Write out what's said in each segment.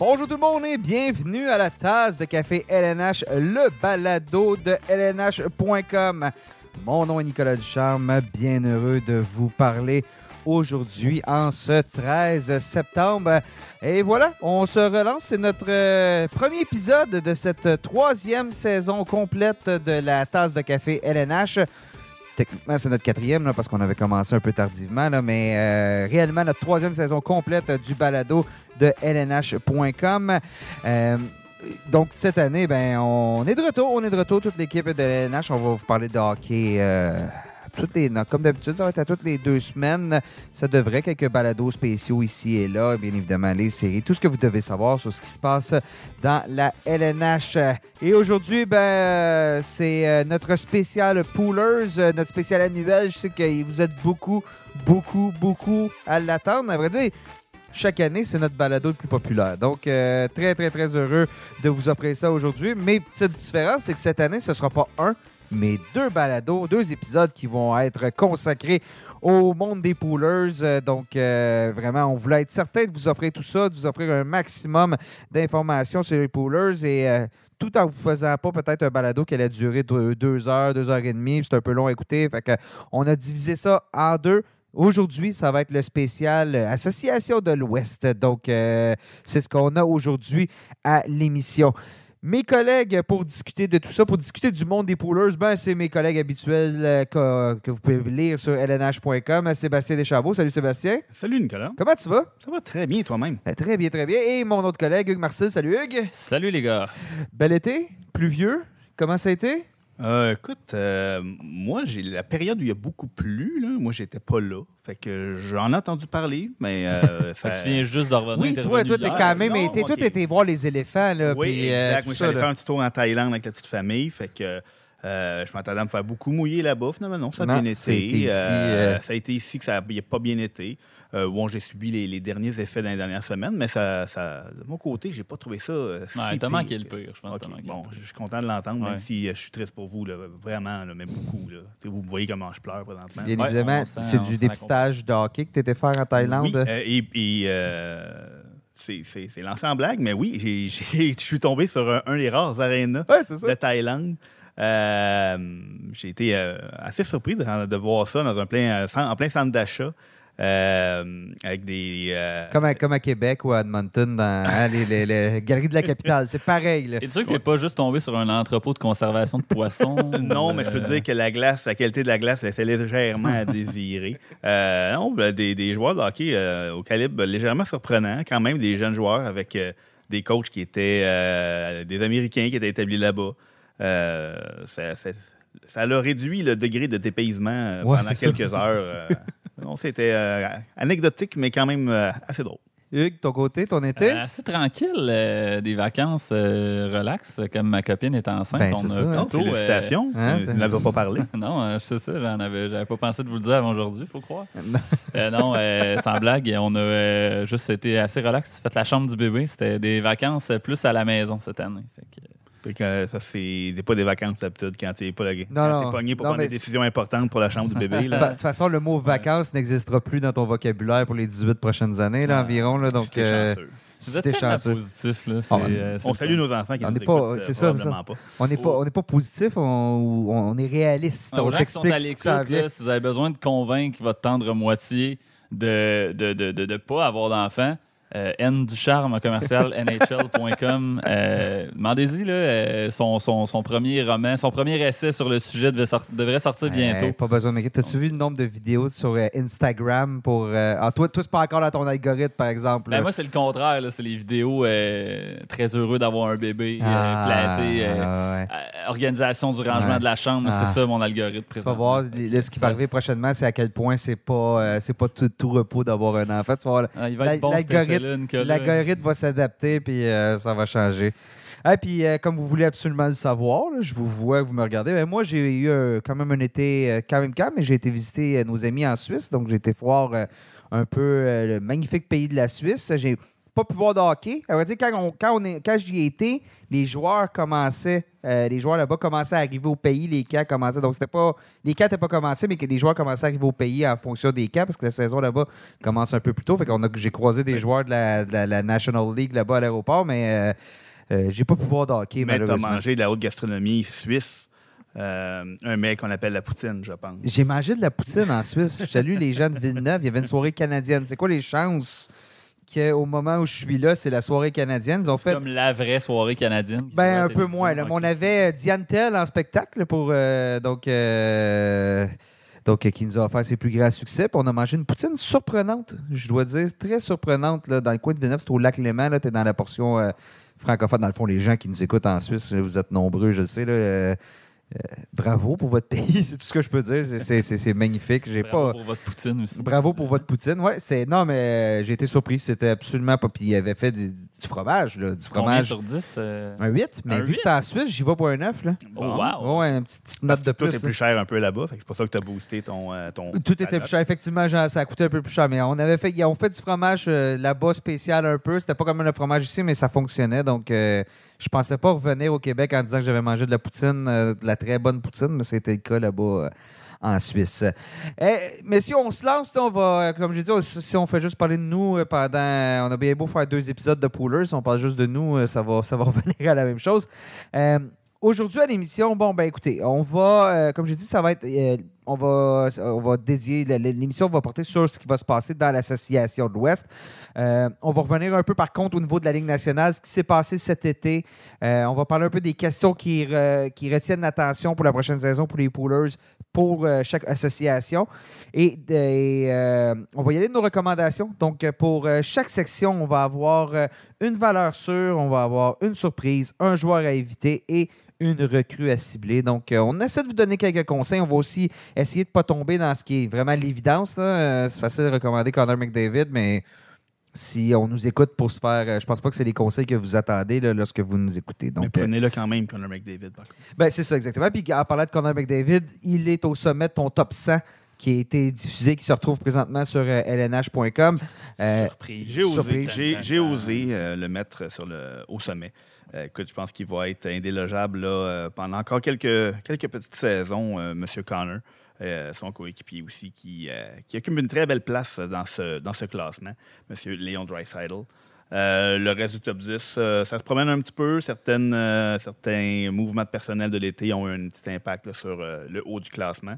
Bonjour tout le monde et bienvenue à la tasse de café LNH, le balado de LNH.com. Mon nom est Nicolas Ducharme, bien heureux de vous parler aujourd'hui en ce 13 septembre. Et voilà, on se relance. C'est notre euh, premier épisode de cette troisième saison complète de la tasse de café LNH. Techniquement, c'est notre quatrième là, parce qu'on avait commencé un peu tardivement, là, mais euh, réellement notre troisième saison complète du balado de LNH.com. Euh, donc, cette année, ben, on est de retour. On est de retour, toute l'équipe de LNH. On va vous parler de hockey. euh, toutes les, comme d'habitude, ça va être à toutes les deux semaines. Ça devrait quelques balados spéciaux ici et là. Bien évidemment, les séries. Tout ce que vous devez savoir sur ce qui se passe dans la LNH. Et aujourd'hui, ben, c'est euh, notre spécial Poolers, euh, notre spécial annuel. Je sais que vous êtes beaucoup, beaucoup, beaucoup à l'attendre. À vrai dire, chaque année, c'est notre balado le plus populaire. Donc, euh, très, très, très heureux de vous offrir ça aujourd'hui. Mais petite différence, c'est que cette année, ce ne sera pas un, mais deux balados, deux épisodes qui vont être consacrés au monde des poolers. Euh, Donc, euh, vraiment, on voulait être certain de vous offrir tout ça, de vous offrir un maximum d'informations sur les poolers et euh, tout en vous faisant pas peut-être un balado qui allait durer deux, heures, deux heures et demie. C'est un peu long à écouter. Fait on a divisé ça en deux. Aujourd'hui, ça va être le spécial Association de l'Ouest. Donc, c'est ce qu'on a aujourd'hui à l'émission. Mes collègues, pour discuter de tout ça, pour discuter du monde des poolers, ben, c'est mes collègues habituels euh, que, que vous pouvez lire sur lnh.com. Sébastien Deschambault. Salut Sébastien. Salut Nicolas. Comment tu vas? Ça va très bien toi-même. Euh, Très bien, très bien. Et mon autre collègue, Hugues Marcel. Salut Hugues. Salut les gars. Bel été? Pluvieux? Comment ça a été? Euh, écoute, euh, moi, j'ai la période où il y a beaucoup plu, là, moi, j'étais pas là. Fait que j'en ai entendu parler, mais euh, Fait ça... que tu viens juste de revenir. Oui, toi, toi, t'es quand même non. Toi, t'es été voir les éléphants, là. Oui, puis, euh, exact. Moi, je suis ça, allé là. faire un petit tour en Thaïlande avec la petite famille. Fait que euh, je m'attendais à me faire beaucoup mouiller là-bas. Finalement, non, ça a Non, bien ça a été été. ici, Euh, euh, Ça a été ici que ça n'a pas bien été. Euh, bon, j'ai subi les, les derniers effets dans les dernières semaines, mais ça, ça, de mon côté, j'ai pas trouvé ça euh, si Ouais, t'as pire. manqué le pire, je pense. manqué bon, je suis content de l'entendre, Ouais. même si euh, je suis triste pour vous, là, vraiment, là, mais beaucoup. Là. Vous voyez comment je pleure présentement. Bien évidemment, c'est du dépistage de hockey que tu étais faire en Thaïlande. Oui, euh, et, et, euh, c'est c'est- c'est lancé en blague, mais oui, je suis tombé sur un, un des rares arénas ouais, de Thaïlande. Euh, j'ai été euh, assez surpris de, de voir ça dans un plein, en plein centre d'achat. Euh, avec des. euh, Comme à, comme à Québec ou à Edmonton, dans hein, les, les- les galeries de la capitale. C'est pareil. Là. Es-tu sûr que t'es pas juste tombé sur un entrepôt de conservation de poissons? Non, mais je peux euh, te dire que la glace, la qualité de la glace laissait légèrement à désirer. Euh, non, ben, des, des joueurs de hockey euh, au calibre légèrement surprenant, quand même des jeunes joueurs avec euh, des coachs qui étaient euh, des Américains qui étaient établis là-bas. Euh, ça, ça- ça leur réduit le degré de dépaysement euh, Ouais, pendant ça. quelques heures. euh. non, c'était euh, anecdotique, mais quand même euh, assez drôle. Hugues, ton côté, ton été? euh, assez tranquille, euh, des vacances euh, relax, comme ma copine est enceinte. Ben, on c'est a ça, hein. Plutôt, euh, félicitations. hein, tu n'avais pas parlé. non, euh, c'est ça, j'en avais, j'avais pas pensé de vous le dire avant aujourd'hui, faut croire. Euh, non, euh, sans blague, on a euh, juste été assez relax, fait la chambre du bébé. C'était des vacances plus à la maison cette année. Fait que, Fait que euh, ça, c'est pas des vacances d'habitude quand tu n'es pas là. Non, quand non. t'es pogné pour Non, prendre des décisions importantes pour la chambre du bébé. De toute façon, le mot vacances n'existera plus dans ton vocabulaire pour les 18 prochaines années là, Ah. environ. Là, donc, C'était euh, chanceux. Si t'es tellement chanceux. positif. Là, c'est, On- euh, On salue nos enfants qui On nous pas- écoutent, euh, c'est ça, pas. On n'est pas, on n'est pas positif, on, on est réaliste. On gens qui sont t'explique à ce que ça là, si vous avez besoin de convaincre votre tendre moitié de ne de, de, de, de pas avoir d'enfant, euh, N du charme commercial nhl.com. Euh, Demandez-y là, euh, son, son, son premier roman, son premier essai sur le sujet devait devrait sortir bientôt. Pas besoin de. T'as-tu vu le nombre de vidéos sur euh, Instagram pour. euh, Ah, toi, toi c'est pas encore dans ton algorithme, par exemple. Ben, moi, c'est le contraire. C'est les vidéos très heureux d'avoir un bébé, Ah, ouais. organisation du rangement Ouais. de la chambre. Ah. C'est ça mon algorithme Tu vas voir, là, ce qui va arriver prochainement, c'est à quel point c'est pas, c'est pas tout, tout repos d'avoir un enfant. Tu vas voir, Ah, l'algorithme-. L'algorithme va s'adapter, puis euh, ça va changer. Et puis, euh, comme vous voulez absolument le savoir, là, je vous vois, vous me regardez. Ben, moi, j'ai eu euh, quand même un été quand même calme, mais j'ai été visiter euh, nos amis en Suisse. Donc, j'ai été voir un peu le magnifique pays de la Suisse. J'ai pas pu voir de hockey. À vrai dire, quand, on- quand, on est, quand j'y étais, les joueurs commençaient, euh, les joueurs là-bas commençaient à arriver au pays, les camps commençaient. Donc, c'était pas, les camps n'étaient pas commencés, mais que les joueurs commençaient à arriver au pays en fonction des camps, parce que la saison là-bas commence un peu plus tôt. Fait qu'on a, j'ai croisé des joueurs de la, de la- la National League là-bas à l'aéroport, mais euh, euh, j'ai pas pu voir de hockey, Mais tu as malheureusement. mangé de la haute gastronomie suisse. euh, un mec qu'on appelle la poutine, je pense. J'ai mangé de la poutine en Suisse. Je salue les gens de Villeneuve. Il y avait une soirée canadienne. C'est quoi les chances qu'au moment où je suis là, c'est la soirée canadienne? Ils ont fait comme la vraie soirée canadienne. ben, un peu moins. là. On avait euh, Diane Tell en spectacle pour euh, donc, euh, donc qui nous a offert ses plus grands succès. Puis on a mangé une poutine surprenante, je dois dire, très surprenante là, dans le coin de Villeneuve. C'est au lac Léman. Tu es dans la portion euh, francophone. Dans le fond, les gens qui nous écoutent en Suisse, vous êtes nombreux, je le sais. Là, euh, bravo pour votre pays, c'est tout ce que je peux dire. C'est- C'est c'est- c'est magnifique. J'ai Bravo pas. pour votre poutine aussi. Bravo pour votre poutine. Ouais, c'est non, mais euh, j'ai été surpris. C'était absolument pas. Puis il avait fait du, du fromage, là, du fromage. sur 10? euh? Un 8, mais Un vu que huit? c'était en Suisse, j'y vais pour un 9. Là. Oh, wow! Ouais, une petite, note que de Tout plus. est plus cher un peu là-bas, fait que c'est pour ça que tu as boosté ton, euh, ton. Tout ta était plus cher. Effectivement, genre, ça a coûté un peu plus cher. Mais on avait fait, ils ont fait du fromage euh, là-bas spécial un peu. C'était pas comme le fromage ici, mais ça fonctionnait. Donc, euh, je pensais pas revenir au Québec en disant que j'avais mangé de la poutine, euh, de la très bonne poutine, mais c'était le cas là-bas euh, en Suisse. Eh, mais si on se lance, on va, euh, comme j'ai dit, si on fait juste parler de nous pendant. On a bien beau faire deux épisodes de Poolers, si on parle juste de nous, ça va, ça va revenir à la même chose. Aujourd'hui à l'émission, bon ben écoutez, on va, comme j'ai dit, ça va être, on va, on va dédier l'émission va porter sur ce qui va se passer dans l'association de l'Ouest. Euh, on va revenir un peu par contre au niveau de la Ligue nationale, ce qui s'est passé cet été. Euh, on va parler un peu des questions qui, re- qui retiennent l'attention pour la prochaine saison pour les poolers, pour euh, chaque association. Et, et, on va y aller de nos recommandations. Donc, pour chaque section, on va avoir une valeur sûre, on va avoir une surprise, un joueur à éviter et une recrue à cibler. Donc, euh, on essaie de vous donner quelques conseils. On va aussi essayer de ne pas tomber dans ce qui est vraiment l'évidence. Euh, c'est facile de recommander Connor McDavid, mais si on nous écoute pour se faire. euh, je pense pas que c'est les conseils que vous attendez là, lorsque vous nous écoutez. Donc, Mais prenez-le quand même, Conor McDavid, par contre. ben, c'est ça, exactement. Puis en parlant de Connor McDavid, il est au sommet de ton top 100 qui a été diffusé, qui se retrouve présentement sur euh, lnh.com. Euh, Surprise. J'ai osé, surprise. j'ai, j'ai osé euh, le mettre sur le, au sommet. Euh, écoute, je pense qu'il va être indélogeable là, euh, pendant encore quelques, quelques petites saisons, euh, M. Connor. Euh, son coéquipier aussi, qui, euh, qui occupe une très belle place dans ce, dans ce classement, M. Léon Dreisaitl. Le reste du top 10, euh, ça se promène un petit peu. Certaines, certains mouvements de personnel de l'été ont un petit impact sur le haut du classement.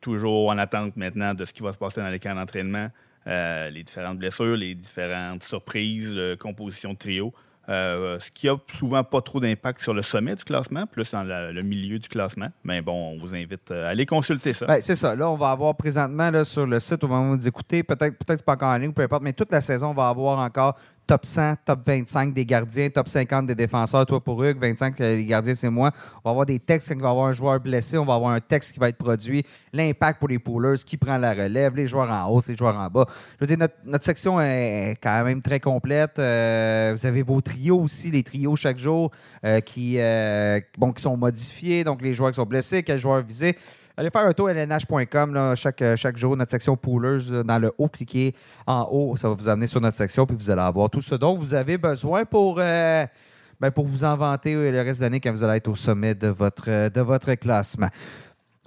Toujours en attente maintenant de ce qui va se passer dans les camps d'entraînement, les différentes blessures, les différentes surprises, composition de trio. Euh, ce qui a souvent pas trop d'impact sur le sommet du classement, plus dans le milieu du classement. Mais bon, on vous invite euh, à aller consulter ça. Ben, c'est ça. Là, on va avoir présentement là, sur le site, au moment où vous écoutez, peut-être peut-être pas encore en ligne, peu importe, mais toute la saison, on va avoir encore top 100, top 25 des gardiens, top 50 des défenseurs, toi pour Hugues, 25 euh, les gardiens, c'est moi. On va avoir des textes quand il va y avoir un joueur blessé, on va avoir un texte qui va être produit, l'impact pour les poolers, qui prend la relève, les joueurs en hausse, les joueurs en bas. Je veux dire, notre, notre section est quand même très complète. Euh, vous avez vos trios aussi, les trios chaque jour euh, qui, euh, bon, qui sont modifiés, donc les joueurs qui sont blessés, quels joueurs visés. Allez faire un tour à lnh.com chaque, euh, chaque jour, notre section Poolers, euh, dans le haut, cliquez en haut, ça va vous amener sur notre section, puis vous allez avoir tout ce dont vous avez besoin pour, euh, ben, pour vous en vanter euh, le reste de l'année quand vous allez être au sommet de votre, de votre classement.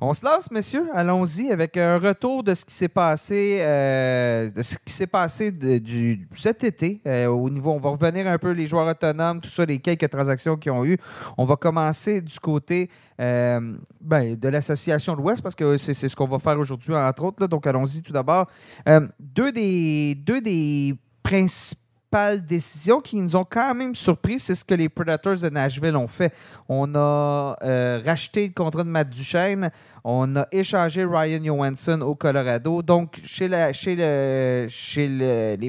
On se lance, messieurs. Allons-y avec un retour de ce qui s'est passé, euh, de ce qui s'est passé du, cet été. euh, au niveau, on va revenir un peu les joueurs autonomes, tout ça, les quelques transactions qu'ils ont eu. On va commencer du côté euh, ben, de l'association de l'Ouest parce que c'est ce qu'on va faire aujourd'hui entre autres. Donc allons-y tout d'abord. Deux des deux des principales décisions qui nous ont quand même surpris, c'est ce que les Predators de Nashville ont fait. On a euh, racheté le contrat de Matt Duchesne. On a échangé Ryan Johansson au Colorado. Donc, chez, les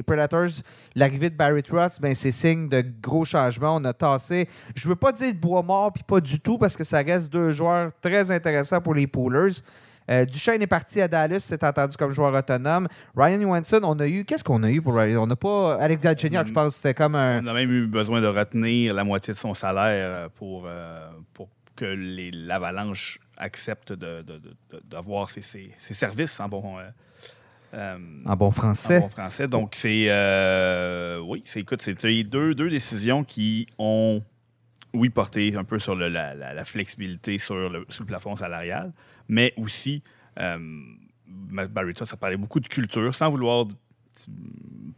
Predators, l'arrivée de Barry Trotz, ben, c'est signe de gros changements. On a tassé, je veux pas dire le bois mort, puis pas du tout, parce que ça reste deux joueurs très intéressants pour les Poolers. Euh, Duchesne est parti à Dallas, c'est entendu comme joueur autonome. Ryan Johansson, on a eu. Qu'est-ce qu'on a eu pour Ryan? On n'a pas. Alex Galchenyuk, je pense, c'était comme un. On a même eu besoin de retenir la moitié de son salaire euh, pour, euh, pour que l'Avalanche accepte de- de- de- de- d'avoir ses, ses- ses services en bon, euh, Euh, En bon français. en bon français. Donc, c'est. euh, oui, c'est écoute, c'est c'est deux, deux décisions qui ont, oui, porté un peu sur le- la, la- la flexibilité sur le, sur le plafond salarial, mais aussi, euh, Matt Barretta, ça parlait beaucoup de culture, sans vouloir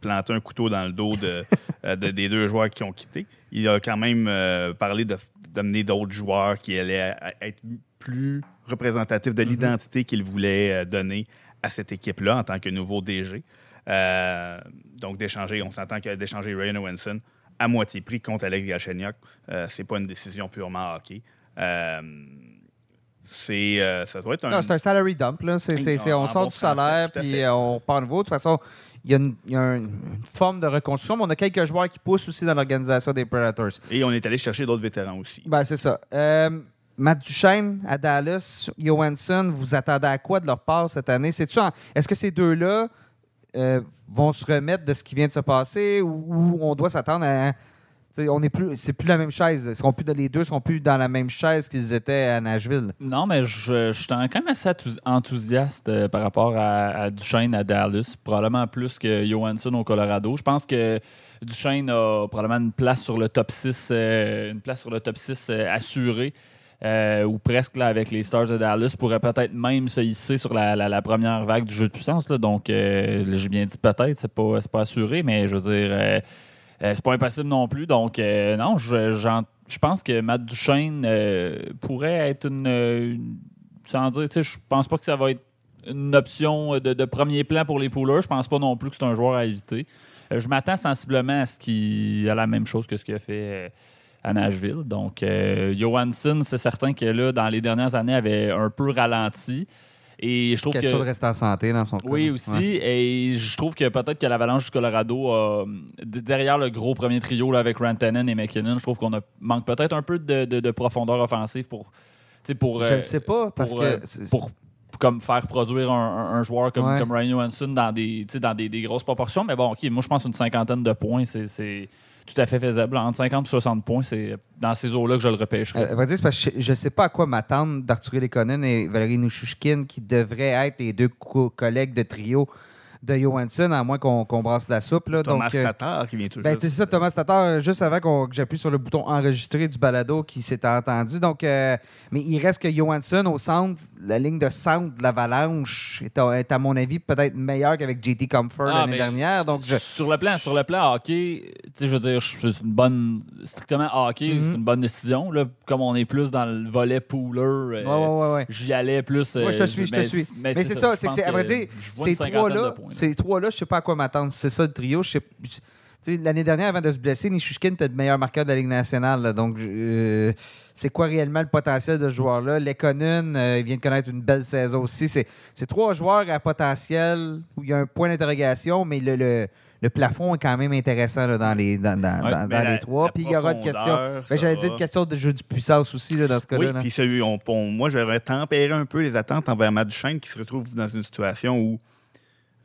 planter un couteau dans le dos de, euh, de- des deux joueurs qui ont quitté. Il a quand même euh, parlé d'amener d'autres joueurs qui allaient être plus représentatifs de l'identité qu'il voulait euh, donner à cette équipe-là en tant que nouveau DG. Euh, donc, d'échanger, on s'entend que d'échanger Ryan Owenson à moitié prix contre Alex Galchenyuk, euh, c'est pas une décision purement hockey. Euh, c'est, euh, ça doit être un. Non, c'est un salary dump. Là. C'est, c'est- c'est- En on sort bon du français, salaire, puis euh, on part nouveau. De toute façon, il y a, une, il y a un- une forme de reconstruction, mais on a quelques joueurs qui poussent aussi dans l'organisation des Predators. Et on est allé chercher d'autres vétérans aussi. Ben, c'est ça. Matt Duchesne à Dallas, Johansson, vous attendez à quoi de leur part cette année? C'est-tu en- Est-ce que ces deux-là euh, vont se remettre de ce qui vient de se passer ou, on doit s'attendre à. On est plus, c'est plus la même chaise. Plus, les deux sont plus dans la même chaise qu'ils étaient à Nashville. Non, mais je, suis quand même assez enthous- enthousiaste euh, par rapport à, à Duchesne à Dallas. Probablement plus que Johansson au Colorado. Je pense que Duchesne a probablement une place sur le top 6, euh, une place sur le top 6 euh, assurée. Euh, ou presque là, avec les Stars de Dallas, pourrait peut-être même se hisser sur la, première vague du jeu de puissance. là. Donc, euh, j'ai bien dit peut-être, c'est pas, pas assuré, mais je veux dire, euh, c'est pas impossible non plus. Donc, non, je, pense que Matt Duchesne pourrait être une, Sans dire, je pense pas que ça va être une option de, premier plan pour les poolers. Je pense pas non plus que c'est un joueur à éviter. Je m'attends sensiblement à ce qu'il a la même chose que ce qu'il a fait à Nashville. Donc, euh, Johansson, c'est certain que là, dans les dernières années, avait un peu ralenti. Et je trouve Question que. de rester en santé dans son cas. Oui, aussi. Ouais. Et je trouve que peut-être que l'Avalanche du Colorado, a, d- derrière le gros premier trio là, avec Rantanen et McKinnon, je trouve qu'on manque peut-être un peu de, de- de profondeur offensive pour. Je euh, ne sais pas, parce pour, que. euh, c'est- pour comme faire produire un, un- un joueur comme, Ouais. comme Ryan Johansson dans des, dans des, des grosses proportions. Mais bon, OK, moi, je pense une cinquantaine de points, c'est tout à fait faisable. Entre 50 et 60 points, c'est dans ces eaux-là que je le repêcherais. Euh, je ne sais pas à quoi m'attendre d'Arthur Lekonen et Valérie Nouchouchkin, qui devraient être les deux co- collègues de trio de Johansson, à moins qu'on brasse la soupe. Là. Thomas Donc, euh, Tatar qui vient tout Ben, juste. c'est ça, Thomas Tatar, euh, juste avant qu'on- que j'appuie sur le bouton enregistrer du balado qui s'était entendu. Donc, euh, mais il reste que Johansson au centre, la ligne de centre de l'Avalanche est, à- est, à mon avis, peut-être meilleure qu'avec JT Comfort Ah, l'année mais dernière. Donc, je, Sur le plan, sur le plan hockey, tu sais, je veux dire, c'est une bonne, strictement hockey, Mhm. c'est une bonne décision. Là, comme on est plus dans le volet pooler, euh, ouais, ouais, ouais, ouais. j'y allais plus. Moi, je te suis, je te mais- suis. Mais, c'est ça, c'est que, c'est- à vrai dire, ces trois-là. Ces trois-là, je sais pas à quoi m'attendre. C'est ça le trio. Je sais- L'année dernière, avant de se blesser, Nishushkin était le meilleur marqueur de la Ligue nationale. là. donc, euh, c'est quoi réellement le potentiel de ce joueur-là? Lekonen, euh, il vient de connaître une belle saison aussi. C'est trois joueurs à potentiel où il y a un point d'interrogation, mais le, le- le plafond est quand même intéressant là, dans les, dans, dans- Ouais, dans- mais dans la- les trois. Puis il y aura une question. Ben, J'allais dire une question de jeu de puissance aussi là, dans ce cas-là. Oui, puis moi, j'aurais tempéré un peu les attentes envers Matt Duchesne qui se retrouve dans une situation où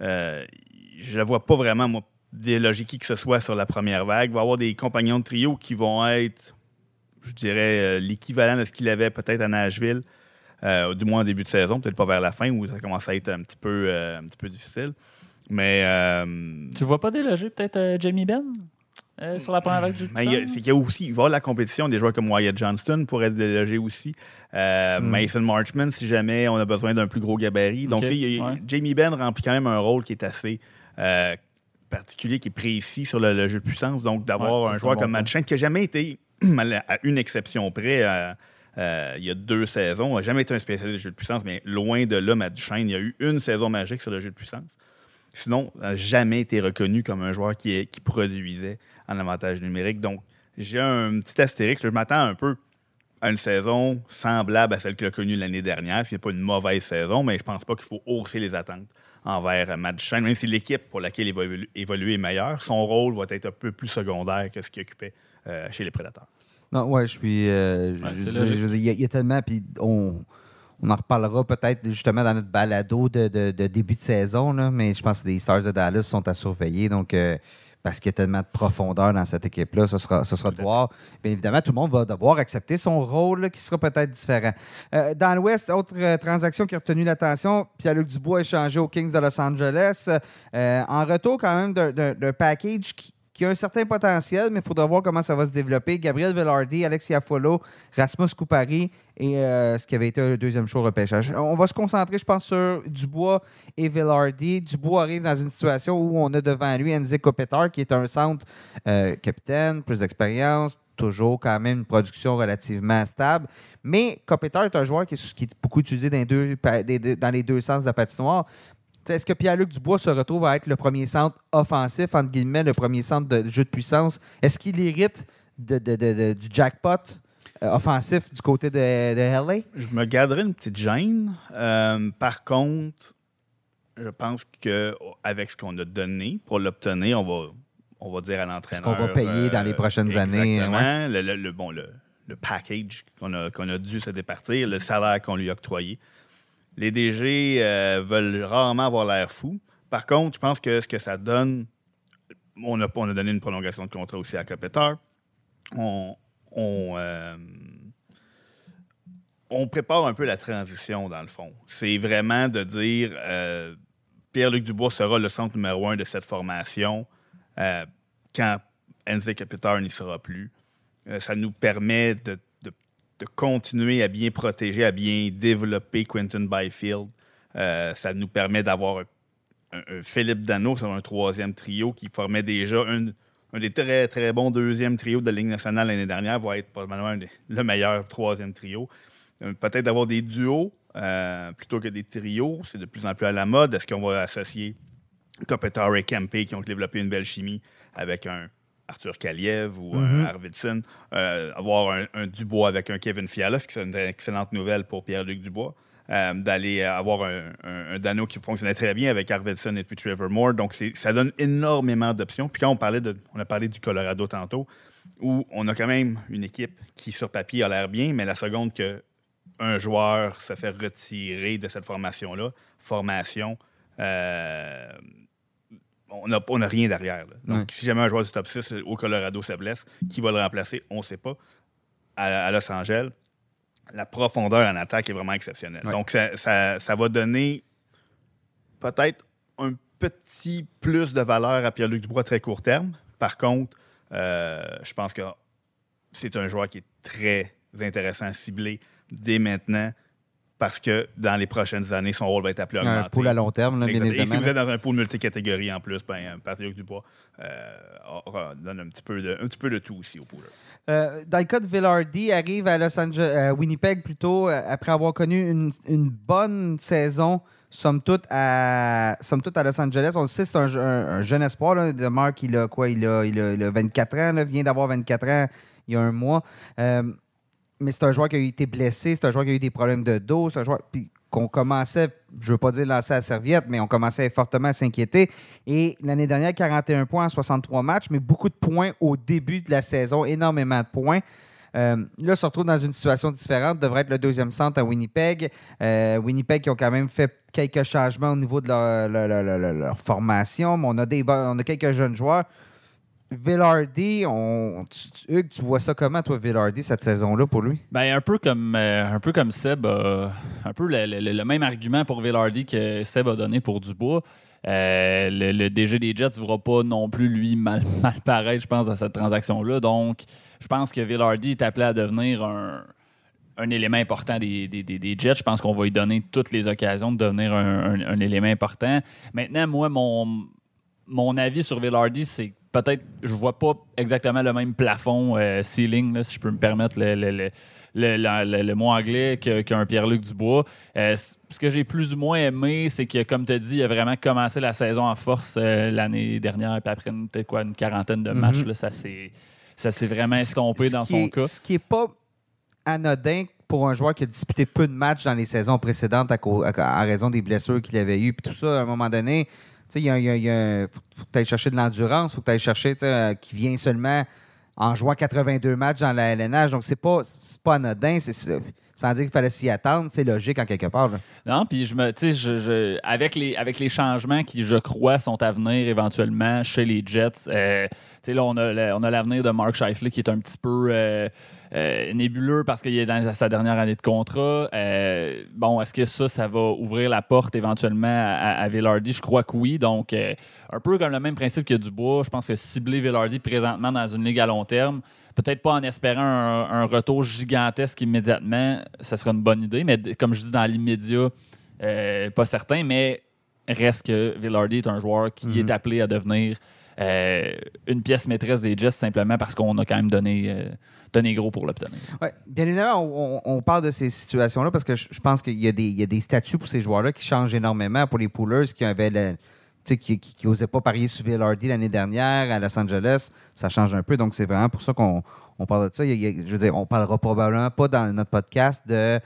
euh, je ne vois pas vraiment, moi, déloger qui que ce soit sur la première vague. Il va y avoir des compagnons de trio qui vont être, je dirais, euh, l'équivalent de ce qu'il avait peut-être à Nashville, euh, du moins en début de saison, peut-être pas vers la fin où ça commence à être un petit peu, un petit peu difficile. Mais Tu vois pas déloger peut-être Jamie Benn euh, sur la première vague du mais il y a- c'est qu'il y a aussi, il va y avoir de la compétition. Des joueurs comme Wyatt Johnston pourraient être délogés aussi. Euh, Mm. Mason Marchman, si jamais on a besoin d'un plus gros gabarit. Donc, il a- ouais. Jamie Benn remplit quand même un rôle qui est assez euh, particulier, qui est précis sur le, le jeu de puissance. Donc, d'avoir Ouais, un joueur bon comme. Matt qui n'a jamais été, à une exception près, euh, euh, il y a deux saisons, n'a jamais été un spécialiste du jeu de puissance, mais loin de là, Matt Duchesne, il y a eu une saison magique sur le jeu de puissance. Sinon, n'a jamais été reconnu comme un joueur qui, est- qui produisait en avantage numérique. Donc, j'ai un petit astérix. Je m'attends un peu à une saison semblable à celle qu'il a connue l'année dernière. Ce n'est pas une mauvaise saison, mais je pense pas qu'il faut hausser les attentes envers Matt Duchesne. Même si l'équipe pour laquelle il va évolu- évoluer est meilleure, son rôle va être un peu plus secondaire que ce qu'il occupait euh, chez les Prédateurs. Non, ouais, je suis. euh, Ouais, je- c'est je- logique. je veux dire, il y, a- il y a tellement. Puis on, On en reparlera peut-être justement dans notre balado de, de- de début de saison, là, mais je pense que les Stars de Dallas sont à surveiller. Donc, euh, parce qu'il y a tellement de profondeur dans cette équipe-là, ce sera, ce sera de voir. Bien évidemment, tout le monde va devoir accepter son rôle là, qui sera peut-être différent. Euh, dans l'Ouest, autre euh, transaction qui a retenu l'attention, Pierre-Luc Dubois a échangé aux Kings de Los Angeles. En retour quand même d'un- package qui, qui a un certain potentiel, mais il faudra voir comment ça va se développer. Gabriel Velarde, Alexia Follo, Rasmus Coupari et euh, ce qui avait été un deuxième show repêchage. On va se concentrer, je pense, sur Dubois et Velarde. Dubois arrive dans une situation où on a devant lui Enzi Kopitar, qui est un centre euh, capitaine, plus d'expérience, toujours quand même une production relativement stable. Mais Kopitar est un joueur qui est, beaucoup utilisé dans les deux, dans les deux sens de la patinoire. Est-ce que Pierre-Luc Dubois se retrouve à être le premier centre offensif, entre guillemets, le premier centre de jeu de puissance? Est-ce qu'il hérite du jackpot? euh, offensif du côté de, de LA? Je me garderai une petite gêne. Euh, par contre, je pense qu'avec ce qu'on a donné pour l'obtenir, on va, on va dire à l'entraîneur. qu'on va payer dans les prochaines années, Exactement. Le, le- le- bon, le, le package qu'on a, qu'on a dû se départir, le salaire qu'on lui a octroyé. Les DG euh, veulent rarement avoir l'air fou. Par contre, je pense que ce que ça donne, on a, on a donné une prolongation de contrat aussi à Kopitar. On, on, euh, on prépare un peu la transition, dans le fond. C'est vraiment de dire euh, Pierre-Luc Dubois sera le centre numéro un de cette formation euh, quand Enze Kopitar n'y sera plus. Ça nous permet de, continuer à bien protéger, à bien développer Quentin Byfield. Ça nous permet d'avoir un, Philippe Dano sur un troisième trio qui formait déjà un, un des très, très bons deuxième trios de la Ligue nationale l'année dernière, va être probablement un des- le meilleur troisième trio. Euh, Peut-être d'avoir des duos euh, plutôt que des trios, c'est de plus en plus à la mode. Est-ce qu'on va associer Kopitar et Kempe qui ont développé une belle chimie avec un Arthur Kaliev ou un Arvidsson, euh, avoir un, un Dubois avec un Kevin Fiala, ce qui serait une excellente nouvelle pour Pierre-Luc Dubois, euh, d'aller avoir un, un- un Dano qui fonctionnait très bien avec Arvidsson et puis Trevor Moore. Donc, ça donne énormément d'options. Puis quand on parlait de, on a parlé du Colorado tantôt, où on a quand même une équipe qui, sur papier, a l'air bien, mais la seconde que un joueur se fait retirer de cette formation-là, formation, euh, on n'a on a rien derrière. là. Donc, si jamais un joueur du top 6 au Colorado se blesse, qui va le remplacer, on ne sait pas. À, à Los Angeles, la profondeur en attaque est vraiment exceptionnelle. Ouais. Donc, ça, ça- ça va donner peut-être un petit plus de valeur à Pierre-Luc Dubois à très court terme. Par contre, euh, je pense que c'est un joueur qui est très intéressant à cibler dès maintenant parce que dans les prochaines années, son rôle va être appelé à Un pool à long terme, là, bien Exact. Et si vous êtes dans un pool multicatégorie en plus, ben, Patrick Dubois euh, donne un petit, peu de, un petit peu de tout aussi au pool. Euh, dans le cas de Villardy, arrive à Los Angeles, à Winnipeg plutôt, euh, après avoir connu une, une bonne saison, somme toute, à, somme toute à Los Angeles. On le sait, c'est un, je- un- un jeune espoir. Là. De Mark, il a quoi? Il a, il a- il a 24 ans, là, vient d'avoir 24 ans il y a un mois. Euh, mais c'est un joueur qui a été blessé, c'est un joueur qui a eu des problèmes de dos, c'est un joueur qu'on commençait, je veux pas dire lancer la serviette, mais on commençait fortement à s'inquiéter. Et l'année dernière, 41 points en 63 matchs, mais beaucoup de points au début de la saison, énormément de points. Euh, là, il se retrouve dans une situation différente, devrait être le deuxième centre à Winnipeg. Euh, Winnipeg qui ont quand même fait quelques changements au niveau de leur, formation, mais on a, des, on a quelques jeunes joueurs. Villardy, tu, Hugues, tu vois ça comment, toi, Villardy, cette saison-là, pour lui? Ben, un peu comme euh, un peu comme Seb, un peu le, le- même argument pour Villardy que Seb a donné pour Dubois. Euh, le, DG des Jets ne voudra pas non plus lui mal, mal paraître, je pense, dans cette transaction-là. Donc, je pense que Villardy est appelé à devenir un, un élément important des, des- des- des Jets. Je pense qu'on va lui donner toutes les occasions de devenir un, un- élément important. Maintenant, moi, mon, mon avis sur Villardy, c'est peut-être je vois pas exactement le même plafond euh, ceiling, là, si je peux me permettre le, le, le, le- mot anglais qu'un Pierre-Luc Dubois. Euh, ce que j'ai plus ou moins aimé, c'est que, comme tu as dit, il a vraiment commencé la saison en force euh, l'année dernière, puis après peut-être quoi, une quarantaine de matchs, Mhm. là, ça s'est ça s'est vraiment estompé dans son est- cas. Ce qui n'est pas anodin pour un joueur qui a disputé peu de matchs dans les saisons précédentes à, à- en raison des blessures qu'il avait eues. Puis tout ça, à un moment donné, il y a, y a- faut, que tu ailles chercher de l'endurance, faut que tu ailles chercher, euh, qui vient seulement en jouant 82 matchs dans la LNH. Donc, c'est pas, pas anodin. C'est, sans dire qu'il fallait s'y attendre. C'est logique en quelque part. Non, puis je me, tu sais, avec les avec les changements qui, je crois, sont à venir éventuellement chez les Jets. euh, là, on a on a l'avenir de Mark Scheifele qui est un petit peu euh, euh, nébuleux parce qu'il est dans sa dernière année de contrat. Euh, bon, est-ce que ça, ça va ouvrir la porte éventuellement à, à Villardy? Je crois que oui. Donc, euh, un peu comme le même principe que Dubois, je pense que cibler Villardy présentement dans une ligue à long terme, peut-être pas en espérant un, un retour gigantesque immédiatement, ça serait une bonne idée. Mais comme je dis, dans l'immédiat, pas certain, mais reste que Villardy est un joueur qui Mhm. est appelé à devenir euh, une pièce maîtresse des Jets simplement parce qu'on a quand même donné, euh, donné gros pour l'obtenir. Ouais. Bien évidemment, on, parle de ces situations-là parce que je, pense qu'il y, a des- il y a des statuts pour ces joueurs-là qui changent énormément pour les poolers qui avaient le- sais, qui n'osaient pas parier sur Villardy l'année dernière à Los Angeles. Ça change un peu. Donc, c'est vraiment pour ça qu'on on parle de ça. Je veux dire, on parlera probablement pas dans notre podcast de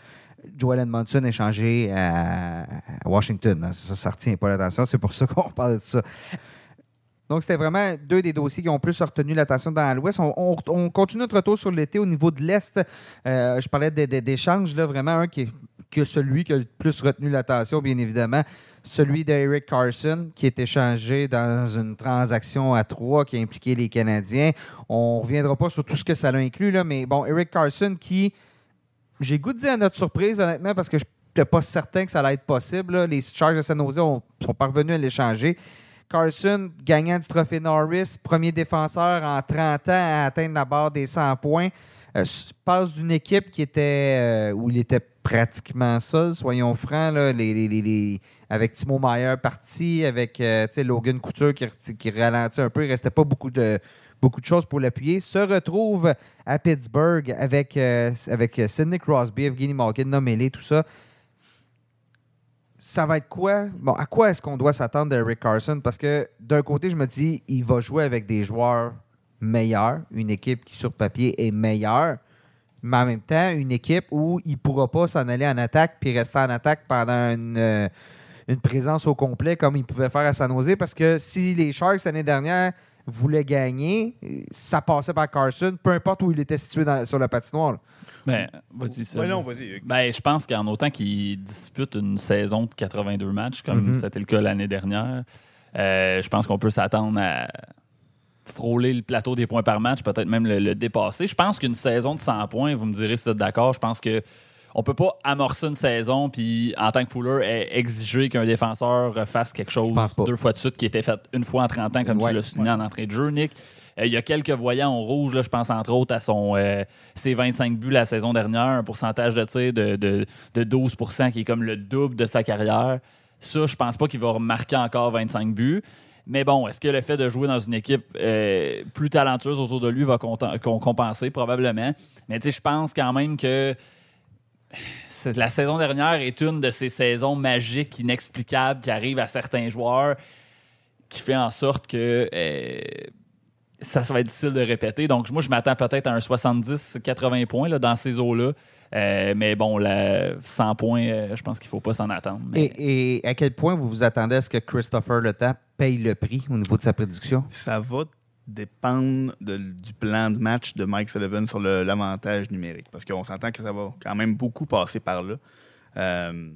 Joel Edmondson échangé à, à Washington. Ça, ça ne retient pas l'attention. C'est pour ça qu'on parle de ça. Donc, c'était vraiment deux des dossiers qui ont plus retenu l'attention dans l'Ouest. On, on- on continue notre retour sur l'été au niveau de l'Est. Euh, je parlais d'échanges, là, vraiment un qui est que celui qui a le plus retenu l'attention, bien évidemment, celui d'Eric Carson, qui est échangé dans une transaction à trois qui a impliqué les Canadiens. On ne reviendra pas sur tout ce que ça a inclus, là, mais bon, Eric Carson qui, j'ai goût de dire à notre surprise, honnêtement, parce que je n'étais pas certain que ça allait être possible. Les Chargers de San Jose ont- sont parvenus à l'échanger. Carson, gagnant du trophée Norris, premier défenseur en 30 ans à atteindre la barre des 100 points, euh, passe d'une équipe qui était euh, où il était pratiquement seul, soyons francs, là, avec Timo Meyer parti, avec euh, Logan Couture qui, ralentit un peu, il restait pas beaucoup de, beaucoup de choses pour l'appuyer, se retrouve à Pittsburgh avec, avec Sidney Crosby, Evgeny Malkin, nommez-les, tout ça ça va être quoi? Bon, à quoi est-ce qu'on doit s'attendre d'Eric Carson? Parce que d'un côté, je me dis, il va jouer avec des joueurs meilleurs, une équipe qui sur papier est meilleure, mais en même temps, une équipe où il ne pourra pas s'en aller en attaque puis rester en attaque pendant une, euh, une présence au complet comme il pouvait faire à San Jose. Parce que si les Sharks l'année dernière voulaient gagner, ça passait par Carson, peu importe où il était situé sur la patinoire. Ben, vas-y, ça. Ouais, non, vas-y. Ben, je pense qu'en autant qu'il dispute une saison de 82 matchs, comme Mhm. c'était le cas l'année dernière, euh, je pense qu'on peut s'attendre à frôler le plateau des points par match, peut-être même le, le dépasser. Je pense qu'une saison de 100 points, vous me direz si vous êtes d'accord, je pense que on peut pas amorcer une saison puis en tant que pooler eh, exiger qu'un défenseur fasse quelque chose deux fois de suite qui était fait une fois en 30 ans comme Ouais. tu l'as souligné en entrée de jeu Nick. Euh, il y a quelques voyants en rouge, là, je pense entre autres à son, euh, ses 25 buts la saison dernière, un pourcentage de tir de, de, de 12% qui est comme le double de sa carrière. Ça, je pense pas qu'il va remarquer encore 25 buts. Mais bon, est-ce que le fait de jouer dans une équipe euh, plus talentueuse autour de lui va compenser? Probablement. Mais je pense quand même que la saison dernière est une de ces saisons magiques, inexplicables qui arrivent à certains joueurs qui fait en sorte que ça, ça va être difficile de répéter. Donc, moi, je m'attends peut-être à un 70-80 points là, dans ces eaux-là. Euh, mais bon, la 100 points, euh, je pense qu'il ne faut pas s'en attendre. Mais- Et, et à quel point vous vous attendez à ce que Christopher Le Temps paye le prix au niveau de sa prédiction? Ça va dépendre de- du plan de match de Mike Sullivan sur l'avantage numérique. Parce qu'on s'entend que ça va quand même beaucoup passer par là. Euh,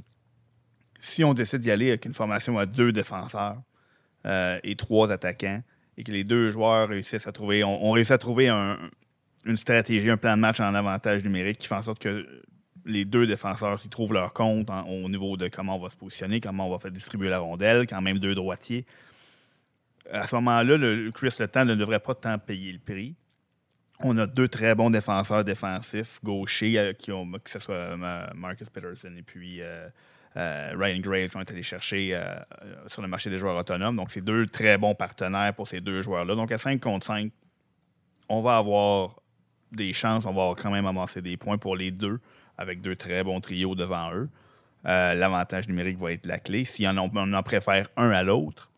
si on décide d'y aller avec une formation à deux défenseurs euh, et trois attaquants, et que les deux joueurs réussissent à trouver, on, réussit à trouver un- une stratégie, un plan de match en avantage numérique qui fait en sorte que les deux défenseurs qui trouvent leur compte au niveau de comment on va se positionner, comment on va faire distribuer la rondelle, quand même deux droitiers. À ce moment-là, le, Chris Le Temps ne devrait pas tant payer le prix. On a deux très bons défenseurs défensifs gauchers, euh, qui ont, que ce soit Marcus Peterson et puis euh, Ryan Graves qui ont été allés chercher euh, euh, sur le marché des joueurs autonomes. Donc, c'est deux très bons partenaires pour ces deux joueurs-là. Donc, à 5 contre 5, on va avoir des chances, on va quand même amasser des points pour les deux, avec deux très bons trios devant eux. Euh, L'avantage numérique va être la clé. Si on en, on en préfère un à l'autre,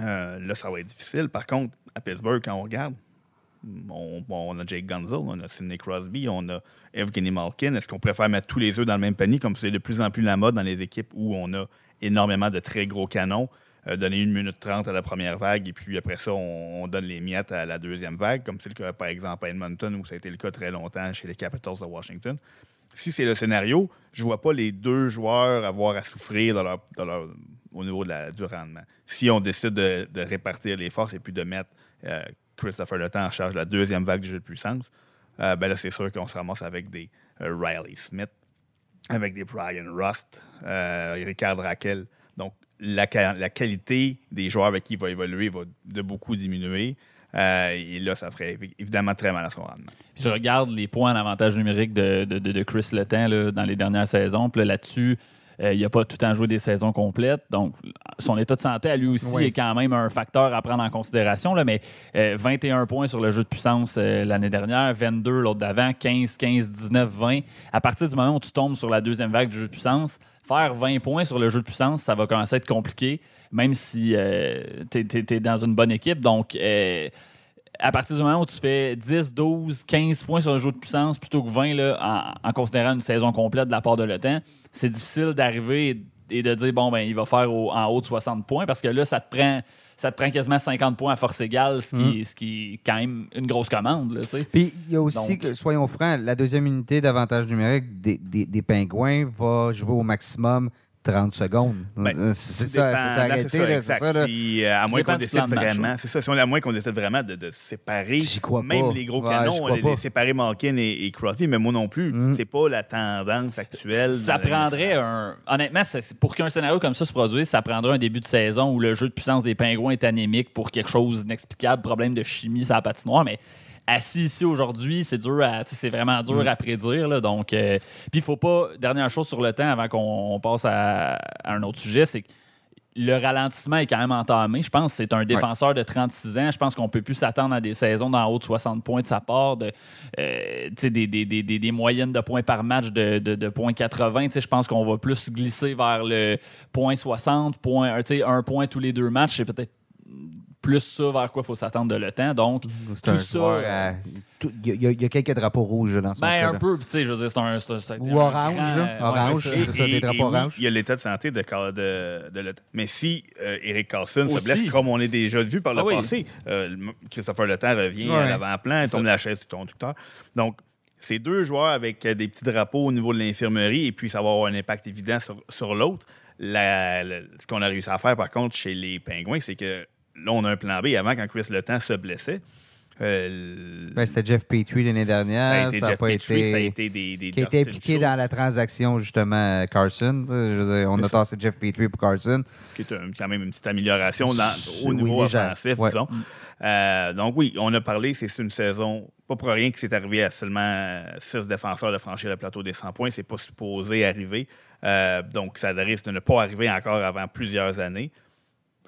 euh, là, ça va être difficile. Par contre, à Pittsburgh, quand on regarde, on, a Jake Gunzel, on a Sidney Crosby, on a Evgeny Malkin. Est-ce qu'on préfère mettre tous les œufs dans le même panier, comme c'est de plus en plus la mode dans les équipes où on a énormément de très gros canons, euh, donner une minute trente à la première vague, et puis après ça, on, on donne les miettes à la deuxième vague, comme c'est le cas, par exemple, à Edmonton, où ça a été le cas très longtemps chez les Capitals de Washington. si c'est le scénario, je vois pas les deux joueurs avoir à souffrir au niveau du rendement. Si on décide de, de répartir les forces et puis de mettre euh, Christopher Le en charge de la deuxième vague du jeu de puissance, euh, ben là, c'est sûr qu'on se ramasse avec des euh, Riley Smith, avec des Brian Rust, euh, Ricard Raquel. Donc, la, la qualité des joueurs avec qui il va évoluer va de beaucoup diminuer. Et là, ça ferait évi- évidemment très mal à son rendement. Je regarde les points en avantage numérique de, de, de- Chris Letang là, dans les dernières saisons. Puis là, là-dessus, euh, il n'a pas tout le temps joué des saisons complètes. Donc, son état de santé à lui aussi Oui. est quand même un facteur à prendre en considération. Là, mais euh, 21 points sur le jeu de puissance euh, l'année dernière, 22 l'autre d'avant, 15, 15, 19, 20. À partir du moment où tu tombes sur la deuxième vague du jeu de puissance, faire 20 points sur le jeu de puissance, ça va commencer à être compliqué, même si tu es, dans une bonne équipe. Donc, euh, à partir du moment où tu fais 10, 12, 15 points sur un jeu de puissance plutôt que 20 là, en, en considérant une saison complète de la part de Le Temps, c'est difficile d'arriver et, de dire bon ben il va faire au- en haut de 60 points parce que là ça te prend ça te prend quasiment 50 points à force égale, ce qui, ce qui est quand même une grosse commande. Là. Puis il y a aussi, Donc- que, soyons francs, la deuxième unité d'avantage numérique des, des, des Pingouins va jouer au maximum 30 secondes. Ben, Euh, c'est ça, dépend- c'est ça, là, arrêté, ça, là, c'est exact. ça. là. Si, euh, à moins qu'on décide vraiment, là. c'est ça. Si on- à moins qu'on décide vraiment de, séparer, J'y crois même pas. les gros Ouais, canons, les, pas. les séparer Malkin et, et Crosby, mais moi non plus. Mm. C'est pas la tendance actuelle. Ça prendrait un. Honnêtement, pour qu'un scénario comme ça se produise, ça prendrait un début de saison où le jeu de puissance des pingouins est anémique pour quelque chose d'inexplicable, problème de chimie sur la patinoire. Mais assis ici aujourd'hui, c'est dur à. C'est vraiment dur à prédire. Là, donc, euh, puis il faut pas. Dernière chose sur le temps avant qu'on passe à, à un autre sujet, c'est que le ralentissement est quand même entamé. Je pense que c'est un défenseur de 36 ans. Je pense qu'on peut plus s'attendre à des saisons d'en haut de 60 points de sa part, de, euh, des, des- des- des- des moyennes de points par match de, de, de points 80. Tu sais, Je pense qu'on va plus glisser vers le point 60, point, un point tous les deux matchs. C'est peut-être plus ça vers quoi il faut s'attendre de le temps. Donc, C'est tout ça, tout- Il y, a- y quelques drapeaux rouges dans son ben, cas, un peu, puis tu sais, je veux dire, c'est un. Ou grand- orange, là. ouais, Orange, c'est ça. des drapeaux oui, oranges. il y a l'état de santé de, de, de Le Temps. Mais si euh, Eric Carlson se blesse, comme on est déjà vu par le Ah oui. passé, euh, Christopher Le Temps revient Ouais. à l'avant-plan, tombe la chaise du conducteur. Donc, c'est deux joueurs avec euh, des petits drapeaux au niveau de l'infirmerie et puis ça va avoir un impact évident sur, sur l'autre. La- la- ce qu'on a réussi à faire, par contre, chez les Pingouins, c'est que là, on a un plan B. Avant, quand Chris Le Temps se blessait, euh, Ben, C'était Jeff Petrie l'année ça a dernière. été Ça a Jeff pas Petrie, été- ça a été des, des qui été Justin impliqué dans la transaction, justement, Carson. tu sais, je veux dire, on a tassé Jeff Petrie pour Carson. qui est un- quand même une petite amélioration dans- au niveau offensif, Ouais. disons. Euh, donc oui, on a parlé, c'est une saison, pas pour rien que c'est arrivé à seulement six défenseurs de franchir le plateau des 100 points, c'est pas supposé arriver. Euh, donc ça risque de ne pas arriver encore avant plusieurs années.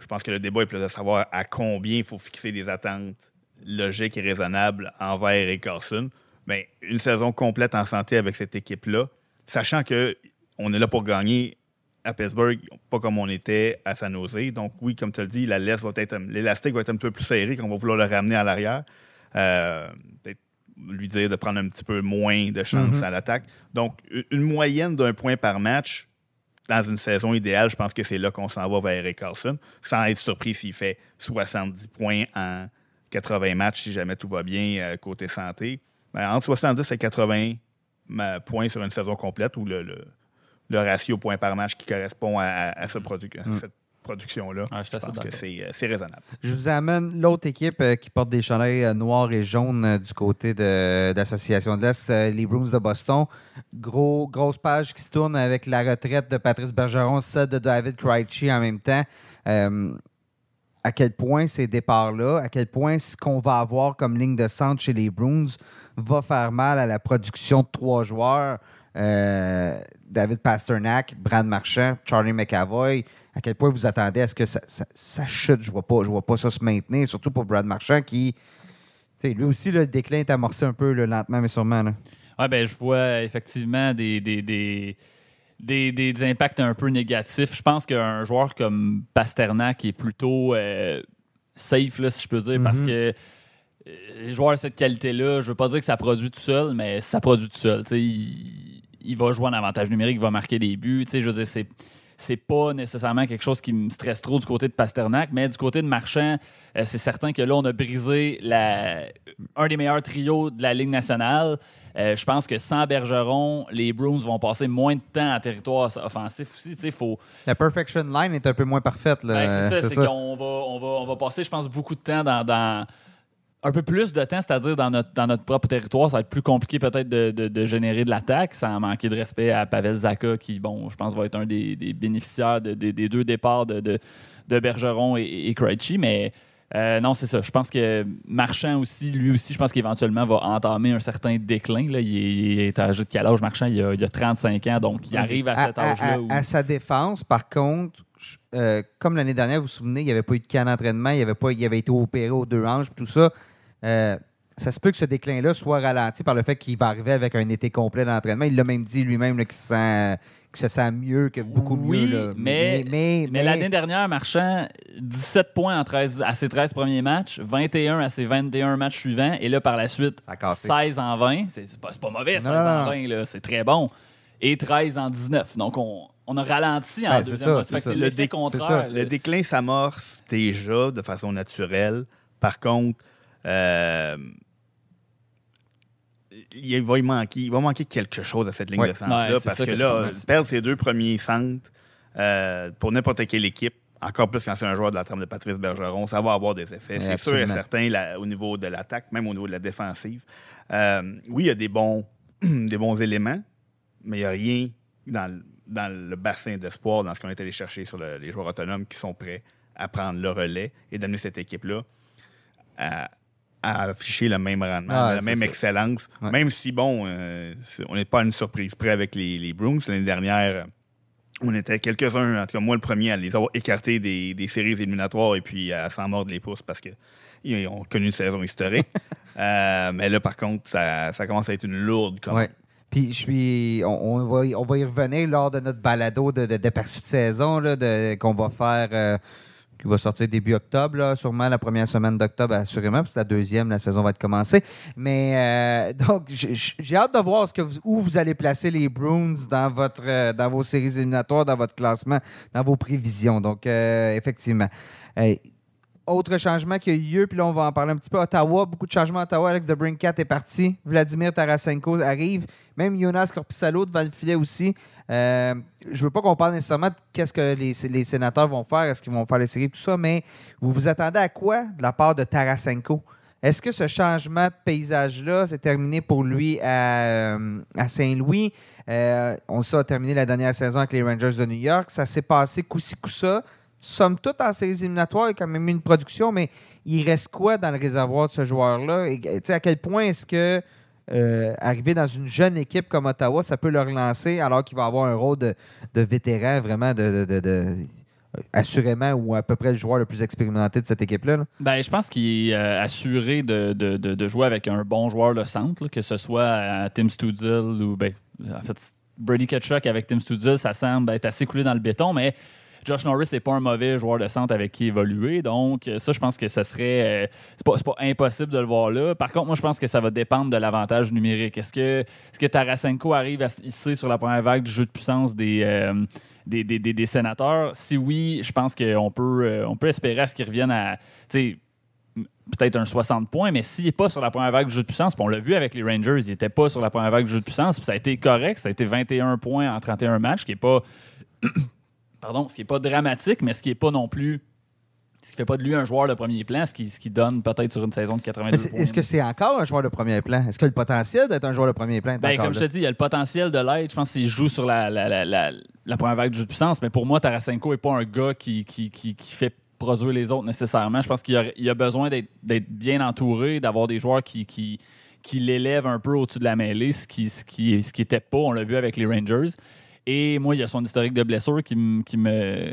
Je pense que le débat est plus de savoir à combien il faut fixer des attentes logiques et raisonnables envers Eric Carlson. Mais une saison complète en santé avec cette équipe-là, sachant que on est là pour gagner à Pittsburgh, pas comme on était à San Jose. Donc oui, comme tu le dis, la laisse va être, l'élastique va être un peu plus serré quand on va vouloir le ramener à l'arrière. Euh, peut-être lui dire de prendre un petit peu moins de chance Mhm. à l'attaque. Donc une moyenne d'un point par match dans une saison idéale, je pense que c'est là qu'on s'en va vers Eric Carlson, sans être surpris s'il fait 70 points en 80 matchs, si jamais tout va bien euh, côté santé. Ben, entre 70 et 80 ma- points sur une saison complète, ou le, le- le ratio points par match qui correspond à, à- à ce produ- à cette production-là, Ouais, je je pense que c'est euh, c'est raisonnable. Je vous amène l'autre équipe euh, qui porte des chandails euh, noirs et jaunes euh, du côté de, d'Association de l'Est, euh, les Bruins de Boston. Gros, grosse page qui se tourne avec la retraite de Patrice Bergeron, celle de David Krejci en même temps. Euh, à quel point ces départs-là, à quel point ce qu'on va avoir comme ligne de centre chez les Bruins va faire mal à la production de trois joueurs. Euh, David Pasternak, Brad Marchand, Charlie McAvoy. À quel point vous attendez à ce que ça, ça- ça chute? Je vois pas, je vois pas ça se maintenir, surtout pour Brad Marchand qui. lui aussi, là, le déclin est amorcé un peu lentement, mais sûrement. là. Ouais, ben, je vois effectivement des, des, des, des, des- des impacts un peu négatifs. Je pense qu'un joueur comme Pasternak est plutôt euh, safe, là, si je peux dire, parce Mhm. que euh, les joueurs de cette qualité-là, je veux pas dire que ça produit tout seul, mais ça produit tout seul. Il, il va jouer en avantage numérique, il va marquer des buts. Je veux dire, c'est. C'est pas nécessairement quelque chose qui me stresse trop du côté de Pasternak, mais du côté de Marchand, euh, c'est certain que là, on a brisé la, un des meilleurs trios de la Ligue nationale. Euh, je pense que sans Bergeron, les Bruins vont passer moins de temps en territoire offensif aussi. Faut... La perfection line est un peu moins parfaite. Là. Ben, c'est ça, c'est qu'on va, on va, on va passer, je pense, beaucoup de temps dans, dans un peu plus de temps, c'est-à-dire dans notre, dans notre propre territoire, ça va être plus compliqué peut-être de, de, générer de l'attaque sans manquer de respect à Pavel Zaka, qui, bon, je pense, va être un des, des bénéficiaires des deux départs de, de Bergeron et, et Krejci, mais euh, non, c'est ça. Je pense que Marchand aussi, lui aussi, je pense qu'éventuellement va entamer un certain déclin. Là. Il, est, âgé de quel âge, Marchand? Il a, il a 35 ans, donc il arrive à cet âge-là. À, sa défense, par contre, euh, comme l'année dernière, vous vous souvenez, il n'y avait pas eu de cas d'entraînement, il avait, pas, il avait été opéré aux deux hanches, tout ça. Euh, ça se peut que ce déclin-là soit ralenti par le fait qu'il va arriver avec un été complet d'entraînement. Il l'a même dit lui-même qu'il se sent mieux, que beaucoup mieux. Mais, mais, mais, l'année dernière, Marchand, 17 points en 13, à ses 13 premiers matchs, 21 à ses 21 matchs suivants, et là, par la suite, 16 en 20. C'est pas, pas mauvais, 16 en 20, c'est très bon. Et 13 en 19. Donc, on, on a ralenti en ben, deuxième ça, Le, le déclin s'amorce déjà de façon naturelle. Par contre, euh, il va, manquer, il va manquer quelque chose à cette ligne de centre-là parce que, là, perdre ses deux premiers centres euh, pour n'importe quelle équipe, encore plus quand c'est un joueur de la trame de Patrice Bergeron, ça va avoir des effets. c'est sûr et certain au niveau de l'attaque, même au niveau de la défensive. Euh, oui, il y a des bons, des bons éléments, mais il n'y a rien dans, dans le bassin d'espoir, dans ce qu'on est allé chercher sur les joueurs autonomes qui sont prêts à prendre le relais et d'amener cette équipe-là à à afficher le même rendement, ah, la même excellence. Même si, bon, euh, on n'est pas à une surprise près avec les, les Bruins. L'année dernière, on était quelques-uns, en tout cas moi le premier, à les avoir écartés des, des séries éliminatoires et puis à s'en mordre les pouces parce qu'ils ont connu une saison historique. Euh, mais là, par contre, ça, ça, commence à être une lourde comme. Puis je suis. On, va, on va y revenir lors de notre balado de, de, de de saison qu'on va faire. Euh, qui va sortir début octobre, sûrement la première semaine d'octobre, assurément, parce que la deuxième, la saison va être commencée. Mais euh, donc, j'ai hâte de voir ce que où vous allez placer les Bruins dans, votre, euh, dans vos séries éliminatoires, dans votre classement, dans vos prévisions. Donc, euh, effectivement autre changement qui a eu puis là, on va en parler un petit peu. Ottawa, beaucoup de changements à Ottawa. Alex de Brinkat est parti. Vladimir Tarasenko arrive. Même Jonas Corpissalo devant le aussi. Euh, je veux pas qu'on parle nécessairement de qu'est-ce que les, sénateurs vont faire, est-ce qu'ils vont faire les séries, tout ça, mais vous vous attendez à quoi de la part de Tarasenko? Est-ce que ce changement de paysage-là s'est terminé pour lui à, euh, Saint-Louis? Euh, on sait, a terminé la dernière saison avec les Rangers de New York. Ça s'est passé coup-ci, coup-ça somme toute, en séries éliminatoires, il a quand même une production, mais il reste quoi dans le réservoir de ce joueur-là? À quel point est-ce que euh, arriver dans une jeune équipe comme Ottawa, ça peut le relancer alors qu'il va avoir un rôle de, vétéran vraiment de, assurément ou à peu près le joueur le plus expérimenté de cette équipe-là? Ben, je pense qu'il est euh, assuré de, jouer avec un bon joueur de centre, que ce soit Tim Studzil ou ben, en fait Brady Ketchuk avec Tim Studzil, ça semble être assez coulé dans le béton, mais Josh Norris n'est pas un mauvais joueur de centre avec qui évoluer. Donc, ça, je pense que ce serait. Euh, c'est pas, pas, impossible de le voir là. Par contre, moi, je pense que ça va dépendre de l'avantage numérique. Est-ce que, est que Tarasenko arrive à hisser sur la première vague du jeu de puissance des. Euh, des, des, des, sénateurs? Si oui, je pense qu'on peut, euh, peut espérer à ce qu'ils reviennent à peut-être un 60 points, mais s'il n'est pas sur la première vague du jeu de puissance, puis on l'a vu avec les Rangers, il n'était pas sur la première vague du jeu de puissance, puis ça a été correct, ça a été 21 points en 31 matchs, qui n'est pas pardon, ce qui n'est pas dramatique, mais ce qui n'est pas non plus. Ce qui fait pas de lui un joueur de premier plan, ce qui, ce qui donne peut-être sur une saison de 92 Est-ce que c'est encore un joueur de premier plan? Est-ce qu'il a le potentiel d'être un joueur de premier plan? Ben, comme je te dis, il a le potentiel de l'être. Je pense qu'il joue sur la, la, la, la, première vague de jeu de puissance, mais pour moi, Tarasenko n'est pas un gars qui, qui, qui, qui fait produire les autres nécessairement. Je pense qu'il a, a, besoin d'être bien entouré, d'avoir des joueurs qui, qui, qui l'élèvent un peu au-dessus de la mêlée, ce qui n'était ce qui, ce qui pas, on l'a vu avec les Rangers. Et moi, il y a son historique de blessure qui, me qui me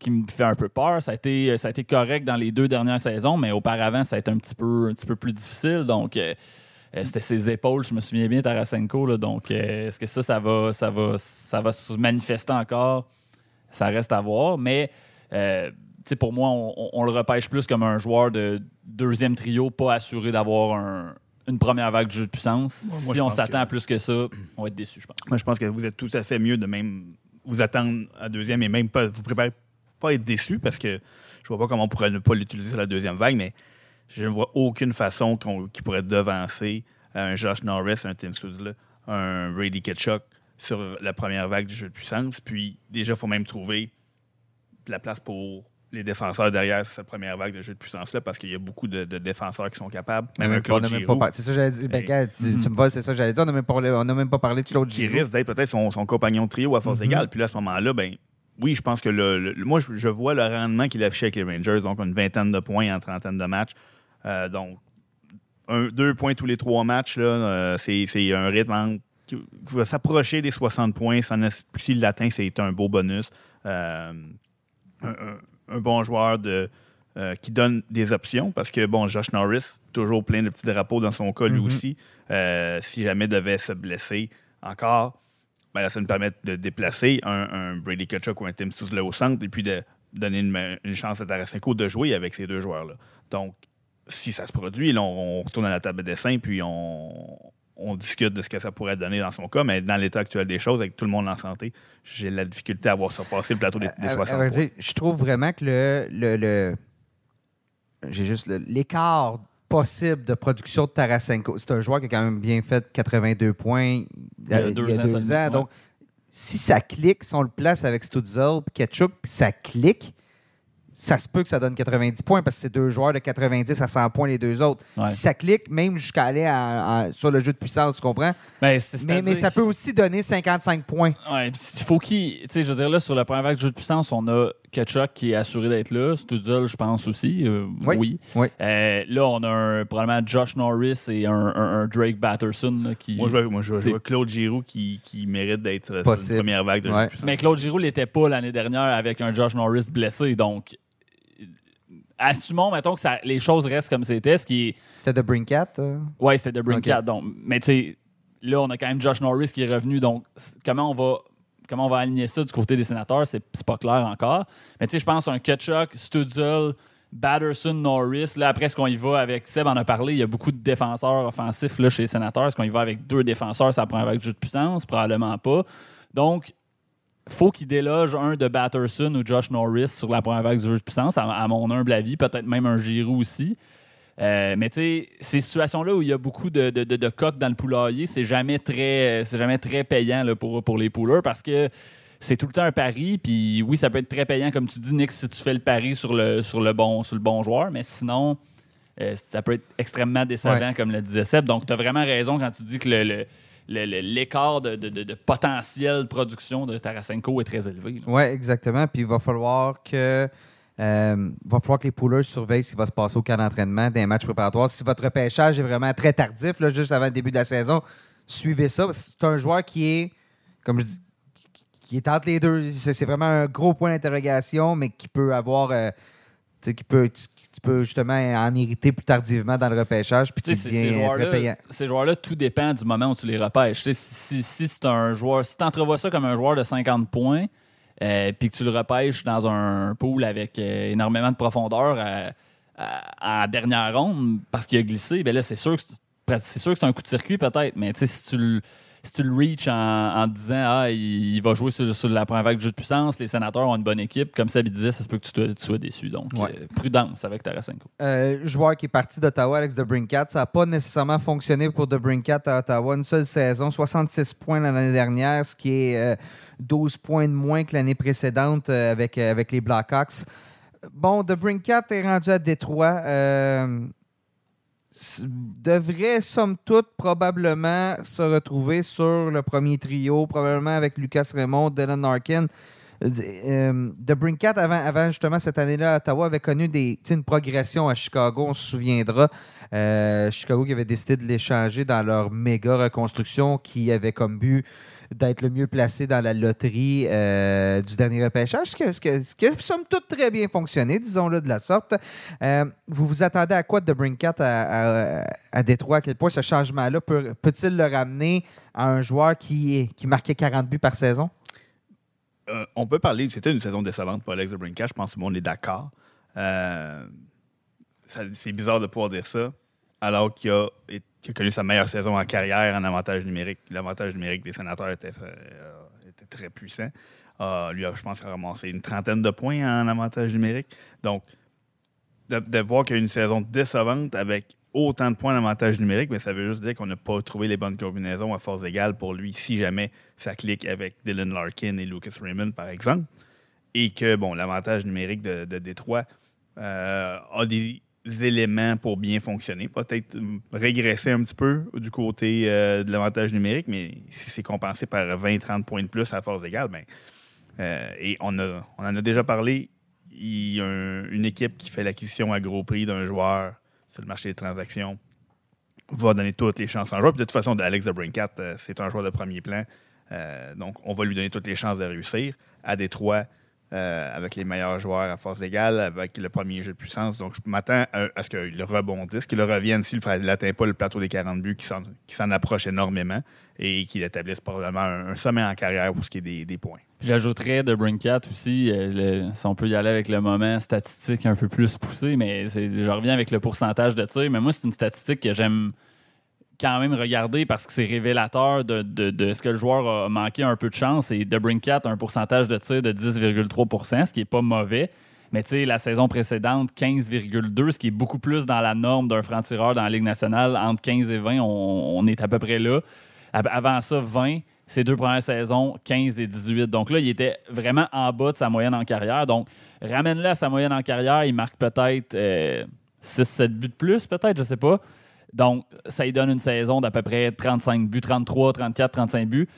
qui me fait un peu peur. Ça a, été, ça a été correct dans les deux dernières saisons, mais auparavant, ça a été un petit peu, un petit peu plus difficile. Donc, euh, euh, c'était ses épaules, je me souviens bien, Tarasenko. Donc, euh, est-ce que ça, ça va, ça, va, ça va se manifester encore? Ça reste à voir. Mais pour moi, on, on, le repêche plus comme un joueur de deuxième trio, pas assuré d'avoir un, une première vague de jeu de puissance. si on s'attend à plus que ça, on va être déçu, je pense. Moi, je pense que vous êtes tout à fait mieux de même vous attendre à deuxième et même pas vous préparez pas à être déçu parce que je vois pas comment on pourrait ne pas l'utiliser sur la deuxième vague, mais je ne vois aucune façon qu'on, qu'il pourrait devancer un Josh Norris, un Tim Souza, un Brady Ketchuk sur la première vague du jeu de puissance. Puis déjà, il faut même trouver de la place pour les défenseurs derrière cette première vague de jeu de puissance-là parce qu'il y a beaucoup de, de défenseurs qui sont capables. Même Claude Giroux, C'est ça que j'allais dire. Ben, Et- tu, tu me vois, c'est ça que j'allais dire. On n'a même, pas parlé- on n'a même pas parlé de Claude qui Giroux. risque d'être peut-être son, son compagnon de trio à force Mhm. égale. Puis là, à ce moment-là, ben oui, je pense que le, le- moi, je, je vois le rendement qu'il affichait avec les Rangers, donc une vingtaine de points en trentaine de matchs. Euh, donc, un, deux points tous les trois matchs, là, euh, c'est, c'est un rythme en- qui, qui va s'approcher des 60 points. S'il l'atteint, c'est un beau bonus. Euh, un, un- un bon joueur de, euh, qui donne des options parce que, bon, Josh Norris, toujours plein de petits drapeaux dans son cas, lui Mhm. aussi. Euh, si jamais devait se blesser encore, ben là, ça nous permet de déplacer un, un Brady Kachuk ou un Tim Souza au centre et puis de donner une, une chance à Tarasenko de jouer avec ces deux joueurs-là. Donc, si ça se produit, là, on, on retourne à la table de dessin puis on, on discute de ce que ça pourrait donner dans son cas. Mais dans l'état actuel des choses, avec tout le monde en santé, j'ai la difficulté à voir surpasser le plateau des, des À- à 60 vrai points. dire, je trouve vraiment que le. le, le- j'ai juste l'écart possible de production de Tarasenko. C'est un joueur qui a quand même bien fait 82 points il y a, Il y a deux il y a ans, deux Donc, si ça clique, si on le place avec Stutzel et Ketchuk, puis ça clique, ça se peut que ça donne 90 points parce que c'est deux joueurs de 90 à 100 points les deux autres. Ouais. Si ça clique, même jusqu'à aller à- à- sur le jeu de puissance, tu comprends? Ben, c'est- Mais, mais ça peut aussi donner 55 points. Ouais, il faut qu'il. Tu sais, je veux dire, là, sur le premier vague de jeu de puissance, on a Ketchuk qui est assuré d'être là. Stutzel, je pense aussi. euh, Oui. oui. Oui. Euh, là, on a un- probablement Josh Norris et un, un- un Drake Batterson là, qui. Moi, je vois, moi, je vois- je vois Claude Giroux qui, qui mérite d'être euh, sur une première vague de jeu de puissance. Mais Claude Giroux l'était pas l'année dernière avec un Josh Norris blessé. Donc, assumons, mettons, que ça, les choses restent comme c'était, ce qui. C'était de Brinkat. euh? Ouais, c'était de Brinkat. Donc, mais tu sais, là, on a quand même Josh Norris qui est revenu. Donc, comment on va. Comment on va aligner ça du côté des sénateurs, c'est pas clair encore. Mais tu sais, je pense un Ketchuk, Stutzel, Batterson, Norris. Là, après, est-ce qu'on y va avec Seb en a parlé, il y a beaucoup de défenseurs offensifs là, chez les sénateurs. Est-ce qu'on y va avec deux défenseurs, ça prend avec jeu de puissance? Probablement pas. Donc, faut qu'il déloge un de Batterson ou Josh Norris sur la première vague du jeu de puissance, à, à mon humble avis. Peut-être même un Giroud aussi. Euh, mais tu sais, ces situations-là où il y a beaucoup de, de, de- de coques dans le poulailler, c'est jamais très, c'est jamais très payant là, pour, pour les pouleurs parce que c'est tout le temps un pari. Puis oui, ça peut être très payant, comme tu dis, Nick, si tu fais le pari sur le, sur le, bon, sur le bon joueur, mais sinon, euh, ça peut être extrêmement décevant, Ouais. comme le disait Seb. Donc, tu as vraiment raison quand tu dis que le- le- le- le- l'écart de, potentiel de production de Tarasenko est très élevé. Oui, exactement. Puis il va falloir que. euh, va falloir que les pouleurs surveillent ce qui va se passer au camp d'entraînement des matchs préparatoires. Si votre repêchage est vraiment très tardif, là, juste avant le début de la saison, suivez ça. C'est un joueur qui est, comme je dis, qui- est entre les deux. C'est vraiment un gros point d'interrogation, mais qui peut avoir. euh, qui peut, tu, tu peux justement en hériter plus tardivement dans le repêchage, puis Tu ces- ces très joueurs-là, payant. ces joueurs-là, tout dépend du moment où tu les repêches. Si, si, si c'est un joueur, si tu entrevois ça comme un joueur de 50 points, euh, puis que tu le repêches dans un pool avec euh, énormément de profondeur à, à- à dernière ronde parce qu'il a glissé, ben là, c'est sûr que c'est sûr que c'est un coup de circuit peut-être, mais si tu le si tu le reach en, en disant ah il, il va jouer sur, sur la première vague de jeu de puissance, les sénateurs ont une bonne équipe, comme ça il disait, ça se peut que tu, te- tu sois déçu. Donc Ouais. euh, prudence avec Tarasenko. Euh, joueur qui est parti d'Ottawa, Alex DeBrincat. Ça n'a pas nécessairement fonctionné pour DeBrincat à Ottawa. Une seule saison, 66 points l'année dernière, ce qui est euh, 12 points de moins que l'année précédente euh, avec, euh, avec les Blackhawks. Bon, DeBrincat est rendu à Détroit. Euh, devrait, somme toute, probablement se retrouver sur le premier trio, probablement avec Lucas Raymond, Dylan Larkin. Euh, de Brinkat, avant, avant justement cette année-là à Ottawa, avait connu des, une progression à Chicago, on se souviendra. Euh, Chicago qui avait décidé de l'échanger dans leur méga reconstruction qui avait comme but d'être le mieux placé dans la loterie euh, du dernier repêchage, ce que, ce, que, ce qui a somme toute très bien fonctionné, disons-le de la sorte. Euh, vous vous attendez à quoi de Brinkat à, à, à Détroit? À quel point ce changement-là peut, peut-il le ramener à un joueur qui, qui marquait 40 buts par saison? Euh, on peut parler, c'était une saison décevante pour Alex DeBrincat, je pense que tout le monde est d'accord. C'est bizarre de pouvoir dire ça, alors qu'il a, qu'il a connu sa meilleure saison en carrière en avantage numérique. L'avantage numérique des sénateurs était, euh, très puissant. a, lui, a, je pense, a ramassé une trentaine de points en avantage numérique. Donc, de, voir qu'il y a une saison décevante avec autant de points d'avantage numérique, mais ça veut juste dire qu'on n'a pas trouvé les bonnes combinaisons à force égale pour lui si jamais ça clique avec Dylan Larkin et Lucas Raymond, par exemple. Et que, bon, l'avantage numérique de, de Détroit euh, a des éléments pour bien fonctionner. Peut-être régresser un petit peu du côté euh, de l'avantage numérique, mais si c'est compensé par 20-30 points de plus à force égale, ben, euh, et on, a, on en a déjà parlé, il y a un- une équipe qui fait l'acquisition à gros prix d'un joueur sur le marché des transactions va donner toutes les chances en joueur. Puis de toute façon, Alex de Brincat, euh, c'est un joueur de premier plan. Euh, donc, on va lui donner toutes les chances de réussir. À Détroit, euh, avec les meilleurs joueurs à force égale, avec le premier jeu de puissance. Donc, je m'attends à, ce qu'il rebondisse, qu'il revienne s'il n'atteint pas le plateau des 40 buts, qu'il s'en- approche énormément et qu'il établisse probablement un, sommet en carrière pour ce qui est des, points. J'ajouterais de Brinkat aussi, euh, si on peut y aller avec le moment statistique un peu plus poussé, mais je reviens avec le pourcentage de tir. Mais moi, c'est une statistique que j'aime quand même regarder parce que c'est révélateur de, de- ce que le joueur a manqué un peu de chance. Et de Brinkat a un pourcentage de tir de 10,3% ce qui est pas mauvais. Mais tu sais, la saison précédente, 15,2 ce qui est beaucoup plus dans la norme d'un franc-tireur dans la Ligue nationale. Entre 15 et 20, on, est à peu près là. Avant ça, 20. Ses deux premières saisons, 15 et 18. Donc là, il était vraiment en bas de sa moyenne en carrière. Donc, ramène-le à sa moyenne en carrière. Il marque peut-être 6-7 buts de plus, peut-être, je sais pas. Donc, ça lui donne une saison d'à peu près 35 buts, 33, 34, 35 buts.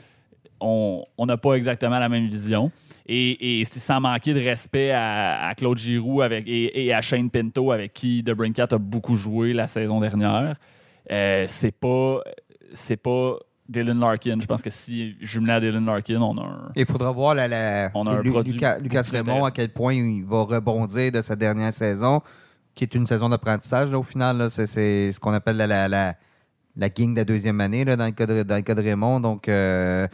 On n'a pas exactement la même vision. Et, et c'est sans manquer de respect à, à Claude Giroux avec, et, et à Shane Pinto, avec qui De Brincat a beaucoup joué la saison dernière. Euh, c'est pas c'est pas Dylan Larkin. Je pense que si jumelé à Dylan Larkin, on a un. Il faudra voir la, la- On a un Lu- Lucas, Lucas Raymond à quel point il va rebondir de sa dernière saison, qui est une saison d'apprentissage. là, Au final, là. c'est c'est ce qu'on appelle la, la, la, la gang de la deuxième année là, dans, le cas de, dans le cas de Raymond. Donc, euh,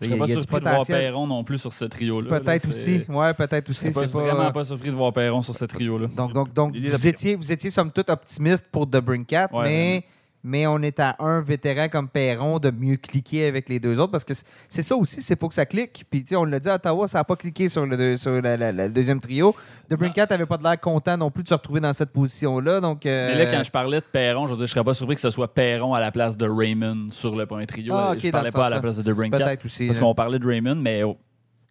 Je a, pas y a surpris de voir. Perron non plus sur ce trio-là. là. Peut-être aussi. Ouais, peut-être aussi. Je pas- pas- vraiment pas surpris de voir Perron sur ce trio-là. Donc, donc, donc vous, étiez, vous étiez somme toute optimiste pour The Brincat, Ouais, mais, mais on est à un vétéran comme Perron de mieux cliquer avec les deux autres parce que c'est- ça aussi, c'est faut que ça clique. Puis, on l'a dit à Ottawa, ça n'a pas cliqué sur le, deux- sur la- la- la- le deuxième trio. The Brincat n'avait pas de l'air content non plus de se retrouver dans cette position-là. Donc, euh, Mais là, quand je parlais de Perron, je je serais pas surpris que ce soit Perron à la place de Raymond sur le point trio. Ah, Euh, ok, je dans parlais pas à la place de DeBrincat. peut-être aussi. Parce là. qu'on parlait de Raymond, mais oh,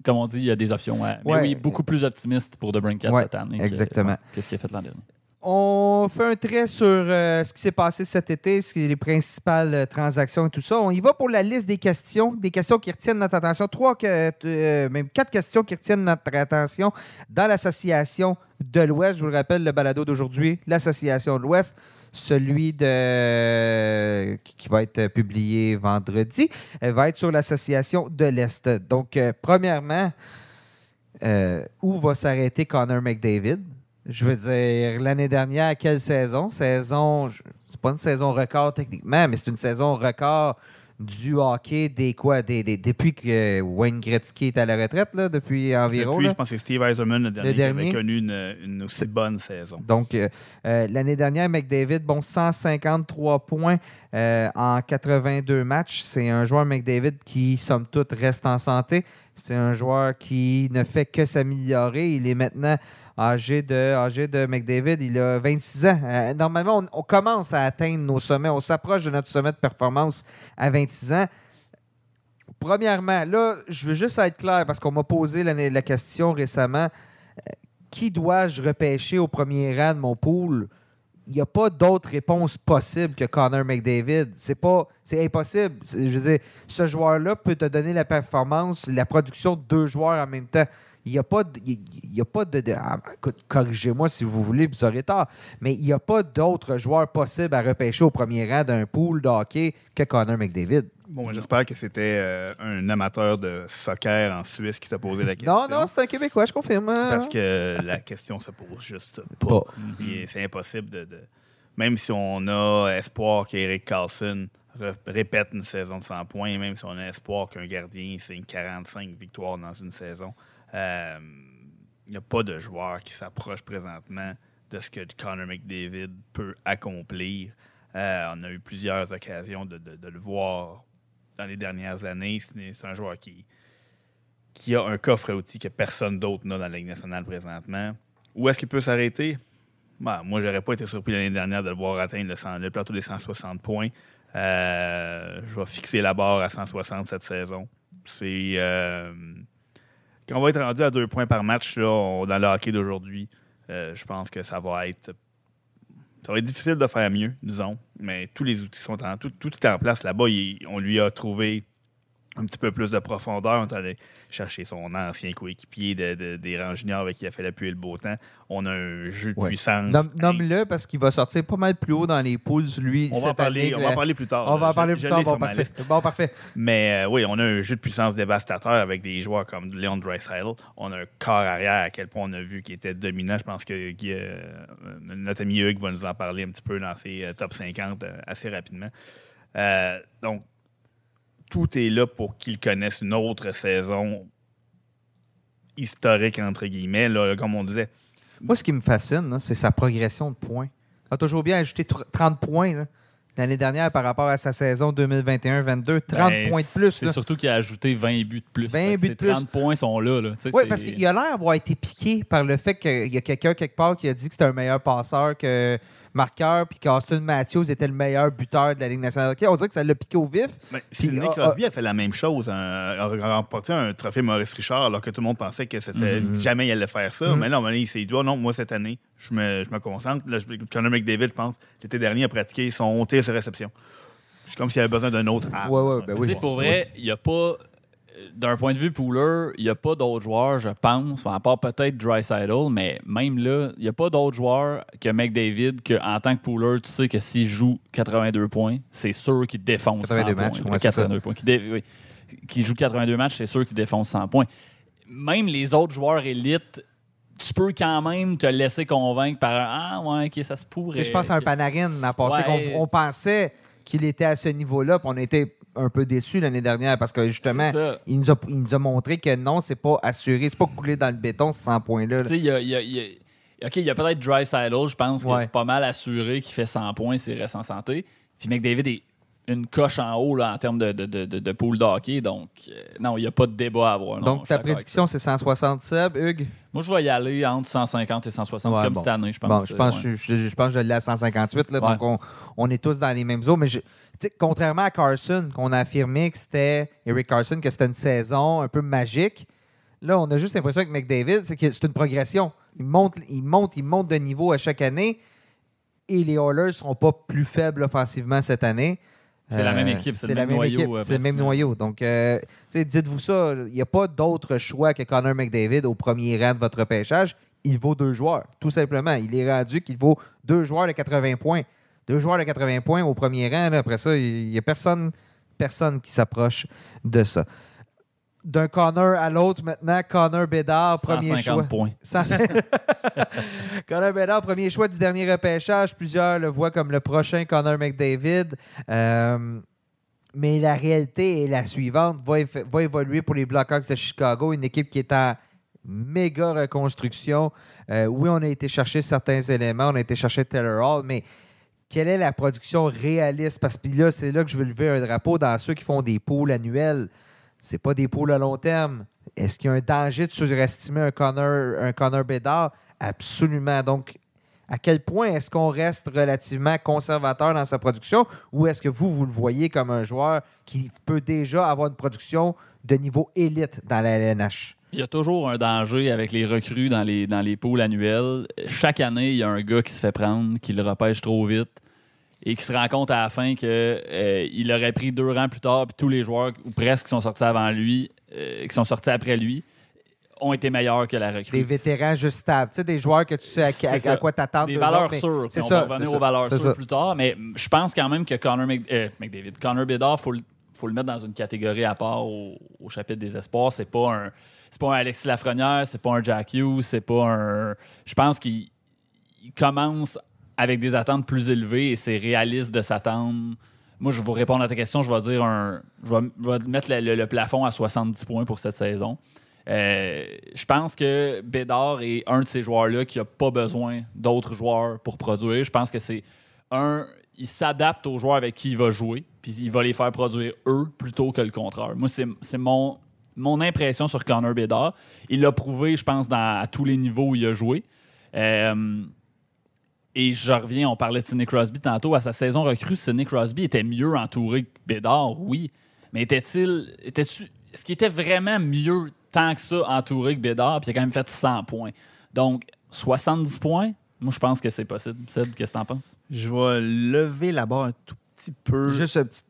comme on dit, il y a des options. Mais Ouais. oui, beaucoup plus optimiste pour DeBrincat Ouais, cette année. exactement. ouais, Qu'est-ce qu'il a fait l'an dernier? On fait un trait sur euh, ce qui s'est passé cet été, ce qui est les principales euh, transactions et tout ça. On y va pour la liste des questions, des questions qui retiennent notre attention. Trois, euh, même quatre questions qui retiennent notre attention dans l'association de l'Ouest. Je vous le rappelle, le balado d'aujourd'hui, l'association de l'Ouest, celui qui va être publié vendredi, va être sur l'association de l'Est. Donc, premièrement, où va s'arrêter Connor McDavid? Je veux dire, l'année dernière, quelle saison? Saison, c'est pas une saison record techniquement, mais c'est une saison record du hockey des quoi? Des, des- depuis que Wayne Gretzky est à la retraite, là, depuis environ. Depuis, là? je pense que c'est Steve Eiserman, le dernier, qui dernier. avait connu une, une aussi bonne saison. Donc, euh, euh, l'année dernière, McDavid, bon, 153 points euh, en 82 matchs. C'est un joueur McDavid qui, somme toute, reste en santé. C'est un joueur qui ne fait que s'améliorer. Il est maintenant âgé de, âgé de McDavid. Il a 26 ans. Euh, normalement, on, commence à atteindre nos sommets. On s'approche de notre sommet de performance à 26 ans. Premièrement, là, je veux juste être clair parce qu'on m'a posé la, question récemment qui dois-je repêcher au premier rang de mon pool? Il n'y a pas d'autre réponse possible que Connor McDavid. C'est pas, c'est impossible. Je veux dire, ce joueur-là peut te donner la performance, la production de deux joueurs en même temps. Il n'y a pas de. y a pas de, de- ah, écoute, corrigez-moi si vous voulez, vous aurez tort. Mais il n'y a pas d'autres joueurs possibles à repêcher au premier rang d'un pool de hockey que Connor McDavid. Bon, j'espère que c'était euh, un amateur de soccer en Suisse qui t'a posé la question. Non, non, c'est un Québécois, je confirme. hein. Parce que la question se pose juste pas. C'est impossible de, de- Même si on a espoir qu'Eric Carlson répète une saison de 100 points, même si on a espoir qu'un gardien signe 45 victoires dans une saison, euh, il n'y a pas de joueur qui s'approche présentement de ce que Connor McDavid peut accomplir. Euh, on a eu plusieurs occasions de, le voir dans les dernières années. C'est un joueur qui, qui a un coffre à outils que personne d'autre n'a dans la Ligue nationale présentement. Où est-ce qu'il peut s'arrêter? Ben, moi, j'aurais pas été surpris l'année dernière de le voir atteindre le, 100 le plateau des 160 points. Euh, je vais fixer la barre à 160 cette saison. C'est. euh, quand on va être rendu à deux points par match là, dans le hockey d'aujourd'hui, euh, je pense que ça va être. Ça va être difficile de faire mieux, disons. Mais tous les outils sont en. Tout, tout est en place là-bas. On lui a trouvé un petit peu plus de profondeur. Chercher son ancien coéquipier de, de- des rangs juniors avec qui il a fait l'appui et le beau temps. On a un jeu de Ouais. puissance. Nomme- Nomme-le parce qu'il va sortir pas mal plus haut dans les poules, lui, on va, en parler, année. on va en parler plus tard. On va en parler Je- plus je tard. Bon, parfait. liste. Bon, parfait. Mais euh, oui, on a un jeu de puissance dévastateur avec des joueurs comme Leon Draisaitl. On a un corps arrière à quel point on a vu qu'il était dominant. Je pense que euh, notre ami Hugues va nous en parler un petit peu dans ses euh, top 50 euh, assez rapidement. Euh, donc, tout est là pour qu'il connaisse une autre saison historique, entre guillemets, là, comme on disait. Moi, ce qui me fascine, c'est sa progression de points. Il a toujours bien ajouté tr- 30 points l'année dernière par rapport à sa saison 2021-22. 30 Ben, points de plus. C'est surtout qu'il a ajouté 20 buts de plus. 20 Fait que buts de plus. 30 points sont là. là. Oui, parce qu'il a l'air d'avoir été piqué par le fait qu'il y a quelqu'un quelque part qui a dit que c'était un meilleur passeur que marqueur, puis qu'Austin Matthews était le meilleur buteur de la Ligue nationale. OK, on dirait que ça l'a piqué au vif. Ben, Sidney ah, Crosby a fait la même chose, un- a remporté un trophée Maurice Richard alors que tout le monde pensait que c'était Mhm. jamais il allait faire ça. Mais là, à un moment donné, il s'est dit, Ah non, moi cette année, je me, je me concentre. Là, je- Connor McDavid, je pense, l'été dernier, a pratiqué son tir sur réception. C'est comme s'il avait besoin d'un autre app. Ouais, ouais, ben Tu oui. sais, pour vrai, il n'y a pas. D'un point de vue pooler, il n'y a pas d'autres joueurs, je pense, à part peut-être Drysaddle, mais même là, il n'y a pas d'autres joueurs que McDavid que en tant que pooler, tu sais que s'il joue 82 points, c'est sûr qu'il défonce 82 100 matchs, points. ouais, c'est ça. 82 points. Oui. Qu'il joue 82 matchs, c'est sûr qu'il défonce 100 points. Même les autres joueurs élites, tu peux quand même te laisser convaincre par un Ah, ouais, ok, ça se pourrait. je pense à un Panarin l'an passé, Ouais. qu'on on pensait qu'il était à ce niveau-là, puis on était un peu déçus l'année dernière parce que justement, il nous, a, il nous a montré que non, c'est pas assuré, c'est pas coulé dans le béton, ces 100 points-là. là. Tu sais, il y a, y a- il y a- OK, il y a peut-être Dry je pense que Ouais. c'est pas mal assuré qu'il fait 100 points s'il reste en santé. Puis McDavid est une coche en haut là, en termes de, de, de, de, pool de hockey. Donc, euh, non, il n'y a pas de débat à avoir. non, Donc, ta prédiction, c'est 160 Seb, Hugues? Moi, je vais y aller entre 150 et 160, Ouais, comme bon. cette année, je pense. Bon, je pense, Ouais. je, je- je pense que je l'ai à 158, là, Ouais. donc on, on est tous dans les mêmes eaux. Mais je- tu sais, contrairement à Carson, qu'on a affirmé que c'était Eric Carson, que c'était une saison un peu magique, là, on a juste l'impression que McDavid, c'est que c'est une progression. Il monte, il monte, il monte de niveau à chaque année. Et les Oilers ne seront pas plus faibles offensivement cette année. C'est la même équipe, c'est le même noyau, C'est le même noyau. Donc, euh, dites-vous ça, il n'y a pas d'autre choix que Connor McDavid au premier rang de votre repêchage. Il vaut deux joueurs, tout simplement. Il est rendu qu'il vaut deux joueurs de 80 points. Deux joueurs de 80 points au premier rang. là. après ça, il n'y a personne, personne qui s'approche de ça. D'un Connor à l'autre, maintenant, Connor Bédard, premier 150 choix. points. 100 Connor Bedard, premier choix du dernier repêchage. Plusieurs le voient comme le prochain Connor McDavid. Euh, mais la réalité est la suivante. Va, évoluer pour les Blackhawks de Chicago, une équipe qui est en méga reconstruction. Euh, oui, on a été chercher certains éléments. On a été chercher Taylor Hall, mais quelle est la production réaliste? Parce que là, c'est là que je veux lever un drapeau dans ceux qui font des pools annuels. C'est pas des pools à long terme. Est-ce qu'il y a un danger de surestimer un Connor, un Bedard? Absolument. Donc, à quel point est-ce qu'on reste relativement conservateur dans sa production ou est-ce que vous, vous le voyez comme un joueur qui peut déjà avoir une production de niveau élite dans la LNH? Il y a toujours un danger avec les recrues dans les, dans les pools annuels. Chaque année, il y a un gars qui se fait prendre, qui le repêche trop vite et qui se rend compte à la fin qu'il aurait pris deux rangs plus tard, puis tous les joueurs, ou presque, qui sont sortis avant lui, euh, qui sont sortis après lui, ont été meilleurs que la recrue. Des vétérans juste stables, tu sais, des joueurs que tu sais à, quoi t'attendre. Des valeurs autres, sûres. C'est puis ça. On va revenir aux valeurs sûres ça. plus tard, mais je pense quand même que Connor Mc- euh, McDavid, Connor Bedard, il faut, le- faut le mettre dans une catégorie à part au, au chapitre des espoirs. C'est pas un c'est pas un Alexis Lafrenière, c'est pas un Jack Hughes, c'est pas un. Je pense qu'il il commence avec des attentes plus élevées et c'est réaliste de s'attendre. Moi, je vais vous répondre à ta question. Je vais dire un. Je vais, mettre le, plafond à 70 points pour cette saison. Euh, je pense que Bédard est un de ces joueurs-là qui n'a pas besoin d'autres joueurs pour produire. Je pense que c'est un. Il s'adapte aux joueurs avec qui il va jouer, puis il va les faire produire eux plutôt que le contraire. Moi, c'est mon, mon impression sur Connor Bedard. Il l'a prouvé, je pense, dans, à tous les niveaux où il a joué. Euh, et je reviens, on parlait de Sidney Crosby tantôt. À sa saison recrue, Sidney Crosby était mieux entouré que Bédard, oui. Mais était-il. Était est-ce qu'il était vraiment mieux tant que ça entouré que Bédard? Puis il a quand même fait 100 points. Donc, 70 points, moi, je pense que c'est possible. Seb, qu'est-ce que t'en penses? Je vais lever la barre un tout petit peu. Juste, un petit-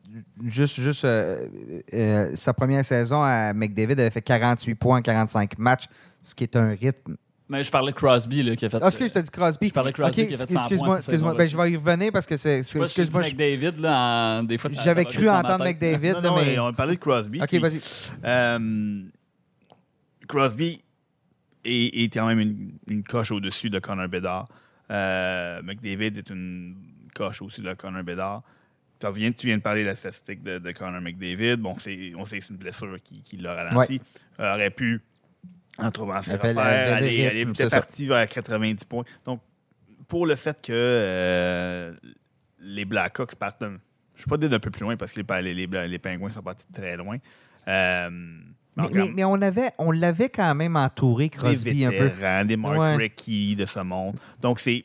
juste, juste euh, euh, sa première saison à McDavid avait fait 48 points en 45 matchs, ce qui est un rythme. Mais je parlais de Crosby là, qui a fait. Ah, excuse, tu as dit Crosby. Je parlais de Crosby Ok, qui a fait 100 excuse-moi, excuse-moi. Ben, je vais y revenir parce que c'est. Si Excuse-moi, dit je- McDavid, là, en- des fois, ça- j'avais cru entendre. McDavid, non, là, non, mais. on parlait de Crosby. Ok, qui- vas-y. Euh, Crosby est, est quand même une, une coche au-dessus de Connor Bedard. Euh, McDavid est une coche au-dessus de Connor Bedard. Tu viens, tu viens de parler de la statistique de, de Connor McDavid. Bon, c'est- on sait que c'est une blessure qui, qui l'a ralenti. Euh, aurait pu, en trouvant ses repères, appelle aller, le aller rythme, était c'est ça. parti vers 90 points. Donc, pour le fait que euh, les Blackhawks partent je ne pas dire d'un peu plus loin parce que les, les, les, les Pingouins sont partis de très loin. Euh, Mais, mais- mais on avait, on l'avait quand même entouré, Crosby, des un peu. des Mark Ouais. De ce monde. Donc, c'est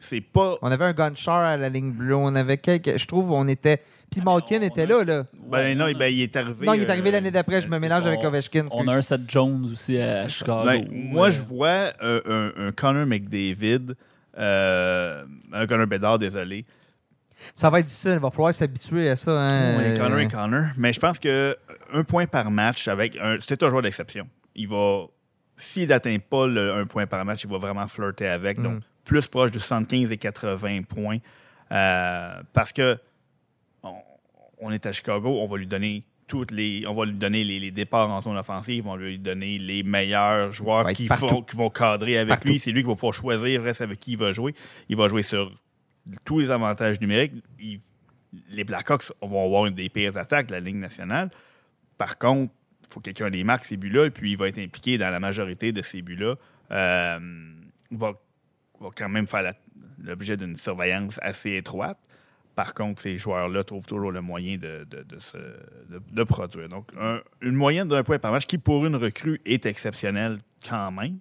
c'est pas... On avait un Gunshar à la ligne bleue. On avait quelques. Je trouve on était. Puis Ah, Malkin était a- là, là. Ben non, ben, il est arrivé... Non, il est arrivé euh, l'année d'après. Je me mélange avec Ovechkin. On a un Seth Jones aussi à Chicago. Ben, moi, Euh, je vois un, un- un Connor McDavid, euh, un Connor Bedard, désolé. Ça va être difficile. Il va falloir s'habituer à ça. Hein. Ouais, Connor et Connor. Mais je pense que un point par match, avec un, c'est un joueur d'exception. Il va... S'il n'atteint pas le, un point par match, il va vraiment flirter avec. Mm. Donc, plus proche de 75 et 80 points. Euh, parce que on, on est à Chicago, on va lui donner toutes les. On va lui donner les, les départs en zone offensive, on va lui donner les meilleurs joueurs qui, font, qui vont cadrer avec Partout. lui. C'est lui qui va pouvoir choisir reste avec qui il va jouer. Il va jouer sur tous les avantages numériques. Il- les Blackhawks vont avoir une des pires attaques de la Ligue nationale. Par contre, il faut que quelqu'un les marque ces buts-là, et puis il va être impliqué dans la majorité de ces buts-là. Euh, il va, va quand même faire l'objet d'une surveillance assez étroite. Par contre, ces joueurs-là trouvent toujours le moyen de, se- produire. Donc, un- une moyenne d'un point par match qui, pour une recrue, est exceptionnelle quand même.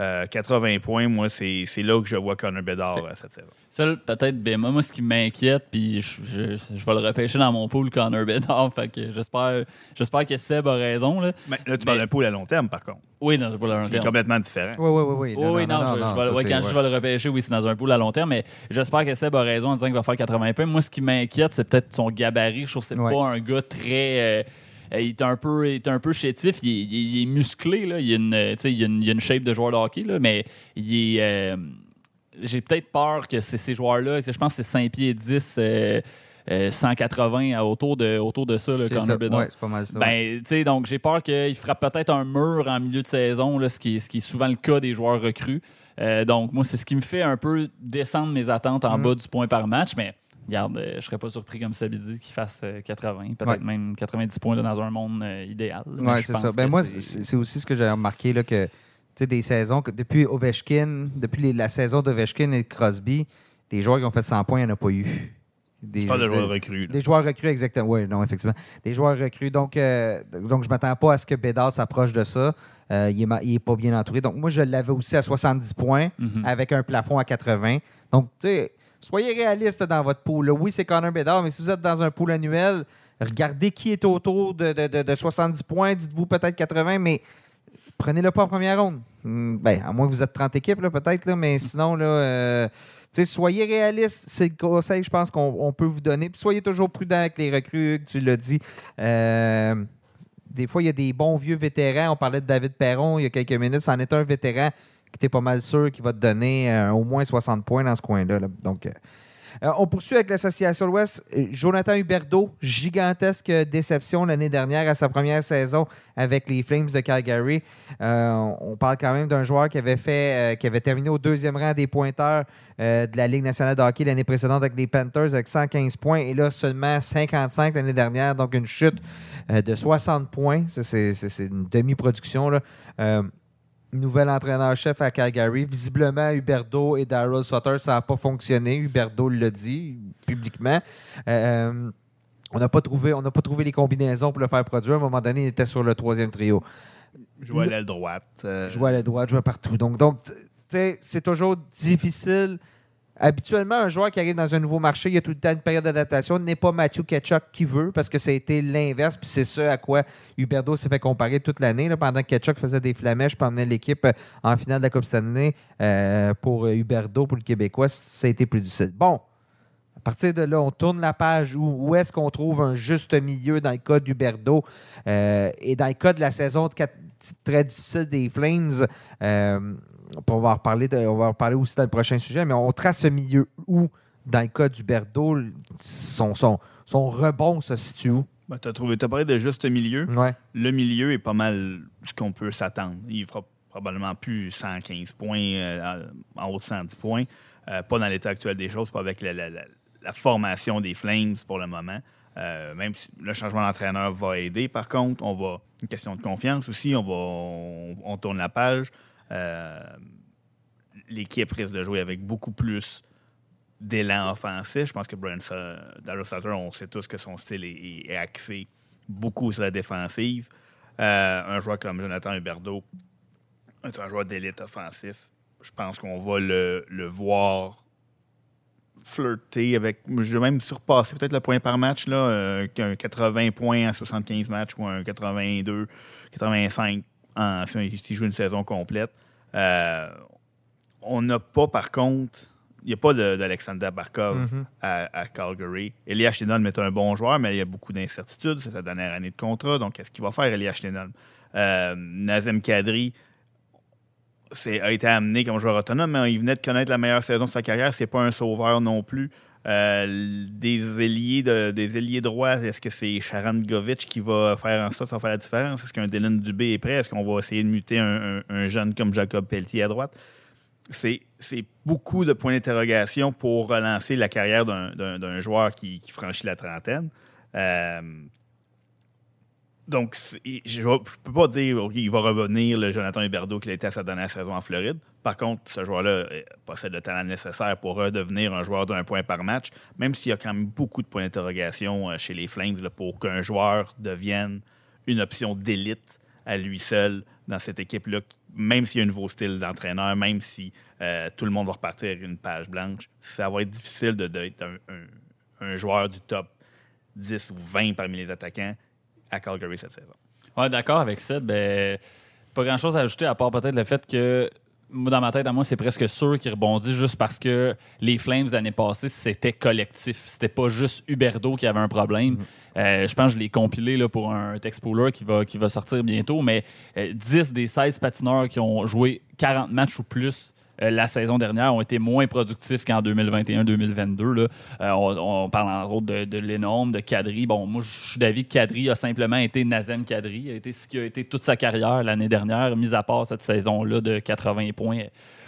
Euh, 80 points, moi, c'est c'est là que je vois Connor Bedard euh, cette saison. Seul, peut-être, ben, moi, moi, ce qui m'inquiète, puis je, je- je vais le repêcher dans mon pool, Connor Bedard. Fait que j'espère, j'espère que Seb a raison. Là. Mais là, tu Mais- parles d'un pool à long terme, par contre. Oui, dans un pool à long C'est terme. complètement différent. Oui, oui, oui. oui. Oui, oui, non, je- je vais- ça, ouais, c'est- quand ouais. je vais le repêcher, oui, c'est dans un pool à long terme, mais j'espère que Seb a raison en disant qu'il va faire 80 points. Moi, ce qui m'inquiète, c'est peut-être son gabarit. Je trouve que c'est Ouais. pas un gars très. euh, euh, il est un peu, il est un peu chétif, il est, il est- il est musclé, là. Il, a une, euh, tu sais, il, a une, il a une shape de joueur de hockey, là, mais il est. euh, J'ai peut-être peur que ces joueurs-là, je pense que c'est 5 pieds 10, euh, euh, 180 à- autour de, autour de ça, le Connor. Bedard. Ouais, c'est pas mal ça. Ben, tu sais, donc j'ai peur qu'il frappe peut-être un mur en milieu de saison, là, ce, qui est, ce qui est souvent le cas des joueurs recrues. Euh, donc, moi, c'est ce qui me fait un peu descendre mes attentes en Mhm. bas du point par match, mais regarde, euh, je serais pas surpris, comme Sabi dit, qu'il fasse euh, 80, peut-être Ouais. même 90 points là, dans un monde euh, idéal. Oui, c'est ça. Ben moi, c'est- aussi ce que j'ai remarqué, là, que tu sais, des saisons, que depuis Ovechkin, depuis les- la saison d'Ovechkin et de Crosby, des joueurs qui ont fait 100 points, il n'y en a pas eu. Des, Pas de je veux joueur dire, recru. là. Des joueurs recrues, exactement. Oui, non, effectivement. Des joueurs recrues. Donc, euh, donc je ne m'attends pas à ce que Bédard s'approche de ça. Euh, il n'est pas bien entouré. Donc, moi, je l'avais aussi à 70 points Mhm. avec un plafond à 80. Donc, tu sais, soyez réaliste dans votre pool. Oui, c'est Connor Bédard, mais si vous êtes dans un pool annuel, regardez qui est autour de, de- de- de 70 points. Dites-vous peut-être 80, mais prenez-le pas en première ronde. Hmm, Ben, à moins que vous êtes 30 équipes, peut-être, là, mais sinon, là, euh, soyez réaliste. C'est le conseil, je pense, qu'on on peut vous donner. Soyez toujours prudent avec les recrues, tu l'as dit. Euh, des fois, il y a des bons vieux vétérans. On parlait de David Perron il y a quelques minutes. C'en est un vétéran que tu pas mal sûr qu'il va te donner euh, au moins 60 points dans ce coin-là. euh, euh, on poursuit avec l'Association de l'Ouest. Jonathan Huberdeau, gigantesque déception l'année dernière à sa première saison avec les Flames de Calgary. On parle quand même d'un joueur qui avait fait, qui avait terminé au deuxième rang des pointeurs de la Ligue nationale de hockey l'année précédente avec les Panthers avec 115 points et là seulement 55 l'année dernière, donc une chute de 60 points. C'est une demi-production. Nouvel entraîneur-chef à Calgary. Visiblement, Huberdeau et Daryl Sutter, ça n'a pas fonctionné. Huberdeau l'a dit publiquement. Euh, On n'a pas, trouvé, on n'a pas trouvé les combinaisons pour le faire produire. À un moment donné, il était sur le troisième trio. Jouer à l'aile droite. euh, Jouer à la droite, jouer partout. Donc, donc tu sais, c'est toujours difficile. Habituellement, un joueur qui arrive dans un nouveau marché, il y a tout le temps une période d'adaptation. N'est pas Matthew Ketchuk qui veut, parce que ça a été l'inverse. Puis c'est ce à quoi Huberdo s'est fait comparer toute l'année. Pendant que Ketchuk faisait des flamèches, puis emmenait l'équipe euh, en finale de la Coupe Stanley euh, pour Huberdo, pour le Québécois, ça a été plus difficile. Bon, à partir de là, on tourne la page où, est-ce qu'on trouve un juste milieu dans le cas d'Huberdo euh, et dans le cas de la saison très difficile des Flames. euh, on va en reparler, de- on va en reparler aussi dans le prochain sujet, mais on trace ce milieu où, dans le cas d'Huberdo, son, son, son rebond se situe où? ben, trouvé, t'as parlé de juste milieu. Ouais. Le milieu est pas mal ce qu'on peut s'attendre. Il fera probablement plus 115 points, euh, en haut de 110 points. Euh, pas dans l'état actuel des choses, pas avec la, la- la- la formation des Flames pour le moment. Euh, même si le changement d'entraîneur va aider, par contre, on va. Une question de confiance aussi, on va. On, on tourne la page. Euh, L'équipe risque de jouer avec beaucoup plus d'élan offensif. Je pense que Brian Sutter, on sait tous que son style est, axé beaucoup sur la défensive. Euh, un joueur comme Jonathan Huberdeau un joueur d'élite offensif. Je pense qu'on va le, voir flirter avec, je vais même surpasser peut-être le point par match, là, euh, qu'un 80 points en 75 matchs ou un 82, 85 en, si joue une saison complète. Euh, on n'a pas, par contre, il n'y a pas de- d'Alexander Barkov Mhm. à, à Calgary. Elias Chenol est un bon joueur, mais il y a beaucoup d'incertitudes. C'est sa dernière année de contrat. Donc, qu'est-ce qu'il va faire, Elias Chenol? Euh, Nazem Kadri a été amené comme joueur autonome, mais il venait de connaître la meilleure saison de sa carrière. C'est pas un sauveur non plus. Euh, des ailiers de, des droits, est-ce que c'est Sharon Govic qui va faire en sorte ça faire la différence? Est-ce qu'un Dylan Dubé est prêt? Est-ce qu'on va essayer de muter un, un- un jeune comme Jacob Pelletier à droite? C'est beaucoup de points d'interrogation pour relancer la carrière d'un- joueur qui, qui franchit la trentaine. Euh, donc, je ne peux pas dire OK, il va revenir le Jonathan Huberdeau qu'il été à sa dernière saison en Floride. Par contre, ce joueur-là euh, possède le talent nécessaire pour redevenir un joueur d'un point par match, même s'il y a quand même beaucoup de points d'interrogation euh, chez les Flames pour qu'un joueur devienne une option d'élite à lui seul dans cette équipe-là, même s'il y a un nouveau style d'entraîneur, même si euh, tout le monde va repartir avec une page blanche, ça va être difficile d'être un, un- un joueur du top 10 ou 20 parmi les attaquants à Calgary cette saison. Ouais, d'accord avec ça. Ben, pas grand chose à ajouter à part peut-être le fait que moi, dans ma tête, à moi, c'est presque sûr qu'il rebondit juste parce que les Flames l'année passée, c'était collectif. C'était pas juste Huberdo qui avait un problème. Euh, je pense que je l'ai compilé là, pour un text pooler qui va, qui va sortir bientôt, mais euh, 10 des 16 patineurs qui ont joué 40 matchs ou plus la saison dernière ont été moins productifs qu'en 2021-2022. là. Euh, on, parle en autres de, Lennon, de Kadri. Bon, moi, je suis d'avis que Kadri a simplement été Nazem Kadri. A été ce qui a été toute sa carrière l'année dernière, mis à part cette saison-là de 80 points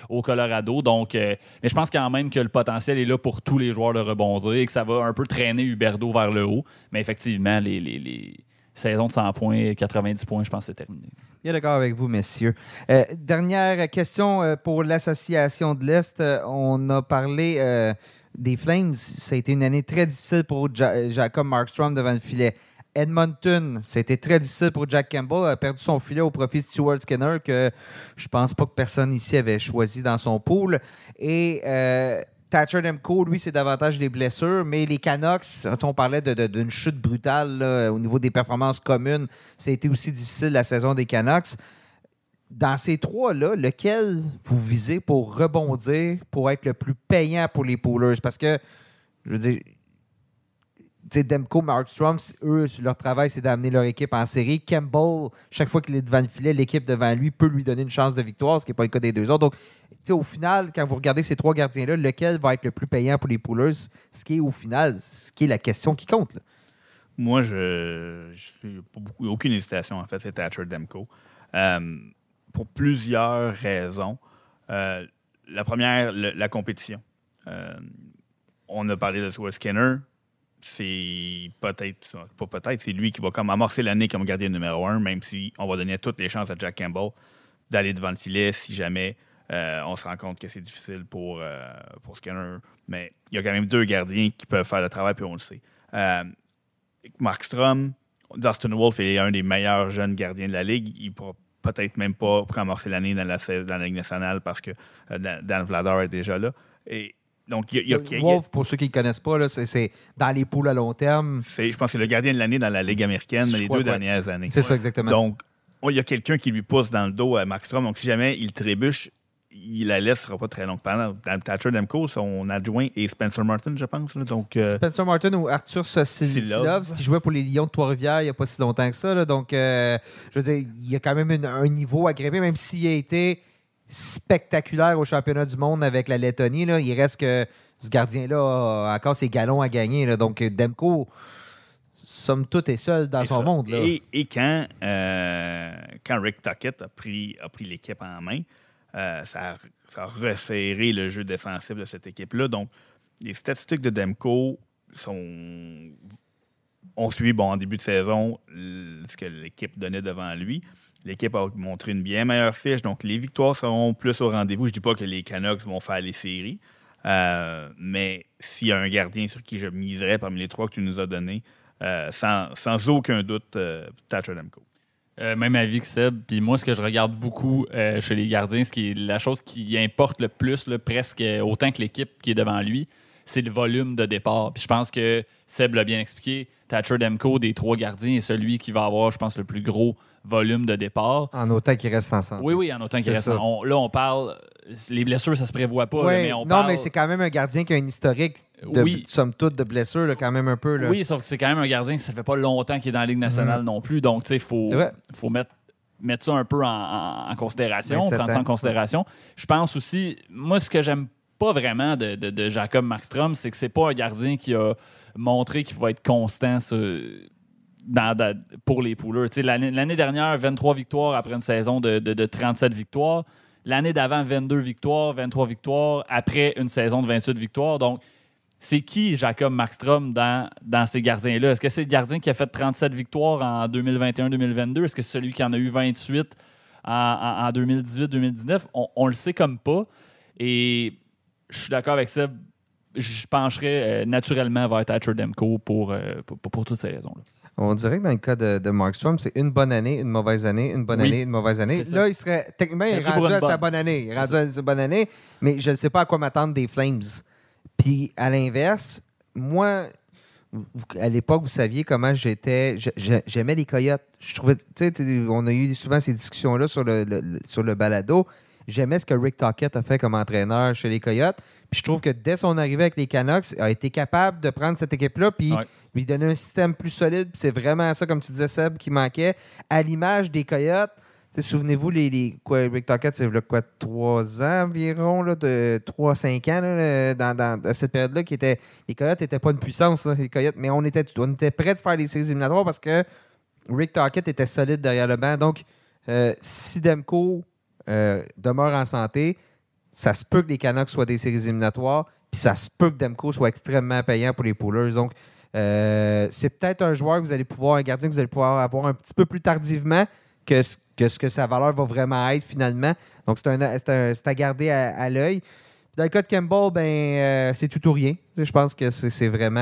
au Colorado. Donc, euh, mais je pense quand même que le potentiel est là pour tous les joueurs de rebondir et que ça va un peu traîner Huberdo vers le haut. Mais effectivement, les, les, les saisons de 100 points, 90 points, je pense que c'est terminé. Bien d'accord avec vous, messieurs. Euh, dernière question euh, pour l'Association de l'Est. Euh, on a parlé des Flames. Ça a été une année très difficile pour Ja- Jacob Markstrom devant le filet. Edmonton, c'était très difficile pour Jack Campbell. a perdu son filet au profit de Stuart Skinner, que je pense pas que personne ici avait choisi dans son pool. Et Thatcher Demko, lui, c'est davantage des blessures, mais les Canucks, on parlait d'une chute brutale au niveau des performances communes. Ça a été aussi difficile la saison des Canucks. Dans ces trois-là, lequel vous visez pour rebondir, pour être le plus payant pour les poolers? Parce que, je veux dire, Demko, Markstrom, eux, leur travail, c'est d'amener leur équipe en série. Campbell, chaque fois qu'il est devant le filet, l'équipe devant lui peut lui donner une chance de victoire, ce qui n'est pas le cas des deux autres. Donc, au final, quand vous regardez ces trois gardiens-là, lequel va être le plus payant pour les poolers? Ce qui est, au final, ce qui est la question qui compte. Moi, je, je beaucoup, aucune hésitation, en fait, c'est Thatcher Demko. Euh, pour plusieurs raisons. Euh, la première, la compétition. Euh, on a parlé de Stuart Skinner. C'est peut-être, pas peut-être, c'est lui qui va comme amorcer l'année comme gardien numéro un, même si on va donner toutes les chances à Jack Campbell d'aller devant le filet si jamais euh, on se rend compte que c'est difficile pour, euh, Skinner. Mais il y a quand même deux gardiens qui peuvent faire le travail, puis on le sait. Euh, Markstrom, Dustin Wolf est un des meilleurs jeunes gardiens de la Ligue. Il pourra peut-être même pas amorcer l'année dans la, dans la Ligue nationale parce que Dan Dan Vladar est déjà là. Et donc, il y a- il y a- il y a- Wolf, pour ceux qui ne le connaissent pas, là, c'est- dans les poules à long terme. c'est- je pense que c'est le gardien de l'année dans la Ligue américaine les crois deux ouais. dernières années. C'est ça, exactement. Donc, oh, il y a quelqu'un qui lui pousse dans le dos à Markstrom. Donc, si jamais il trébuche, il, la laisse sera pas très longue. Pendant dans Thatcher Demko, son adjoint et Spencer Martin, je pense. là. donc, euh, Spencer Martin ou Arthur Sosilov, Silov. qui jouait pour les Lions de Trois-Rivières il n'y a pas si longtemps que ça. là. donc, euh, je veux dire, il y a quand même une- un niveau à grimper, même s'il a été spectaculaire au championnat du monde avec la Lettonie. là, il reste que ce gardien-là a encore ses galons à gagner. là. donc, Demko, somme toute, est seul dans et son ça. monde. Là. Et, et quand, euh, quand Rick Tuckett a pris, a pris l'équipe en main, euh, ça, a, ça a resserré le jeu défensif de cette équipe-là. Donc, les statistiques de Demko sont, ont suivi, bon, en début de saison, ce que l'équipe donnait devant lui. L'équipe a montré une bien meilleure fiche, donc les victoires seront plus au rendez-vous. Je dis pas que les Canucks vont faire les séries, euh, mais s'il y a un gardien sur qui je miserais parmi les trois que tu nous as donnés, euh, sans, aucun doute, euh, Thatcher Demko. Euh, même avis que Seb. Puis moi, ce que je regarde beaucoup chez les gardiens, ce qui est la chose qui importe le plus, presque autant que l'équipe qui est devant lui, c'est le volume de départ. Puis je pense que Seb l'a bien expliqué. Thatcher Demko, des trois gardiens, est celui qui va avoir, je pense, le plus gros volume de départ. En autant qu'il reste ensemble. Oui, oui, en autant qu'il C'est reste. ça. on- là, on parle. Les blessures, ça se prévoit pas. là, mais on non, parle- mais c'est quand même un gardien qui a un historique, de, Oui. somme toute, de blessures, là, quand même un peu. Là. Oui, sauf que c'est quand même un gardien ça fait pas longtemps qu'il est dans la Ligue nationale non plus. Donc, tu sais, il faut, faut mettre, mettre ça un peu en, en- en considération, 27 prendre ça en considération. Je pense aussi, moi, ce que j'aime pas vraiment de, de- Jacob Markstrom, c'est que c'est pas un gardien qui a montré qu'il va être constant pour les pouleurs. L'année dernière, 23 victoires après une saison de, de- de 37 victoires. L'année d'avant, 22 victoires, 23 victoires après une saison de 28 victoires. Donc, c'est qui Jacob Markstrom dans, dans ces gardiens-là? Est-ce que c'est le gardien qui a fait 37 victoires en 2021-2022? Est-ce que c'est celui qui en a eu 28 en, en- en 2018-2019? On, on le sait comme pas. Et je suis d'accord avec ça. Je pencherais euh, naturellement vers Thatcher Demko pour, euh, pour, pour- toutes ces raisons-là. On dirait que dans le cas de, de Markstrom, c'est une bonne année, une mauvaise année, une bonne Oui. année, une mauvaise année. Là, il serait techniquement il est rendu à sa bonne? année. Il est rendu à sa bonne année, mais je ne sais pas à quoi m'attendre des Flames. Puis à l'inverse, moi, à l'époque, vous saviez comment j'étais. J'aimais les coyotes. Je trouvais, tu sais, tu- on a eu souvent ces discussions-là sur le- sur le balado. J'aimais ce que Rick Tockett a fait comme entraîneur chez les Coyotes. Puis je trouve que dès son arrivée avec les Canucks, il a été capable de prendre cette équipe-là puis Ouais. lui donner un système plus solide. Puis c'est vraiment ça, comme tu disais, Seb, qui manquait. À l'image des Coyotes, souvenez-vous, les, les- quoi, Rick Tockett, c'est quoi, trois ans environ, là, de 3-5 ans, là, dans, dans- dans cette période-là, qui était. Les Coyotes n'étaient pas une puissance, là, les Coyotes, mais on était, on était prêts de faire les séries éliminatoires parce que Rick Tockett était solide derrière le banc. Donc, euh, si Demko euh, demeure en santé, ça se peut que les Canucks soient des séries éliminatoires, puis ça se peut que Demko soit extrêmement payant pour les poolers. Donc, euh, c'est peut-être un joueur que vous allez pouvoir, un gardien que vous allez pouvoir avoir un petit peu plus tardivement que ce que, ce que sa valeur va vraiment être finalement. Donc, c'est à garder à, l'œil. Dans le cas de Campbell, ben, euh, c'est tout ou rien. Je pense que c'est vraiment.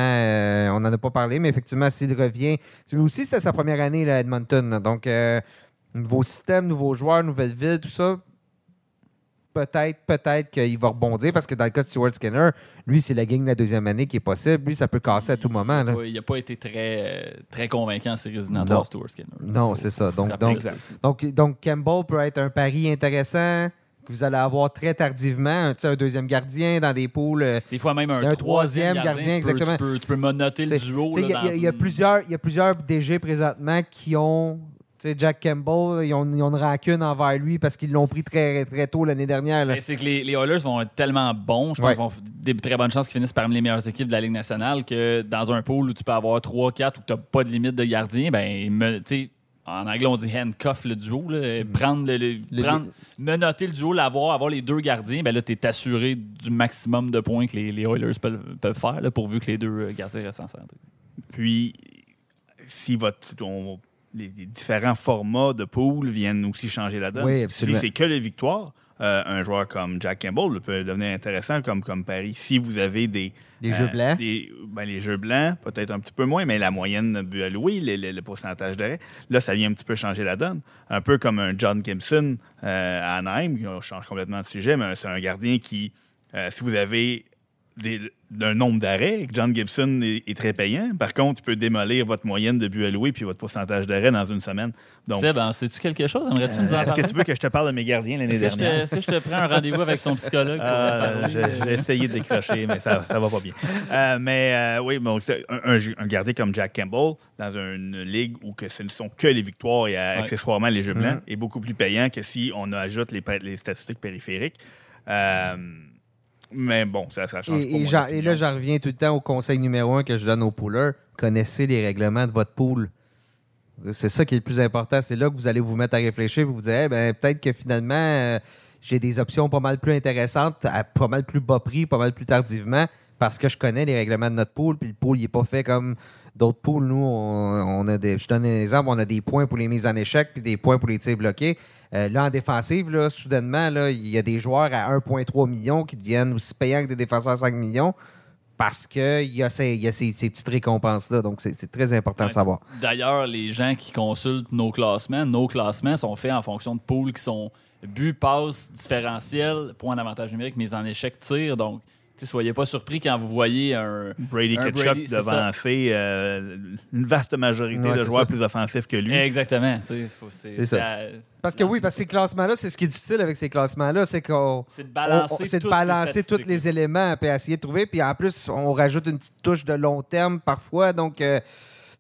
on n'en a pas parlé, mais effectivement, s'il revient. Aussi, c'était sa première année là, à Edmonton. Donc, nouveau système, nouveau joueur, nouvelle ville, tout ça. Peut-être, peut-être qu'il va rebondir parce que dans le cas de Stuart Skinner, lui, c'est la gang de la deuxième année qui est possible. Lui, ça peut casser à tout moment. là. Il n'a pas été très, très convaincant en séries Non. éliminatoires, Stuart Skinner. Non, c'est ça. Donc, donc, donc, donc, Campbell peut être un pari intéressant que vous allez avoir très tardivement. Un, un deuxième gardien dans des poules. euh, Des fois même un, Un troisième troisième gardien, gardien, tu peux- exactement. Tu peux, tu peux monoter le duo. Il y, une- y a plusieurs DG présentement qui ont. Tu sais, Jack Campbell, ils ont, ils ont une rancune envers lui parce qu'ils l'ont pris très, très tôt l'année dernière. là. C'est que les, les Oilers vont être tellement bons, je pense Ouais. qu'ils vont des très bonnes chances qu'ils finissent parmi les meilleures équipes de la Ligue nationale que dans un pool où tu peux avoir 3, 4 où tu n'as pas de limite de gardien, ben, me- en anglais on dit handcuff le duo, là, prendre le, le-. Le- prendre- menotter le duo, l'avoir, avoir les deux gardiens, ben là tu es assuré du maximum de points que les, les Oilers peuvent, peuvent faire là, pourvu que les deux euh, gardiens restent en centre. Puis, si votre, on- les, les différents formats de pool viennent aussi changer la donne, Oui, si c'est que les victoires, euh, un joueur comme Jack Campbell peut devenir intéressant comme, comme pari si vous avez des. Des jeux blancs? des- ben, les jeux blancs, peut-être un petit peu moins, mais la moyenne de buts alloués, le, le- le pourcentage d'arrêt, là, ça vient un petit peu changer la donne. Un peu comme un John Gibson euh, à Anaheim, on change complètement de sujet, mais c'est un gardien qui, euh, si vous avez d'un nombre d'arrêts, John Gibson est, est très payant. Par contre, il peut démolir votre moyenne de buts alloués puis votre pourcentage d'arrêt dans une semaine. Donc, Seb, en sais-tu quelque chose? Aimerais-tu nous en euh, est-ce parler? que tu veux que je te parle de mes gardiens l'année que, je te, dernière? que je te prends un rendez-vous avec ton psychologue? Ah, parler? j'ai essayé de décrocher, mais ça, ça va pas bien. Euh, mais euh, oui, bon, un, un, un gardien comme Jack Campbell, dans une ligue où que ce ne sont que les victoires et euh, Ouais. accessoirement les jeux blancs, Mhm. est beaucoup plus payant que si on ajoute les, statistiques périphériques. Euh, mais bon, ça, ça change pas. Et, j'en- et là, j'en reviens tout le temps au conseil numéro un que je donne aux poolers. Connaissez les règlements de votre pool. C'est ça qui est le plus important. C'est là que vous allez vous mettre à réfléchir et vous dire Eh ben, peut-être que finalement, euh, j'ai des options pas mal plus intéressantes, à pas mal plus bas prix, pas mal plus tardivement, parce que je connais les règlements de notre pool. Puis le pool, il n'est pas fait comme d'autres pools. Nous, on, on a des, je donne un exemple on a des points pour les mises en échec puis des points pour les tirs bloqués. Euh, là, en défensive, là, soudainement, là, il y a des joueurs à 1,3 million qui deviennent aussi payants que des défenseurs à 5 millions parce qu'il y a ces, y a ces, ces petites récompenses-là. Donc, c'est très important de savoir. D'ailleurs, les gens qui consultent nos classements, nos classements sont faits en fonction de pools qui sont but, passe, différentiel, point d'avantage numérique, mise en échec, tir. Donc, soyez pas surpris quand vous voyez un. Brady un Ketchup Brady, devancer euh, une vaste majorité Ouais, de joueurs ça. plus offensifs que lui. Exactement. ça. à- Parce que oui, parce que ces classements-là, c'est ce qui est difficile avec ces classements-là, c'est qu'on. c'est de balancer, on- de toutes balancer tous les éléments puis essayer de trouver. Puis en plus, on rajoute une petite touche de long terme parfois. Donc, euh,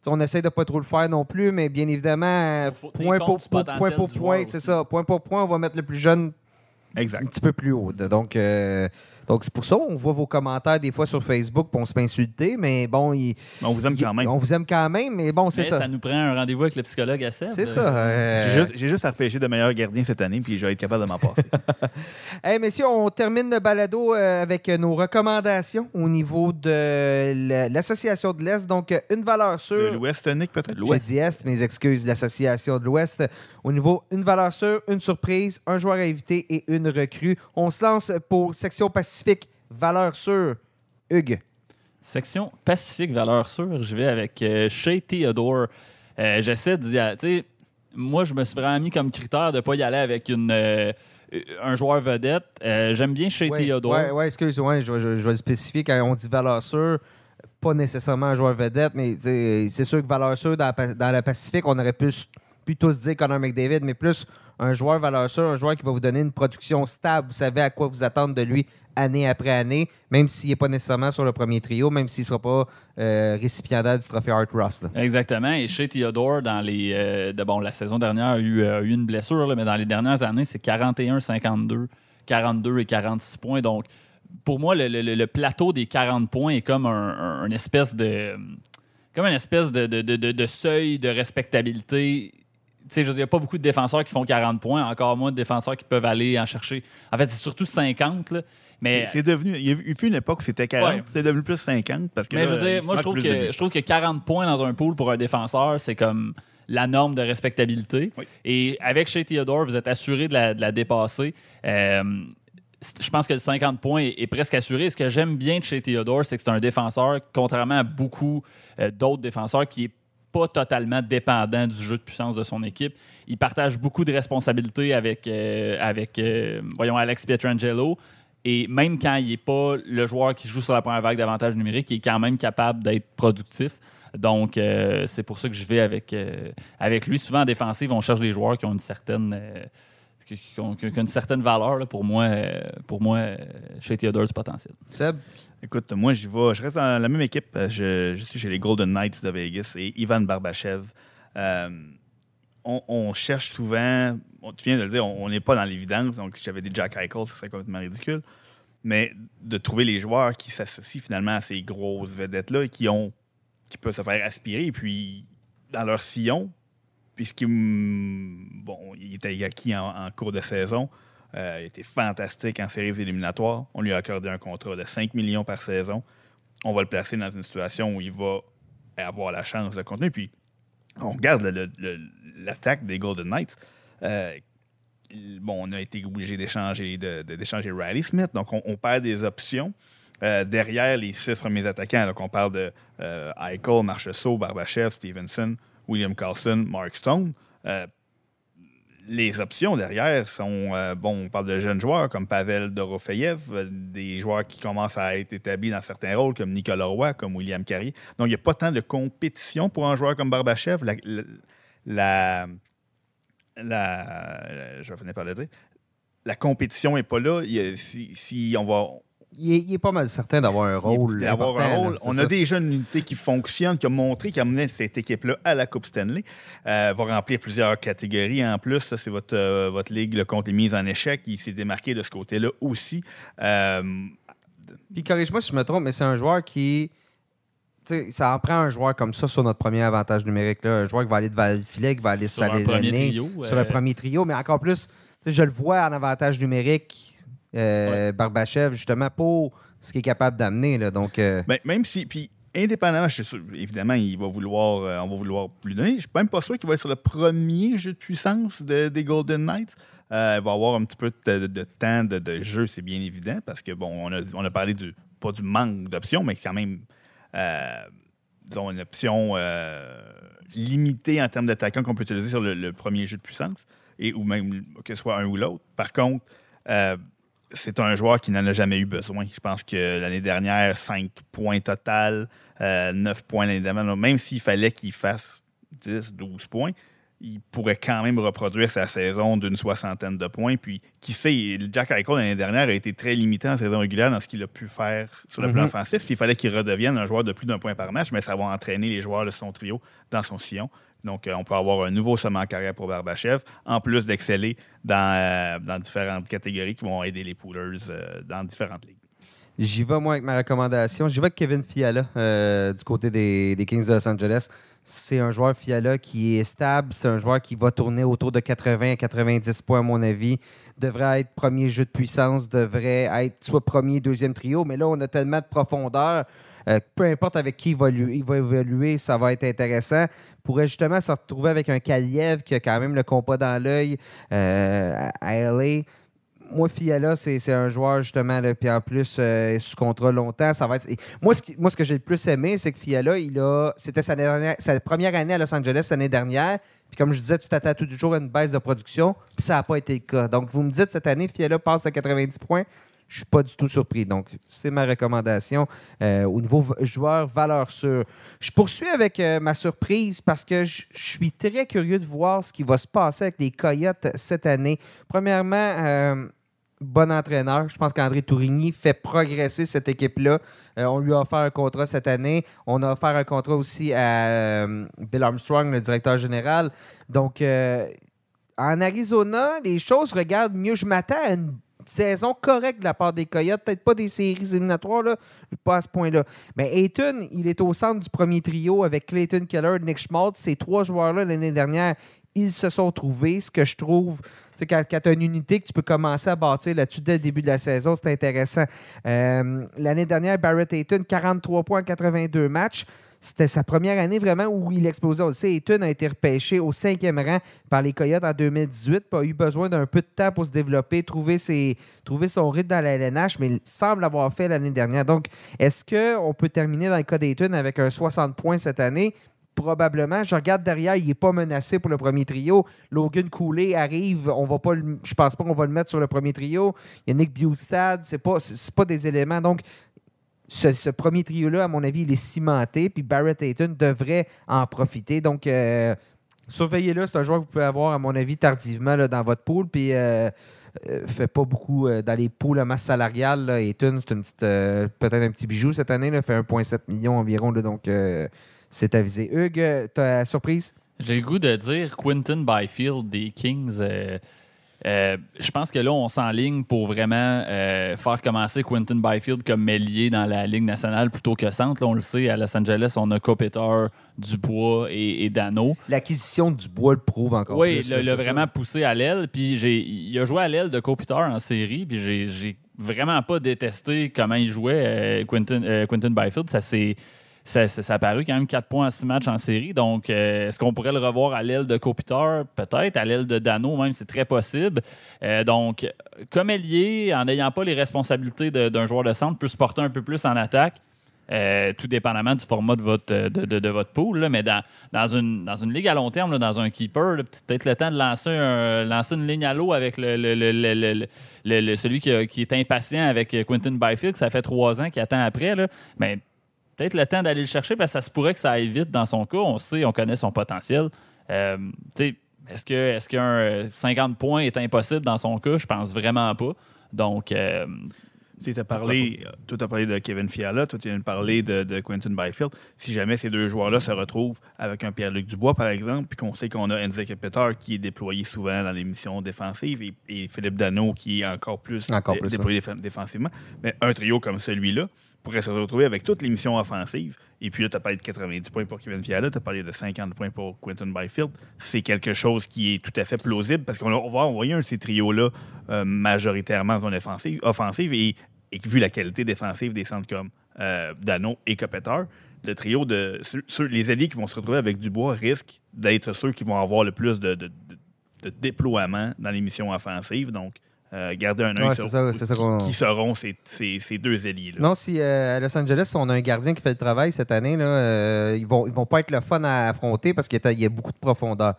on essaie de pas trop le faire non plus, mais bien évidemment, Faut point pour, point pour c'est ça. Point pour point, on va mettre le plus jeune un petit peu plus haut. Donc, euh, donc c'est pour ça on voit vos commentaires des fois sur Facebook, puis on se fait insulter, mais bon, il- On vous aime il- quand même. on vous aime quand même, mais bon, c'est ça. ça. nous prend un rendez-vous avec le psychologue à Seb. C'est ça. euh, J'ai juste, j'ai juste à repêcher de meilleurs gardiens cette année, puis je vais être capable de m'en passer. Hey, messieurs, on termine le balado euh, avec nos recommandations au niveau de la- l'Association de l'Est. Donc, euh, une valeur De sûre. l'Ouest, Nick, peut-être? Je dis Est, mes excuses, l'Association de l'Ouest. Au niveau une valeur sûre, une surprise, un joueur à éviter et une recrue. On se lance pour section Pacifique, valeur sûre. Hugues. Section Pacifique, valeur sûre, je vais avec euh, Shea Theodore. Euh, J'essaie de dire, tu sais, moi, je me suis vraiment mis comme critère de ne pas y aller avec une, euh, un joueur vedette. Euh, J'aime bien Shea Ouais, Theodore. Ouais, ouais, excuse, ouais, je, je vais- je vais le spécifier quand on dit valeur sûre. Pas nécessairement un joueur vedette, mais c'est sûr que valeur sûre, dans, la dans le Pacifique, on aurait pu plutôt se dire Connor McDavid, mais plus un joueur valeur sûre, un joueur qui va vous donner une production stable. Vous savez à quoi vous attendre de lui année après année, même s'il n'est pas nécessairement sur le premier trio, même s'il ne sera pas euh, récipiendaire du trophée Art Ross. Exactement. Et chez Theodore, dans les, euh, de- bon, la saison dernière, a eu, euh, eu une blessure, mais dans les dernières années, c'est 41-52, 42 et 46 points. Donc, pour moi, le, plateau des 40 points est comme un, espèce de. Comme une espèce de- de- de seuil de respectabilité. Il n'y a pas beaucoup de défenseurs qui font 40 points, encore moins de défenseurs qui peuvent aller en chercher. En fait, c'est surtout 50, là. Mais, C'est devenu. Il y a eu une époque où c'était 40, Ouais. c'est devenu plus 50. Parce que Mais là, je veux dire, moi, je trouve, de que, je trouve que 40 points dans un pool pour un défenseur, c'est comme la norme de respectabilité. Oui. Et avec chez Theodore, vous êtes assuré de la, de la dépasser. Euh, je pense que le 50 points est, est presque assuré. Ce que j'aime bien de chez Theodore, c'est que c'est un défenseur, contrairement à beaucoup euh, d'autres défenseurs, qui est pas totalement dépendant du jeu de puissance de son équipe. Il partage beaucoup de responsabilités avec, euh, avec euh, voyons, Alex Pietrangelo. Et même quand il n'est pas le joueur qui joue sur la première vague d'avantage numérique, il est quand même capable d'être productif. Donc, euh, c'est pour ça que je vais avec, avec lui. Souvent, en défensive, on cherche des joueurs qui ont une certaine, ont, une certaine valeur. là. Pour moi, pour moi chez Theodore, potentiel. Seb? Écoute, moi, j'y vais. Je reste dans la même équipe. Euh, Je, suis chez les Golden Knights de Vegas et Ivan Barbachev. Euh, on, cherche souvent, tu viens de le dire, on n'est pas dans l'évidence. Donc, si j'avais des Jack Eichel, ce serait complètement ridicule. Mais de trouver les joueurs qui s'associent finalement à ces grosses vedettes-là et qui ont qui peuvent se faire aspirer, et puis dans leur sillon, puisqu'il bon, il était acquis en cours de saison, euh, il était fantastique en séries éliminatoires. On lui a accordé un contrat de 5 millions par saison. On va le placer dans une situation où il va avoir la chance de continuer. Puis, on regarde l'attaque des Golden Knights. Euh, bon, on a été obligé d'échanger d'échanger Riley Smith, donc on, on perd des options. euh, derrière les six premiers attaquants, donc on parle de euh, Eichel, Marchessault, Barbachev, Stevenson, William Carlson, Mark Stone. Les options derrière sont, euh, bon, on parle de jeunes joueurs comme Pavel Dorofeyev, euh, des joueurs qui commencent à être établis dans certains rôles comme Nicolas Roy, comme William Carrier. Donc, il n'y a pas tant de compétition pour un joueur comme Barbachev. La, la, je vais finir par le dire. La compétition n'est pas là. Si, si on va, Il est, il est pas mal certain d'avoir un rôle. d'avoir un important, rôle. là, c'est On ça. a déjà une unité qui fonctionne, qui a montré, qui a mené cette équipe-là à la Coupe Stanley. Euh, va remplir plusieurs catégories en plus. Ça, c'est votre, euh, votre ligue le compte est mise en échec. Il s'est démarqué de ce côté-là aussi. Euh, Puis corrige-moi si je me trompe, mais c'est un joueur qui. tu sais, ça en prend un joueur comme ça sur notre premier avantage numérique. Là. Un joueur qui va aller devant le filet, qui va aller Sur un saler le premier nez, trio, Sur euh, un premier trio, mais encore plus, je le vois en avantage numérique, euh, Barbachev, justement, pour ce qu'il est capable d'amener. là. Donc, euh, ben, même si. Puis, indépendamment, je suis sûr, évidemment, il va vouloir, euh, on va vouloir lui donner. Je suis même pas sûr qu'il va être sur le premier jeu de puissance de- des Golden Knights. Il va avoir un petit peu de, de- de temps de, jeu, c'est bien évident, parce que, bon, on a, on a parlé du, pas du manque d'options, mais quand même, disons, une option limitée en termes d'attaquants qu'on peut utiliser sur le, le premier jeu de puissance, et, ou même que ce soit un ou l'autre. Par contre, euh, c'est un joueur qui n'en a jamais eu besoin. Je pense que l'année dernière, 5 points total, euh, 9 points l'année dernière. Même s'il fallait qu'il fasse 10, 12 points, il pourrait quand même reproduire sa saison d'une soixantaine de points. Puis, qui sait, Jack Eichel l'année dernière a été très limité en saison régulière dans ce qu'il a pu faire sur le plan Mhm. offensif. S'il fallait qu'il redevienne un joueur de plus d'un point par match, mais ça va entraîner les joueurs de son trio dans son sillon. Donc, euh, on peut avoir un nouveau sommet en carrière pour Barbachev, en plus d'exceller dans, euh, dans différentes catégories qui vont aider les poolers euh, dans différentes ligues. J'y vais, moi, avec ma recommandation. J'y vais avec Kevin Fiala du côté des, des Kings de Los Angeles. C'est un joueur Fiala qui est stable. C'est un joueur qui va tourner autour de 80 à 90 points, à mon avis. Devrait être premier jeu de puissance, devrait être soit premier, deuxième trio. Mais là, on a tellement de profondeur. Euh, peu importe avec qui il va, lu- il va évoluer, ça va être intéressant. Pourrait justement se retrouver avec un Kaliev qui a quand même le compas dans l'œil euh, à- LA moi, Fiala, c'est un joueur, justement, puis en plus, euh, sous contrat longtemps. Ça va être... Moi, ce, moi, ce que j'ai le plus aimé, c'est que Fiala, il a... c'était sa, sa première année à Los Angeles l'année dernière. Puis comme je disais, tu t'attends toujours à une baisse de production, puis ça n'a pas été le cas. Donc, vous me dites, cette année, Fiala passe à 90 points. Je suis pas du tout surpris. Donc, c'est ma recommandation euh, au niveau joueur valeur sûre. Je poursuis avec euh, ma surprise parce que je suis très curieux de voir ce qui va se passer avec les Coyotes cette année. Premièrement, euh, bon entraîneur. Je pense qu'André Tourigny fait progresser cette équipe-là. On lui a offert un contrat cette année. On a offert un contrat aussi à Bill Armstrong, le directeur général. Donc, en Arizona, les choses regardent mieux. Je m'attends à une saison correcte de la part des Coyotes. Peut-être pas des séries éliminatoires, là, pas à ce point-là. Mais Ayton, il est au centre du premier trio avec Clayton Keller, Nick Schmaltz. Ces trois joueurs-là, l'année dernière, ils se sont trouvés. Ce que je trouve, c'est quand, quand tu as une unité que tu peux commencer à bâtir là-dessus dès le début de la saison, c'est intéressant. Euh, l'année dernière, Barrett Ayton, 43 points en 82 matchs. C'était sa première année vraiment où il explosait. On le sait, a été repêché au cinquième rang par les Coyotes en 2018, puis a eu besoin d'un peu de temps pour se développer, trouver, ses, trouver son rythme dans la LNH, mais il semble l'avoir fait l'année dernière. Donc, est-ce qu'on peut terminer dans le cas d'Ayton avec un 60 points cette année? Probablement. Je regarde derrière, il n'est pas menacé pour le premier trio. Logan Cooley arrive, on va pas je pense pas qu'on va le mettre sur le premier trio. Il y a Nick Bustad, c'est pas, c'est pas des éléments. Donc, ce, premier trio-là, à mon avis, il est cimenté. Puis Barrett Hayton devrait en profiter. Donc, euh, surveillez-le. C'est un joueur que vous pouvez avoir, à mon avis, tardivement là, dans votre pool. Puis, euh, euh, fait pas beaucoup euh, dans les poules à masse salariale. Là. C'est une petite, euh, peut-être un petit bijou cette année. Là, fait 1,7 million environ. donc, c'est avisé. Hugues, ta surprise? J'ai le goût de dire Quinton Byfield des Kings. Euh, je pense que là, on s'enligne pour vraiment euh, faire commencer Quinton Byfield comme mêlier dans la Ligue nationale plutôt que centre. Là, on le sait, à Los Angeles, on a Kopitar, Dubois et, et Dano. L'acquisition du bois le prouve encore Oui, plus. il là, l'a vraiment ça. poussé à l'aile. Puis j'ai, il a joué à l'aile de Kopitar en série. Puis j'ai, vraiment pas détesté comment il jouait, euh, Quinton, euh, Quinton Byfield. Ça s'est ça, ça, a paru quand même 4 points à 6 matchs en série. Donc, euh, est-ce qu'on pourrait le revoir à l'aile de Kopitar? Peut-être. À l'aile de Dano, même, c'est très possible. Euh, donc, comme ailier, en n'ayant pas les responsabilités d'un joueur de centre, peut se porter un peu plus en attaque. euh, tout dépendamment du format de votre, de, votre pool. là. mais dans, dans, une, dans une ligue à long terme, dans un keeper, peut-être le temps de lancer, lancer une ligne à l'eau avec le, le- le- le- celui qui, qui est impatient avec Quentin Byfield, ça fait trois ans qu'il attend après. Là. Mais peut-être le temps d'aller le chercher parce que ça se pourrait que ça aille vite dans son cas. On sait, on connaît son potentiel. Euh, tu sais, est-ce que est-ce qu'un euh, 50 points est impossible dans son cas? Je pense vraiment pas. Donc, euh, Tu as parlé, toi, tu as parlé de Kevin Fiala, toi, tu viens de parler de, de Quentin Byfield. Si jamais ces deux joueurs-là se retrouvent avec un Pierre-Luc Dubois, par exemple, puis qu'on sait qu'on a Enzo Peter qui est déployé souvent dans les missions défensives et, et Philippe Dano qui est encore plus, Encore dé- plus, déployé déf- défensivement, mais un trio comme celui-là pourrait se retrouver avec toutes les missions offensives. Et puis là, tu as parlé de 90 points pour Kevin Fiala, tu as parlé de 50 points pour Quentin Byfield. C'est quelque chose qui est tout à fait plausible parce qu'on va envoyer un de ces trios-là euh, majoritairement en zone offensive, et, vu la qualité défensive des centres comme euh, Dano et Kopeter, le trio de les alliés qui vont se retrouver avec Dubois risquent d'être ceux qui vont avoir le plus de- de déploiement dans les missions offensives. Donc, euh, garder un œil Ouais, sur ça- ça qui, seront ces, ces- ces deux alliés-là. Non, si euh, à Los Angeles, on a un gardien qui fait le travail cette année, là, euh, ils vont, ils vont pas être le fun à affronter parce qu'il y a- il y a beaucoup de profondeur.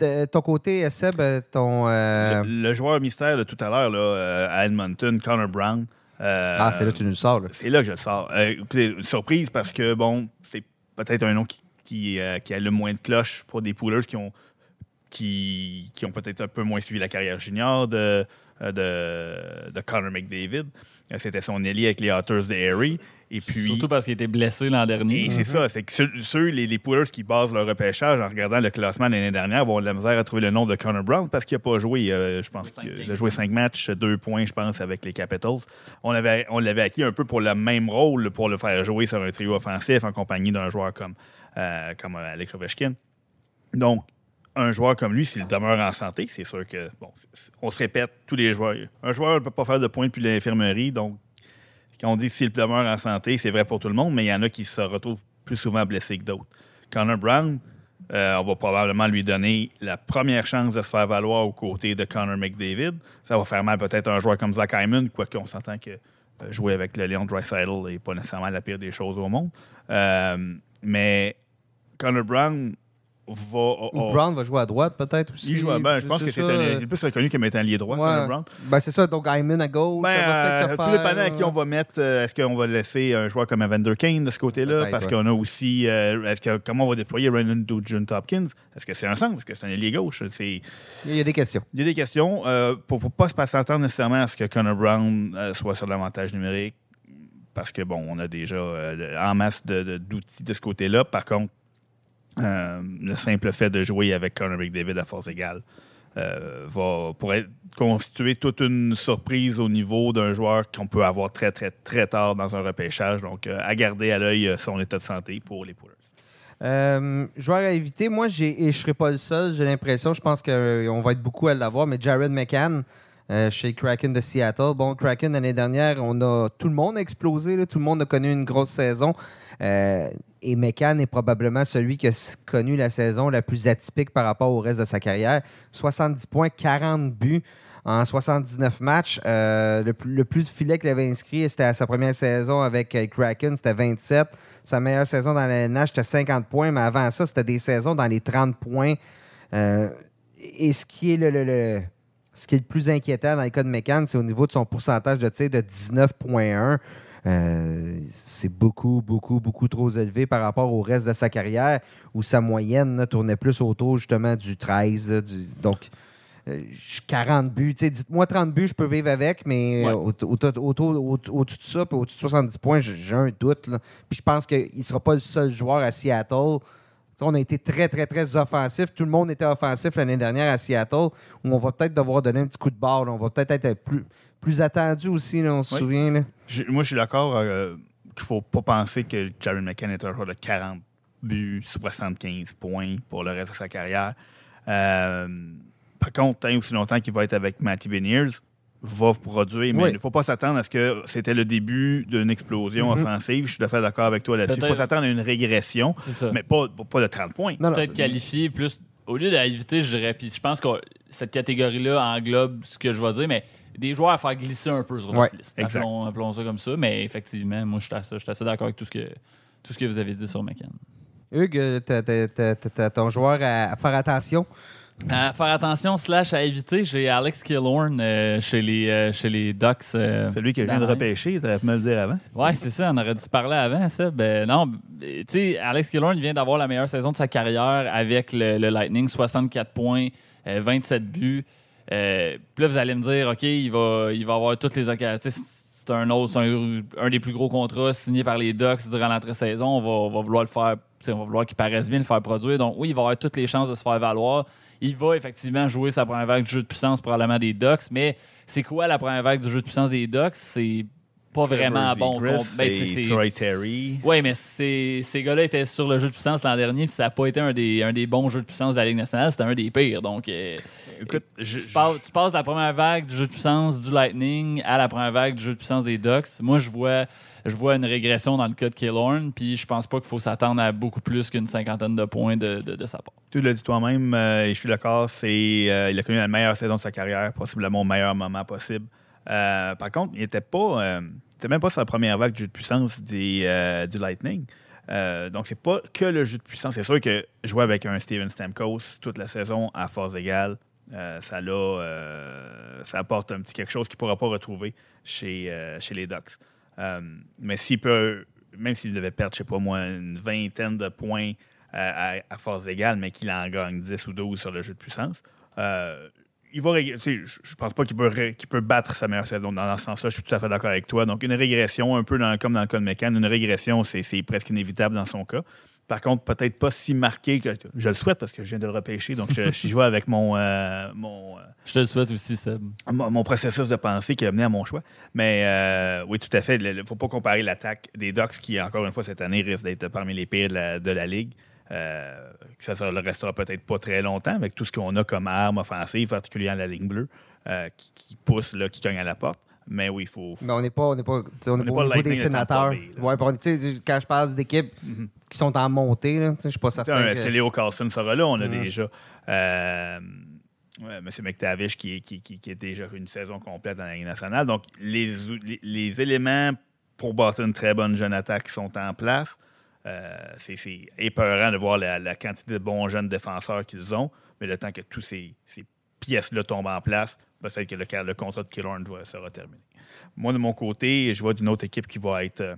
De ton côté, Seb, ton. Le, le joueur mystère de tout à l'heure à Edmonton, Connor Brown. Ah, c'est là que tu nous le sors. C'est là que je le sors. Écoutez, une surprise parce que, bon, c'est peut-être un nom qui, qui, qui a le moins de cloches pour des poolers qui ont, qui, qui ont peut-être un peu moins suivi la carrière junior de, de, de Connor McDavid. Euh, C'était son ailier avec les Otters de Harry. Et puis, surtout parce qu'il était blessé l'an dernier. et c'est ça, c'est que ceux, ceux, les, les poolers qui basent leur repêchage en regardant le classement de l'année dernière vont avoir de la misère à trouver le nom de Connor Brown parce qu'il n'a pas joué, euh, je pense qu'il a joué cinq matchs, deux points, je pense, avec les Capitals. On l'avait on l'avait acquis un peu pour le même rôle, pour le faire jouer sur un trio offensif en compagnie d'un joueur comme, euh, comme euh, Alex Ovechkin. Donc, un joueur comme lui, s'il demeure en santé, c'est sûr que, bon, on se répète, tous les joueurs. Un joueur ne peut pas faire de points depuis l'infirmerie, donc quand on dit s'il demeure en santé, c'est vrai pour tout le monde, mais il y en a qui se retrouvent plus souvent blessés que d'autres. Connor Brown, euh, on va probablement lui donner la première chance de se faire valoir aux côtés de Connor McDavid. Ça va faire mal peut-être à un joueur comme Zach Hyman, quoique on s'entend que euh, jouer avec le Leon Dreisaitl n'est pas nécessairement la pire des choses au monde. Euh, mais Connor Brown va... Ou Brown va jouer à droite, peut-être aussi. il joue à- ben, je pense que c'est un- euh, il est plus reconnu comme étant lié droit, ouais. Brown. Ben, c'est ça, donc Hyman à gauche. Ben, ça va peut-être euh, tout dépendant à qui euh, on va mettre. euh, est-ce qu'on va laisser un joueur comme Evander Kane de ce côté-là? Parce ouais. qu'on a aussi. euh, est-ce que, comment on va déployer Renan John Hopkins? Est-ce que c'est un sens? Est-ce que c'est un ailier gauche? C'est, Il y a des questions. il y a des questions. euh, pour ne pas se passer entendre nécessairement à ce que Connor Brown euh, soit sur l'avantage numérique. Parce que, bon, on a déjà euh, en masse de- de- d'outils de, ce côté-là. Par contre, euh, le simple fait de jouer avec Connor McDavid à force égale euh, pourrait constituer toute une surprise au niveau d'un joueur qu'on peut avoir très, très, très tard dans un repêchage. Donc, euh, à garder à l'œil son état de santé pour les Poolers. Joueur à éviter, moi, et je ne serai pas le seul, j'ai l'impression, je pense qu'on va être beaucoup à l'avoir, mais Jared McCann chez Kraken de Seattle. Bon, Kraken, l'année dernière, on a, tout le monde a explosé, tout le monde a connu une grosse saison. Et McCann est probablement celui qui a connu la saison la plus atypique par rapport au reste de sa carrière. 70 points, 40 buts en 79 matchs. Euh, le, plus, le de filets qu'il avait inscrit, c'était à sa première saison avec euh, Kraken, c'était 27. Sa meilleure saison dans la NH, c'était 50 points, mais avant ça, c'était des saisons dans les 30 points. Euh, et ce qui est le, le- le- ce qui est le plus inquiétant dans le cas de McCann, c'est au niveau de son pourcentage de tir de 19,1. Euh, c'est beaucoup, beaucoup, beaucoup trop élevé par rapport au reste de sa carrière, où sa moyenne là, tournait plus autour justement du 13. là, du- donc, euh, 40 buts. Tu sais, Dites-moi 30 buts, je peux vivre avec, mais Ouais. euh, au-dessus de ça, puis au-dessus de 70 points, j'ai un doute. là. Puis je pense qu'il ne sera pas le seul joueur à Seattle. On a été très, très, très offensif. Tout le monde était offensif l'année dernière à Seattle, où on va peut-être devoir donner un petit coup de barre. là. On va peut-être être plus, plus attendu aussi, là, on se Oui. souvient. là. Je- moi, je suis d'accord euh, qu'il faut pas penser que Jared McCann est un joueur de 40 buts, 75 points pour le reste de sa carrière. Euh, par contre, tant aussi longtemps qu'il va être avec Matty Beniers, va produire, mais Oui. il ne faut pas s'attendre à ce que c'était le début d'une explosion Mhm. offensive. Je suis tout à fait d'accord avec toi là-dessus. Il faut s'attendre à une régression, C'est ça. mais pas, pas de 30 points. Peut-être qualifié plus. Au lieu d'éviter, je dirais, puis je pense que cette catégorie-là englobe ce que je vais dire, mais des joueurs à faire glisser un peu sur Ouais, notre liste. Appelons, appelons ça comme ça, mais effectivement, moi, je suis assez, d'accord avec tout ce, que, tout ce que vous avez dit sur McCann. Hugues, euh, t'as- ton joueur à faire attention? À faire attention, slash à éviter, j'ai Alex Killorn euh, chez, les, euh, chez les Ducks. euh, Celui que je viens de repêcher, tu pu me le dire avant. Ouais, c'est ça. On aurait dû se parler avant, ça. Ben, non, tu sais, Alex Killorn vient d'avoir la meilleure saison de sa carrière avec le, le Lightning, 64 points, euh, 27 buts. Euh, Puis là, vous allez me dire, OK, il va, avoir toutes les occasions. C'est un autre, c'est un, des plus gros contrats signés par les Ducks durant l'entrée-saison. On va, on va vouloir le faire, on va vouloir qu'il paraisse bien, le faire produire. Donc, oui, il va avoir toutes les chances de se faire valoir. Il va effectivement jouer sa première vague de jeu de puissance, probablement des Ducks. Mais c'est quoi la première vague du jeu de puissance des Ducks? C'est pas vraiment bon. Ben, Troy Terry. oui, mais ces gars-là étaient sur le jeu de puissance l'an dernier, puis ça n'a pas été un des, un des bons jeux de puissance de la Ligue nationale, c'était un des pires. Donc, euh, Écoute, je, tu, passes, tu passes de la première vague du jeu de puissance du Lightning à la première vague du jeu de puissance des Ducks. Moi, je vois, je vois une régression dans le cas de Killorn, puis je pense pas qu'il faut s'attendre à beaucoup plus qu'une cinquantaine de points de, de- de sa part. Tu l'as dit toi-même, euh, et je suis d'accord, c'est euh, il a connu la meilleure saison de sa carrière, possiblement au meilleur moment possible. Euh, par contre, il n'était pas, euh, il était même pas la première vague du jeu de puissance euh, du Lightning. Euh, donc, c'est pas que le jeu de puissance. C'est sûr que jouer avec un Steven Stamkos toute la saison à force égale, euh, ça, euh, ça apporte un petit quelque chose qu'il ne pourra pas retrouver chez, les Ducks. Mais s'il peut, même s'il devait perdre, je sais pas moi, une vingtaine de points à, à force égale, mais qu'il en gagne 10 ou 12 sur le jeu de puissance, il va je pense pas qu'il peut, peut battre sa meilleure saison. Dans, dans ce sens-là, je suis tout à fait d'accord avec toi. Donc, une régression, un peu dans- comme dans le cas de McCann, une régression, c'est c'est presque inévitable dans son cas. Par contre, peut-être pas si marqué que je le souhaite parce que je viens de le repêcher. Donc, je, je joue avec mon, euh, mon, euh, Je te le souhaite aussi, Seb. mon, mon processus de pensée qui a mené à mon choix. Mais euh, oui, tout à fait. Il ne faut pas comparer l'attaque des Ducks qui, encore une fois, cette année, risque d'être parmi les pires de la, de la Ligue. Ça ne le restera peut-être pas très longtemps avec tout ce qu'on a comme arme offensive, particulièrement la ligne bleue, euh, qui, qui pousse, là, qui cogne à la porte. Mais oui, il faut. Mais on n'est pas, on n'est pas, sais, on est n'est pas au niveau des de sénateurs. Là. Ouais, on- quand je parle d'équipes Mhm. qui sont en montée, je suis pas certain. Est-ce que que- Léo Carlson sera là? On a déjà euh, ouais, M. McTavish qui, est- qui, qui, qui a déjà une saison complète dans la Ligue nationale. Donc, les, les, les éléments pour bâtir une très bonne jeune attaque sont en place. Euh, c'est épeurant de voir la, la quantité de bons jeunes défenseurs qu'ils ont, mais le temps que tous ces, ces pièces-là tombent en place, peut-être que le, le contrat de Killorn sera terminé. Moi, de mon côté, je vois d'une autre équipe qui va être euh,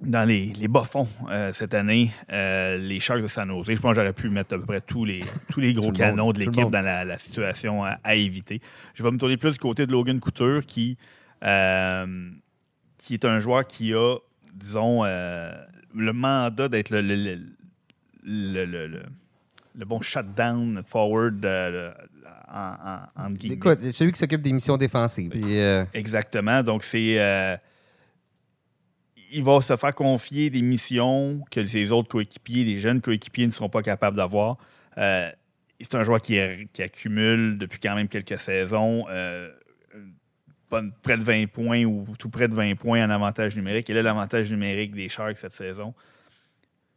dans les, les bas-fonds euh, cette année, euh, les Sharks de San Jose. Je pense que j'aurais pu mettre à peu près tous les, tous les gros monde, canons de l'équipe dans la, la situation à, à éviter. Je vais me tourner plus du côté de Logan Couture, qui, euh, qui est un joueur qui a, disons, le mandat d'être le, le, le, le- bon shutdown forward euh, en, en, guillemets. Écoute, celui qui s'occupe des missions défensives. Puis, euh, Exactement. Donc, c'est. euh, il va se faire confier des missions que ses autres coéquipiers, les jeunes coéquipiers, ne seront pas capables d'avoir. C'est un joueur qui, qui accumule depuis quand même quelques saisons près de 20 points ou tout près de 20 points en avantage numérique. Et là, l'avantage numérique des Sharks cette saison.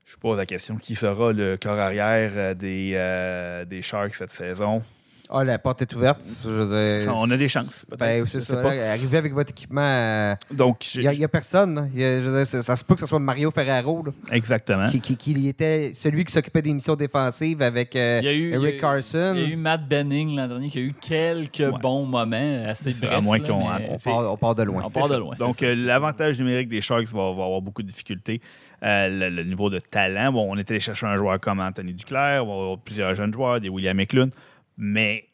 Je pose la question qui sera le corps arrière euh, euh, des Sharks cette saison? Ah, la porte est ouverte. je veux dire, On a des chances. Ben, Je c'est sais ça. pas. là, Arriver avec votre équipement, euh, Donc, il n'y a, personne. là. Il y a- je veux dire, ça, ça se peut que ce soit Mario Ferraro, là, exactement. qui, qui- qui était celui qui s'occupait des missions défensives avec euh, Il y a eu, Eric Carson. Il y a eu Matt Benning l'an dernier qui a eu quelques bons moments assez brefs. à moins qu'on- mais- on, part, on part de loin. On part de loin, Donc, euh, l'avantage numérique des Sharks va, va avoir beaucoup de difficultés. Euh, le, le niveau de talent, bon, on est allé chercher un joueur comme Anthony Duclair, on va avoir plusieurs jeunes joueurs, des William McLean, mais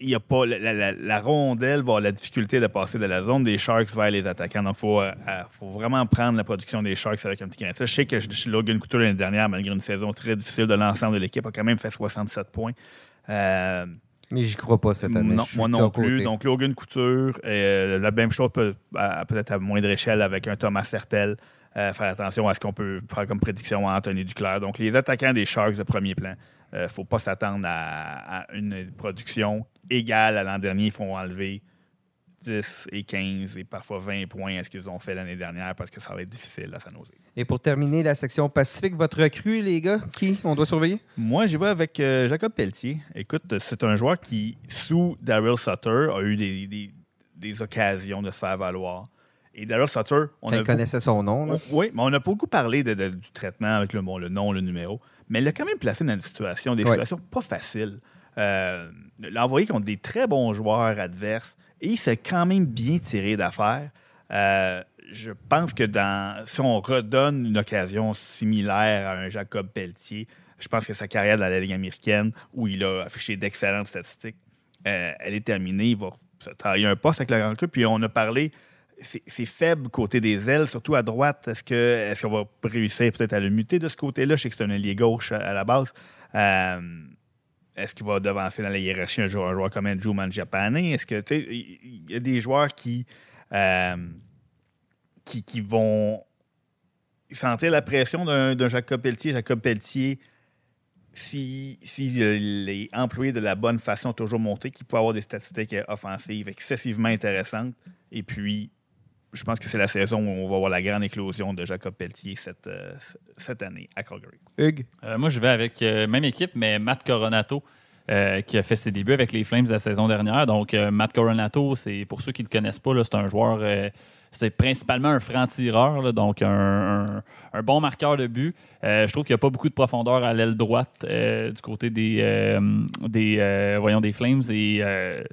il y a pas la, la- la- la rondelle va avoir la difficulté de passer de la zone des Sharks vers les attaquants. Donc, il faut, euh, euh, faut vraiment prendre la production des Sharks avec un petit sel. Je sais que Logan Couture l'année dernière, malgré une saison très difficile de l'ensemble de l'équipe, a quand même fait 67 points. Euh, Mais j'y crois pas cette année. non, moi non plus. côté. Donc, Logan Couture, euh, la même chose à- peut-être à moindre échelle avec un Thomas Sertel. Euh, faire attention à ce qu'on peut faire comme prédiction à Anthony Duclair. Donc, les attaquants des Sharks de premier plan, il ne faut pas s'attendre à, à une production égale à l'an dernier. Ils font enlever 10 et 15 et parfois 20 points à ce qu'ils ont fait l'année dernière parce que ça va être difficile à San Jose. Et pour terminer la section Pacifique, votre recrue, les gars, qui on doit surveiller? Moi, j'y vais avec euh, Jacob Pelletier. Écoute, c'est un joueur qui, sous Daryl Sutter, a eu des, des- des occasions de se faire valoir. Et Daryl Sutter, on a il connaissait son nom. là. oui, mais on a beaucoup parlé de- de- du traitement avec le, bon, le nom, le numéro. Mais il l'a quand même placé dans des situations, des Ouais. situations pas faciles. Euh, il l'a envoyé contre des très bons joueurs adverses et il s'est quand même bien tiré d'affaire. Euh, je pense que dans, si on redonne une occasion similaire à un Jacob Pelletier, je pense que sa carrière dans la Ligue américaine, où il a affiché d'excellentes statistiques, euh, elle est terminée. Il va se tailler un poste avec la Grande Coupe. Puis on a parlé, c'est faible côté des ailes, surtout à droite. Est-ce que est-ce qu'on va réussir peut-être à le muter de ce côté-là? Je sais que c'est un allié gauche à, la base. Euh, est-ce qu'il va devancer dans la hiérarchie un joueur, un joueur comme Andrew Mangiapane? Est-ce que, il y a des joueurs qui, euh, qui, qui vont sentir la pression d'un Jacob Pelletier. Jacob Pelletier, s'il si, il est employé de la bonne façon, toujours monté, qu'il peut avoir des statistiques offensives excessivement intéressantes. Et puis, je pense que c'est la saison où on va voir la grande éclosion de Jacob Pelletier cette, euh, cette année à Calgary. Hugues? Euh, moi, je vais avec euh, même équipe, mais Matt Coronato, euh, qui a fait ses débuts avec les Flames la saison dernière. Donc, euh, Matt Coronato, c'est pour ceux qui ne le connaissent pas, là, c'est un joueur, euh, c'est principalement un franc-tireur, donc un, bon marqueur de but. Euh, je trouve qu'il n'y a pas beaucoup de profondeur à l'aile droite euh, du côté des, euh, des, euh, Flames. Et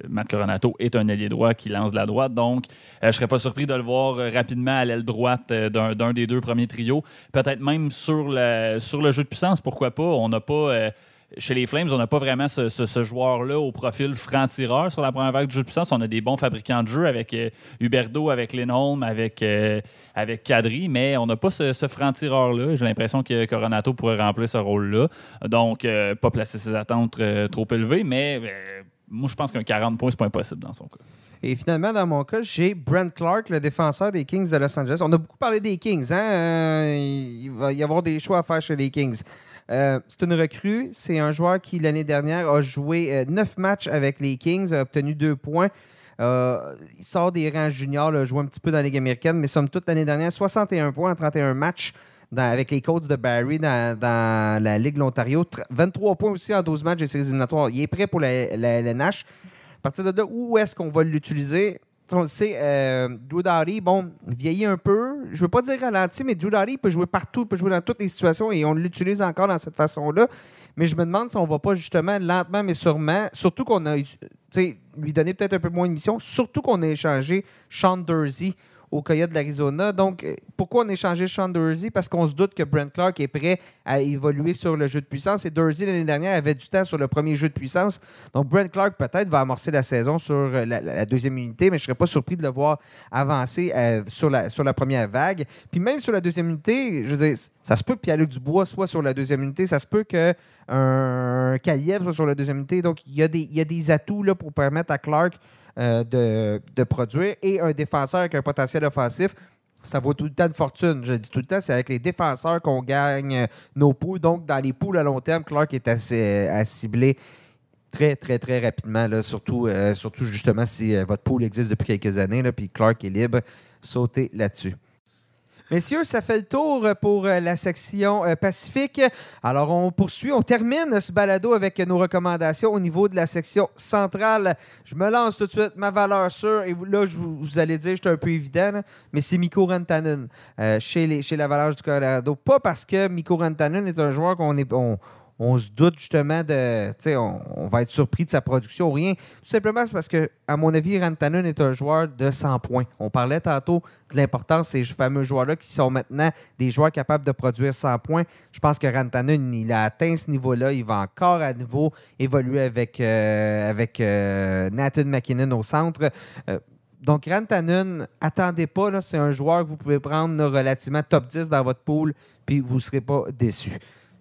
Matt Coronato est un ailier droit qui lance de la droite. Donc, je ne serais pas surpris de le voir rapidement à l'aile droite d'un d'un des deux premiers trios. Peut-être même sur le, sur le jeu de puissance, pourquoi pas. On n'a pas. Chez les Flames, on n'a pas vraiment ce, joueur-là au profil franc-tireur sur la première vague du jeu de puissance. On a des bons fabricants de jeu avec euh, Huberdo, avec Lindholm, avec, euh, avec Kadri, mais on n'a pas ce, franc-tireur-là. J'ai l'impression que Coronato pourrait remplir ce rôle-là. Donc, euh, pas placer ses attentes euh, trop élevées, mais euh, moi, je pense qu'un 40 points, c'est pas impossible dans son cas. Et finalement, dans mon cas, j'ai Brent Clark, le défenseur des Kings de Los Angeles. On a beaucoup parlé des Kings. Hein? Il va y avoir des choix à faire chez les Kings. Euh, c'est une recrue. C'est un joueur qui, l'année dernière, a joué euh, neuf matchs avec les Kings, a obtenu deux points. Euh, il sort des rangs juniors, là, joue un petit peu dans la Ligue américaine, mais somme toute, l'année dernière, 61 points en 31 matchs avec les Colts de Barry dans, la Ligue de l'Ontario. Tr- 23 points aussi en 12 matchs des séries éliminatoires. Il est prêt pour la, la LNH. À partir de là, où est-ce qu'on va l'utiliser? Sait, euh, Doughty, bon, vieillit un peu. Je veux pas dire ralenti, mais Doughty peut jouer partout, peut jouer dans toutes les situations et on l'utilise encore dans cette façon-là. Mais je me demande si on va pas justement lentement, mais sûrement, surtout qu'on a, lui donner peut-être un peu moins de mission, surtout qu'on a échangé Sean au Coyote de l'Arizona. Donc, euh, pourquoi on a échangé Sean Dursey? Parce qu'on se doute que Brent Clark est prêt à évoluer sur le jeu de puissance. Et Dursey, l'année dernière, avait du temps sur le premier jeu de puissance. Donc, Brent Clark, peut-être, va amorcer la saison sur euh, la, deuxième unité, mais je ne serais pas surpris de le voir avancer euh, sur, la, sur la première vague. Puis même sur la deuxième unité, je veux dire, ça se peut que Pierre-Luc Dubois soit sur la deuxième unité. Ça se peut que un soit sur la deuxième unité. Donc, il y a des, y a des atouts là, pour permettre à Clark euh, de, de produire et un défenseur avec un potentiel offensif. Ça vaut tout le temps de fortune. Je le dis tout le temps, c'est avec les défenseurs qu'on gagne euh, nos poules. Donc, dans les poules à long terme, Clark est assez, à cibler très, très, très rapidement. Là, surtout, euh, surtout, justement, si euh, votre pool existe depuis quelques années, là, puis Clark est libre, sautez là-dessus. Messieurs, ça fait le tour pour euh, la section euh, Pacifique. Alors, on poursuit, on termine ce balado avec nos recommandations au niveau de la section centrale. Je me lance tout de suite, ma valeur sûre, et là, je vous, allez dire, c'est un peu évident, mais c'est Mikko Rantanen euh, chez, chez l'Avalanche du Colorado. Pas parce que Mikko Rantanen est un joueur qu'on est... on se doute justement de. On, va être surpris de sa production ou rien. Tout simplement, c'est parce que, à mon avis, Rantanen est un joueur de 100 points. On parlait tantôt de l'importance de ces fameux joueurs-là qui sont maintenant des joueurs capables de produire 100 points. Je pense que Rantanen, il a atteint ce niveau-là. Il va encore à nouveau évoluer avec, euh, euh, Nathan McKinnon au centre. Euh, donc, Rantanen, attendez pas, c'est un joueur que vous pouvez prendre relativement top 10 dans votre pool, puis vous ne serez pas déçus.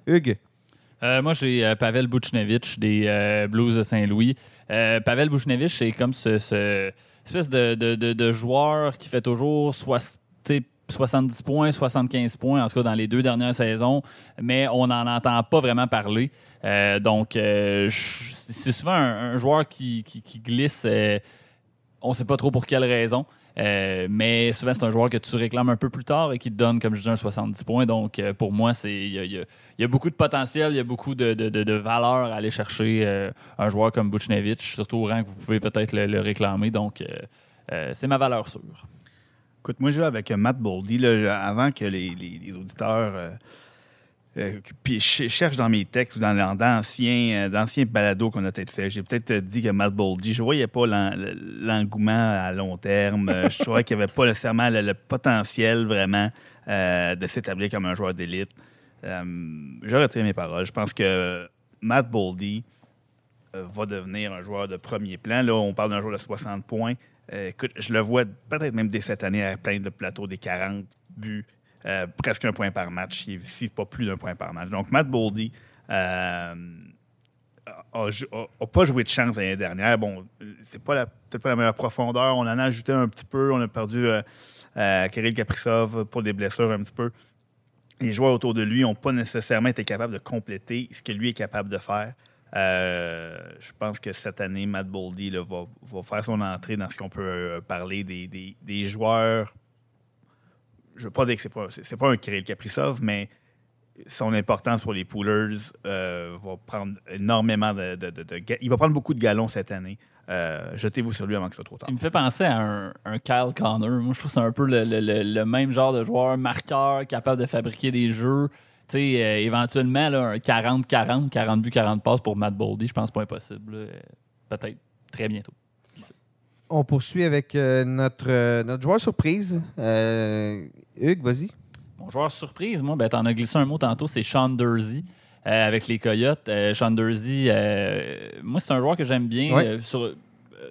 Hugues? Euh, moi, j'ai euh, Pavel Buchnevich des euh, Blues de Saint-Louis. Pavel Buchnevich, c'est comme ce, ce espèce de, de- de- joueur qui fait toujours soix- tu sais, 70 points, 75 points, en tout cas dans les deux dernières saisons, mais on n'en entend pas vraiment parler. Donc, c'est souvent un, joueur qui, qui- qui glisse. on sait pas trop pour quelle raison. Euh, mais souvent, c'est un joueur que tu réclames un peu plus tard et qui te donne, comme je dis, un 70 points. Donc, euh, pour moi, il y, a- beaucoup de potentiel, il y a beaucoup de, valeur à aller chercher euh, un joueur comme Buchnevich, surtout au rang que vous pouvez peut-être le, réclamer. Donc, c'est ma valeur sûre. Écoute, moi, je joue avec Matt Boldy, là, avant que les auditeurs. Euh, euh, puis je cherche dans mes textes ou dans dans euh, d'anciens balados qu'on a peut-être fait. J'ai peut-être dit que Matt Boldy, je voyais pas l'en- l'engouement à long terme. Euh, je trouvais qu'il n'y avait pas nécessairement le, le potentiel vraiment euh, de s'établir comme un joueur d'élite. Euh, je retire mes paroles. Je pense que Matt Boldy euh, va devenir un joueur de premier plan. Là, on parle d'un joueur de 60 points. Euh, écoute, je le vois peut-être même dès cette année à plein de plateaux des 40 buts, euh, presque un point par match, si, pas plus d'un point par match. Donc, Matt Boldy euh, a, jou- a- a pas joué de chance l'année dernière. Bon, euh, c'est pas peut-être pas la meilleure profondeur. On en a ajouté un petit peu. On a perdu euh, euh, Kirill Kaprizov pour des blessures un petit peu. Les joueurs autour de lui n'ont pas nécessairement été capables de compléter ce que lui est capable de faire. Euh, je pense que cette année, Matt Boldy va, faire son entrée dans ce qu'on peut euh, parler des joueurs. Je ne veux pas dire que c'est pas, c'est, pas un Kirill Kaprizov, mais son importance pour les Poolers euh, va prendre énormément de, de- de- de ga- Il va prendre beaucoup de galons cette année. Euh, jetez-vous sur lui avant que ce soit trop tard. Il me fait penser à un, un Kyle Connor. Moi, je trouve que c'est un peu le, le- le- le même genre de joueur, marqueur, capable de fabriquer des jeux. Tu sais, euh, éventuellement, là, un 40-40, 40 buts, 40 passes pour Matt Boldy, je pense pas impossible. là. Peut-être très bientôt. On poursuit avec euh, notre, euh, notre joueur surprise. Hugues, vas-y. Mon joueur surprise, moi, ben, t'en as glissé un mot tantôt, c'est Sean Dursey euh, avec les Coyotes. Euh, Sean Dursey, euh, moi, c'est un joueur que j'aime bien Ouais. sur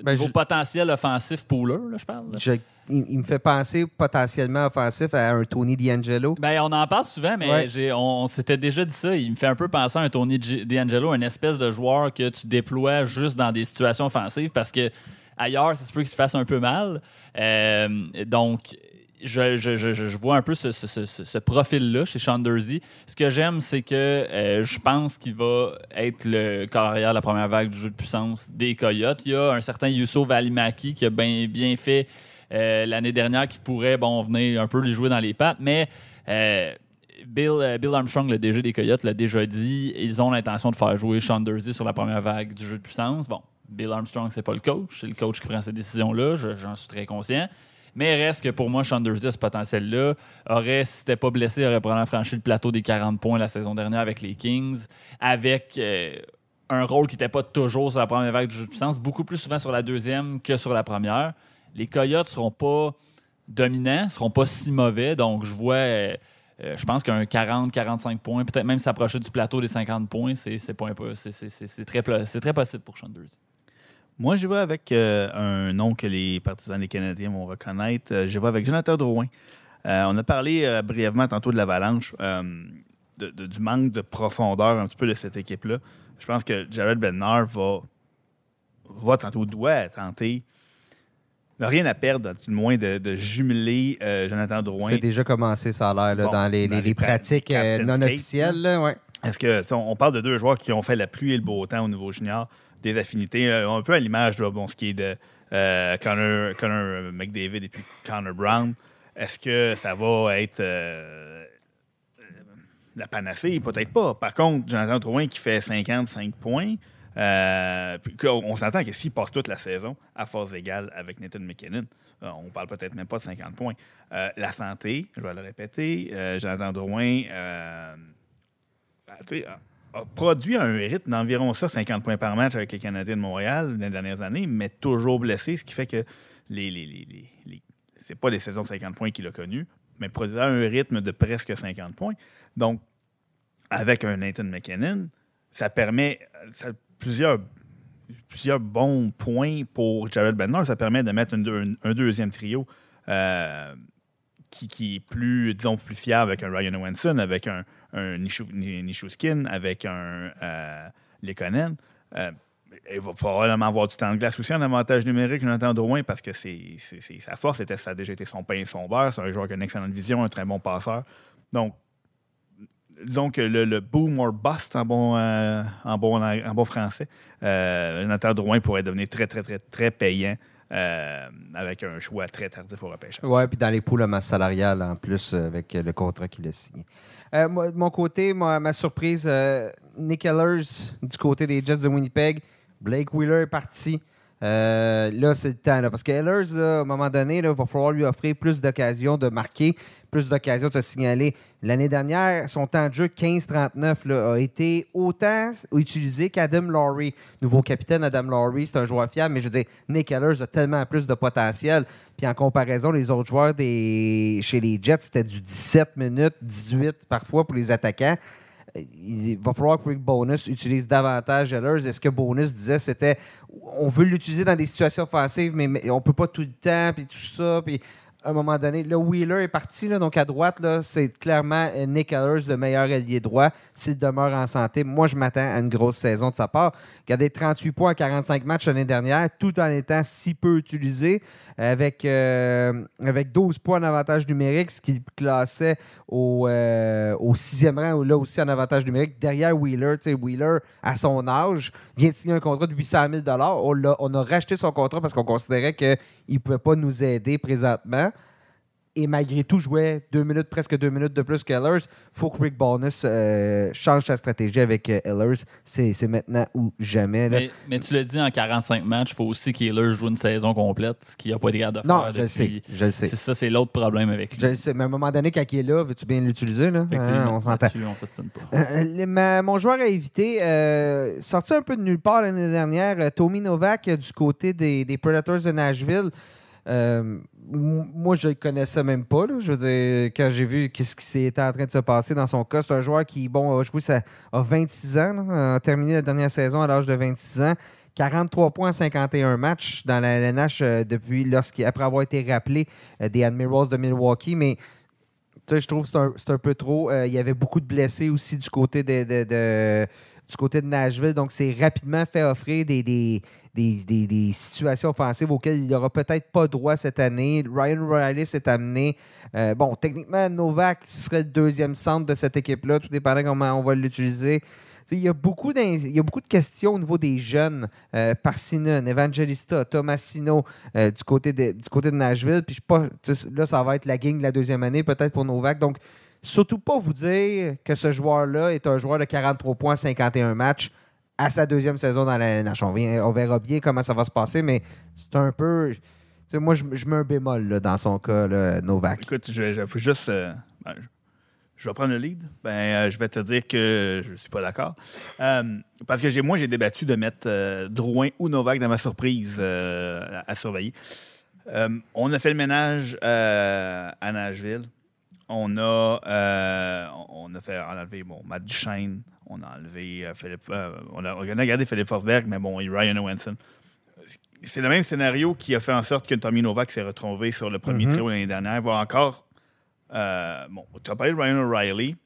Ben, niveau je- potentiel offensif pooler, là, je parle. là. Je- il, il me fait penser potentiellement offensif à un Tony D'Angelo. Ben, on en parle souvent, mais Ouais. j'ai- on, on s'était déjà dit ça. Il me fait un peu penser à un Tony D'Angelo, une espèce de joueur que tu déploies juste dans des situations offensives parce que ailleurs, ça se peut qu'il se fasse un peu mal. Euh, donc, je, vois un peu ce, profil-là chez Sean Dursey. Ce que j'aime, c'est que euh, je pense qu'il va être le corps arrière de la première vague du jeu de puissance des Coyotes. Il y a un certain Yusso Valimaki qui a bien fait euh, l'année dernière qui pourrait bon, venir un peu lui jouer dans les pattes, mais euh, Bill, Armstrong, le DG des Coyotes, l'a déjà dit, ils ont l'intention de faire jouer Sean Dursey sur la première vague du jeu de puissance. Bon, Bill Armstrong, c'est pas le coach, c'est le coach qui prend ces décisions-là, je- j'en suis très conscient. Mais reste que pour moi, Sean Dursey a ce potentiel-là. Aurait, si c'était pas blessé, aurait probablement franchi le plateau des 40 points la saison dernière avec les Kings, avec euh, un rôle qui n'était pas toujours sur la première vague du jeu de puissance, beaucoup plus souvent sur la deuxième que sur la première. Les Coyotes seront pas dominants, seront pas si mauvais, donc je vois. euh, euh, je pense qu'un 40-45 points, peut-être même s'approcher du plateau des 50 points, c'est très, très possible pour Sean Dursey. Moi, je vais avec euh, un nom que les partisans des Canadiens vont reconnaître. Euh, je vais avec Jonathan Drouin. Euh, on a parlé euh, brièvement tantôt de l'avalanche, de- de- du manque de profondeur un petit peu de cette équipe-là. Je pense que Jared Bednar va, va tenter ou doit tenter. n'a rien à perdre, du moins, de, de jumeler euh, Jonathan Drouin. C'est déjà commencé, ça a l'air, là, Bon, dans les, dans les- pratiques euh, non officielles. là, ouais. Est-ce que on parle de deux joueurs qui ont fait la pluie et le beau temps au niveau junior, des affinités, euh, un peu à l'image de bon, ce qui est de euh, Connor, Connor McDavid et puis Connor Brown. Est-ce que ça va être euh, la panacée? Peut-être pas. Par contre, Jonathan Drouin qui fait 55 points, on s'entend que s'il passe toute la saison à force égale avec Nathan McKinnon, on parle peut-être même pas de 50 points. La santé, je vais le répéter, Jonathan Drouin ah, sais, a, produit un rythme d'environ ça, 50 points par match avec les Canadiens de Montréal dans les dernières années, mais toujours blessé, ce qui fait que les, c'est pas des saisons de 50 points qu'il a connues, mais produisant un rythme de presque 50 points. Donc, avec un Nathan McKinnon, ça permet plusieurs, plusieurs bons points pour Jared Bednar. Ça permet de mettre un, deuxième trio euh, qui, est plus, disons, plus fiable avec un Ryan Owenson, avec un, un Nishu- Ni- Nishuskin, avec un euh, Lekonen. Euh, il va probablement avoir du temps de glace aussi en avantage numérique, Jonathan Drouin, parce que sa force, était, ça a déjà été son pain et son beurre. C'est un joueur qui a une excellente vision, un très bon passeur. Donc, disons que le, le boom or bust en bon, euh, en bon, en bon français, euh, Jonathan Drouin pourrait devenir très, très, très, très payant euh, avec un choix très tardif au repêchage. Oui, puis dans les poules à masse salariale en plus avec le contrat qu'il a signé. Euh, de mon côté, ma surprise, euh, Nick Ellers du côté des Jets de Winnipeg. Blake Wheeler est parti. Euh, là, c'est le temps. là, parce que Ellers, là, à un moment donné, il va falloir lui offrir plus d'occasions de marquer, plus d'occasions de se signaler. L'année dernière, son temps de jeu 15-39 là, a été autant utilisé qu'Adam Laurie. Nouveau capitaine Adam Laurie, c'est un joueur fiable, mais je veux dire, Nick Ellers a tellement plus de potentiel. Puis en comparaison, les autres joueurs des... chez les Jets, c'était du 17 minutes, 18 parfois pour les attaquants il va falloir que Bonus utilise davantage Ellers. Est-ce que Bonus disait c'était on veut l'utiliser dans des situations offensives, mais, mais on peut pas tout le temps, puis tout ça, puis à un moment donné, le Wheeler est parti, donc à droite, c'est clairement euh, Nick Ellers, le meilleur allié droit, s'il demeure en santé. Moi, je m'attends à une grosse saison de sa part. Des 38 points en 45 matchs l'année dernière, tout en étant si peu utilisé, avec, euh, avec 12 points en avantage numérique, ce qui classait au, euh, au sixième rang, là aussi en avantage numérique, derrière Wheeler. Wheeler, à son âge, vient de signer un contrat de 800 000 on, on a racheté son contrat parce qu'on considérait qu'il ne pouvait pas nous aider présentement. Et malgré tout, jouait deux minutes, presque deux minutes de plus qu'Ellers. Il faut que Rick Bonus euh, change sa stratégie avec euh, Ellers. C'est maintenant ou jamais. là. Mais, mais tu l'as dit, en 45 matchs, il faut aussi qu'Ehlers joue une saison complète, ce qu'il n'a pas été capable de non, faire. je le depuis- sais. Je sais. C'est ça, c'est l'autre problème avec lui. Je sais. Mais à un moment donné, quand il est là, veux-tu bien l'utiliser? là? Hein, on s'entend. on s'estime pas. Euh, ma- mon joueur à éviter, euh, sorti un peu de nulle part l'année dernière, Tommy Novak du côté des, des Predators de Nashville. Moi, je le connaissais même pas. là. Je veux dire, quand j'ai vu qu'est-ce qui s'était en train de se passer dans son cas, c'est un joueur qui, bon, a joué, ça a 26 ans, a terminé la dernière saison à l'âge de 26 ans. 43 points en 51 matchs dans la LNH euh, depuis après avoir été rappelé euh, des Admirals de Milwaukee, mais je trouve que c'est un, un peu trop. Euh, il y avait beaucoup de blessés aussi du côté de- du côté de Nashville. Donc, c'est rapidement fait offrir des, des, des- des- situations offensives auxquelles il n'aura peut-être pas droit cette année. Ryan Riley s'est amené. Euh, bon, techniquement, Novak serait le deuxième centre de cette équipe-là, tout dépendant comment on va l'utiliser. Il y, a beaucoup y a beaucoup de questions au niveau des jeunes. Euh, Parsinon, Evangelista, Tomasino, euh, du, côté de, du côté de Nashville. Puis je pas, là, ça va être la gang de la deuxième année, peut-être pour Novak. Donc, surtout pas vous dire que ce joueur-là est un joueur de 43 points, 51 matchs à sa deuxième saison dans la LNH. On, verra bien comment ça va se passer, mais c'est un peu. moi, je, mets un bémol dans son cas, Novak. Écoute, je, je faut juste. euh, ben, je, vais prendre le lead. Ben, euh, je vais te dire que je ne suis pas d'accord. Euh, parce que moi, j'ai débattu de mettre Drouin ou Novak dans ma surprise à, surveiller. On a fait le ménage à Nashville. On a, euh, on a fait enlevé bon, Matt Duchesne. On a enlevé euh, Philippe. euh, on, a, on a gardé Philippe Forsberg, mais bon, et Ryan Owenson. C'est le même scénario qui a fait en sorte que Tommy Novak s'est retrouvé sur le premier Mhm. trio l'année dernière, voire encore. euh, bon, tu as parlé de Ryan O'Reilly.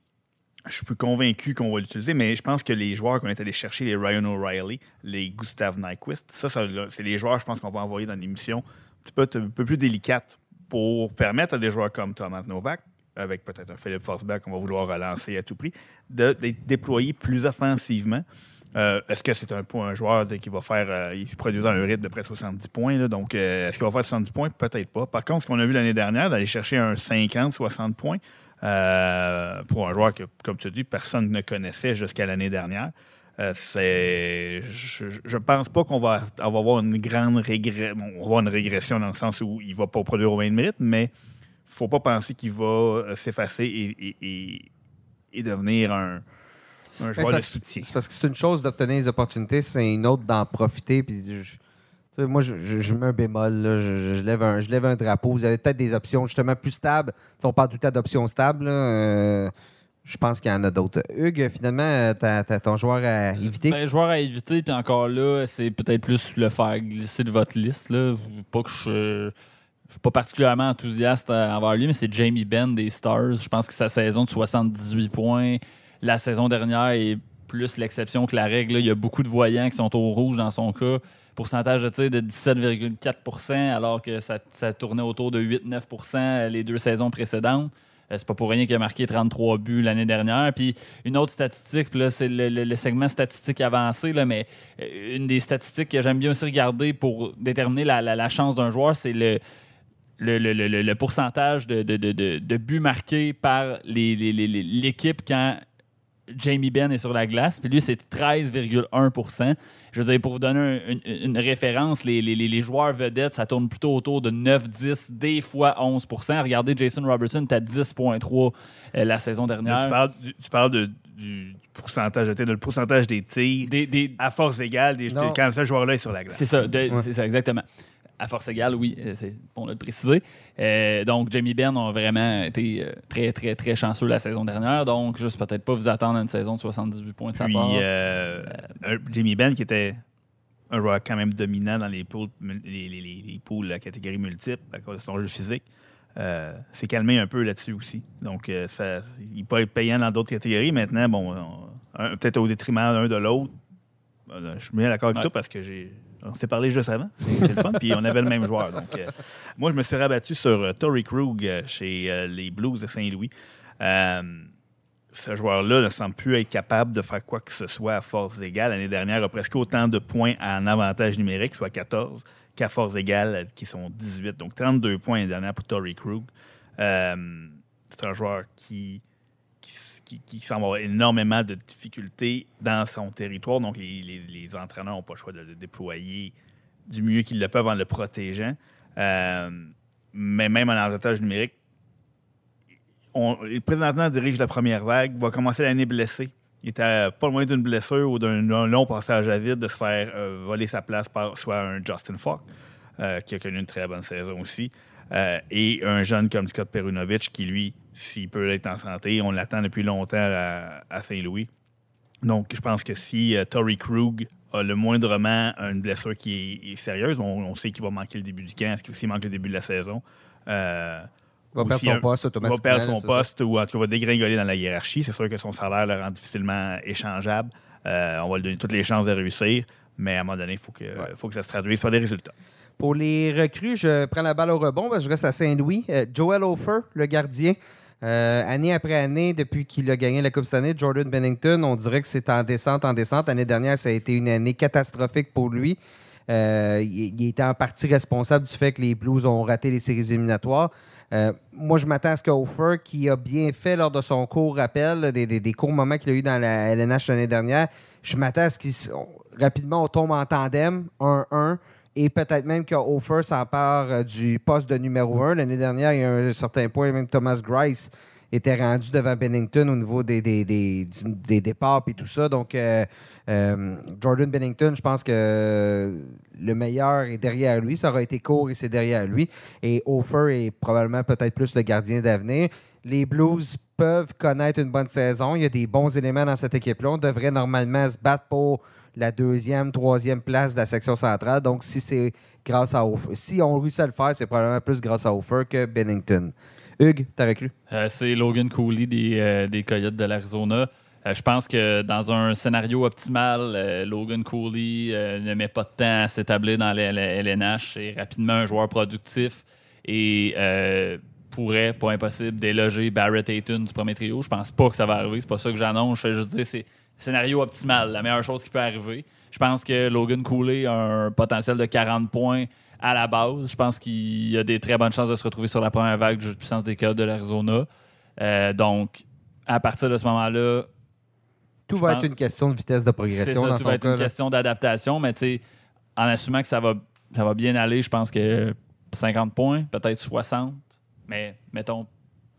Je suis plus convaincu qu'on va l'utiliser, mais je pense que les joueurs qu'on est allé chercher, les Ryan O'Reilly, les Gustav Nyquist, ça, ça, c'est les joueurs, je pense, qu'on va envoyer dans l'émission un petit peu, un peu plus délicate pour permettre à des joueurs comme Thomas Novak, avec peut-être un Philippe Forsberg qu'on va vouloir relancer à tout prix, de, d'être déployé plus offensivement. Euh, est-ce que c'est un, un joueur qui va faire. euh, il produit un rythme de près de 70 points. là, donc, euh, est-ce qu'il va faire 70 points? Peut-être pas. Par contre, ce qu'on a vu l'année dernière, d'aller chercher un 50-60 points euh, pour un joueur que, comme tu dis, personne ne connaissait jusqu'à l'année dernière. c'est, je, je pense pas qu'on va, avoir une grande régression. On va avoir une régression dans le sens où il va pas produire au même rythme, mais faut pas penser qu'il va euh, s'effacer et, et- et- et devenir un, un joueur de soutien. C'est parce que c'est une chose d'obtenir des opportunités, c'est une autre d'en profiter. Puis je- tu sais, moi, je, je- je mets un bémol. là. Je, lève un, je lève un drapeau. Vous avez peut-être des options justement plus stables. Tu sais, on parle tout le temps d'options stables. là. Euh, je pense qu'il y en a d'autres. Hugues, finalement, tu as, ton joueur à éviter? Ben, joueur à éviter, puis encore là, c'est peut-être plus le faire glisser de votre liste. Là. Pas que je. Je suis pas particulièrement enthousiaste à- envers lui, mais c'est Jamie Benn des Stars. Je pense que sa saison de 78 points, la saison dernière est plus l'exception que la règle. Il y a beaucoup de voyants qui sont au rouge dans son cas. Pourcentage de tir de 17,4% alors que ça, ça tournait autour de 8-9% les deux saisons précédentes. Euh, c'est pas pour rien qu'il a marqué 33 buts l'année dernière. Puis une autre statistique, c'est le, le- segment statistique avancé, là, mais euh, une des statistiques que j'aime bien aussi regarder pour déterminer la- la chance d'un joueur, c'est le, le, le- le- le- pourcentage de, de- de- de- de buts marqués par l'équipe quand Jamie Benn est sur la glace. Puis lui, c'est 13,1% Je veux dire, pour vous donner un- une, une référence, les, les- les- joueurs vedettes, ça tourne plutôt autour de 9, 10, des fois 11% Regardez, Jason Robertson est à 10,3 euh, la saison dernière. tu parles, du, tu parles de- du pourcentage, de, le pourcentage des tirs Des- des- à force égale des, quand ce joueur-là est sur la glace. C'est ça, Ouais. c'est ça, exactement. À force égale, oui, euh, c'est bon de le préciser. Euh, donc, Jamie Benn a vraiment été euh, très, très, très chanceux la saison dernière. Donc, juste peut-être pas vous attendre à une saison de 78 points de sa Puis part. euh, Jamie Benn, qui était un joueur quand même dominant dans les poules, les, les, les, les poules à catégorie multiple à cause de son jeu physique, s'est calmé un peu là-dessus aussi. Donc, ça, il peut être payant dans d'autres catégories. Maintenant, bon, peut-être au détriment l'un de l'autre. Je suis bien d'accord avec Ouais. toi parce que j'ai. On s'est parlé juste avant. C'est le fun. Puis on avait le même joueur. Donc, euh, moi, je me suis rabattu sur euh, Torrey Krug euh, chez les Blues de Saint-Louis. Ce joueur-là ne semble plus être capable de faire quoi que ce soit à force égale. L'année dernière, a presque autant de points en avantage numérique, soit 14, qu'à force égale, qui sont 18. Donc 32 points l'année dernière pour Torrey Krug. C'est un joueur qui, qui, qui- semble avoir énormément de difficultés dans son territoire. Donc les, entraîneurs n'ont pas le choix de le déployer du mieux qu'ils le peuvent en le protégeant. Euh, mais même en avantage numérique, on, présentement dirige la première vague, va commencer l'année blessé. Il était pas loin d'une blessure ou d'un d'un long passage à vide de se faire euh, voler sa place par soit un Justin Falk, euh, qui a connu une très bonne saison aussi, euh, et un jeune comme Scott Perunovic qui, lui, s'il peut être en santé, on l'attend depuis longtemps à, à Saint-Louis. Donc, je pense que si euh, Krug a le moindrement une blessure qui est, est sérieuse, on, on sait qu'il va manquer le début du camp, s'il manque le début de la saison. euh, Il va perdre si son un- poste il va automatiquement. perdre son ça. poste ou en tout cas va dégringoler dans la hiérarchie. C'est sûr que son salaire le rend difficilement échangeable. Euh, on va lui donner toutes les chances de réussir, mais à un moment donné, il faut que, faut que ça se traduise par des résultats. Pour les recrues, je prends la balle au rebond parce que je reste à Saint-Louis. Euh, Joel Ofer, le gardien. Euh, année après année, depuis qu'il a gagné la Coupe cette année, Jordan Bennington, on dirait que c'est en descente, en descente. L'année dernière, ça a été une année catastrophique pour lui. Euh, il, était en partie responsable du fait que les Blues ont raté les séries éliminatoires. Moi, je m'attends à ce qu'Ofer, qui a bien fait lors de son court rappel, des, des- des courts moments qu'il a eu dans la LNH l'année dernière, je m'attends à ce qu'il rapidement on tombe en tandem, 1-1, et peut-être même qu'Ofer s'empare euh, du poste de numéro 1. L'année dernière, il y a un certain point, même Thomas Grice était rendu devant Bennington au niveau des, des, départs et tout ça. Donc, euh, euh, Jordan Bennington, je pense que le meilleur est derrière lui. Ça aura été court et c'est derrière lui. Et Ofer est probablement peut-être plus le gardien d'avenir. Les Blues peuvent connaître une bonne saison. Il y a des bons éléments dans cette équipe-là. On devrait normalement se battre pour la deuxième, troisième place de la section centrale. Donc, si c'est grâce à Ofer, si on réussit à le faire, c'est probablement plus grâce à Ofer que Bennington. Hugues, t'as recru? Euh, c'est Logan Cooley des, euh, Coyotes de l'Arizona. Euh, je pense que dans un scénario optimal, Logan Cooley ne met pas de temps à s'établir dans la LNH. C'est rapidement un joueur productif et pourrait, pas impossible, déloger Barrett Ayton du premier trio. Je pense pas que ça va arriver. C'est pas ça que j'annonce. Je fais juste dire c'est scénario optimal, la meilleure chose qui peut arriver. Je pense que Logan Cooley a un potentiel de 40 points à la base. Je pense qu'il a des très bonnes chances de se retrouver sur la première vague de puissance des Coyotes de l'Arizona. Euh, donc, à partir de ce moment-là, Tout va pense- être une question de vitesse de c'est progression ça, dans tout son va être cas. une là. question d'adaptation, mais tu sais, en assumant que ça va, ça va bien aller, je pense que 50 points, peut-être 60, mais mettons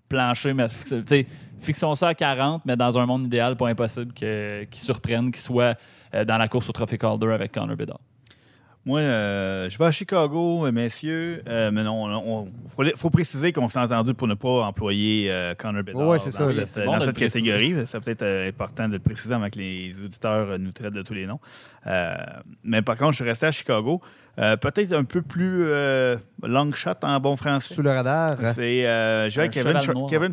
plancher, mais fixe- tu sais, fixons ça à 40, mais dans un monde idéal, pas impossible que- qu'il surprenne, qu'il soit euh, dans la course au Trophée Calder avec Connor Bedard. Moi, euh, je vais à Chicago, euh, messieurs. Euh, mais non, il faut, faut préciser qu'on s'est entendu pour ne pas employer euh, Connor Bedard Ouais, ça, dans là. cette, bon dans cette catégorie. C'est peut-être euh, important de le préciser avant que les auditeurs nous traitent de tous les noms. Euh, mais par contre, je suis resté à Chicago. Euh, peut-être un peu plus euh, long shot en bon français. Sous le radar. C'est, euh, je vais avec Kevin, Char-. Kevin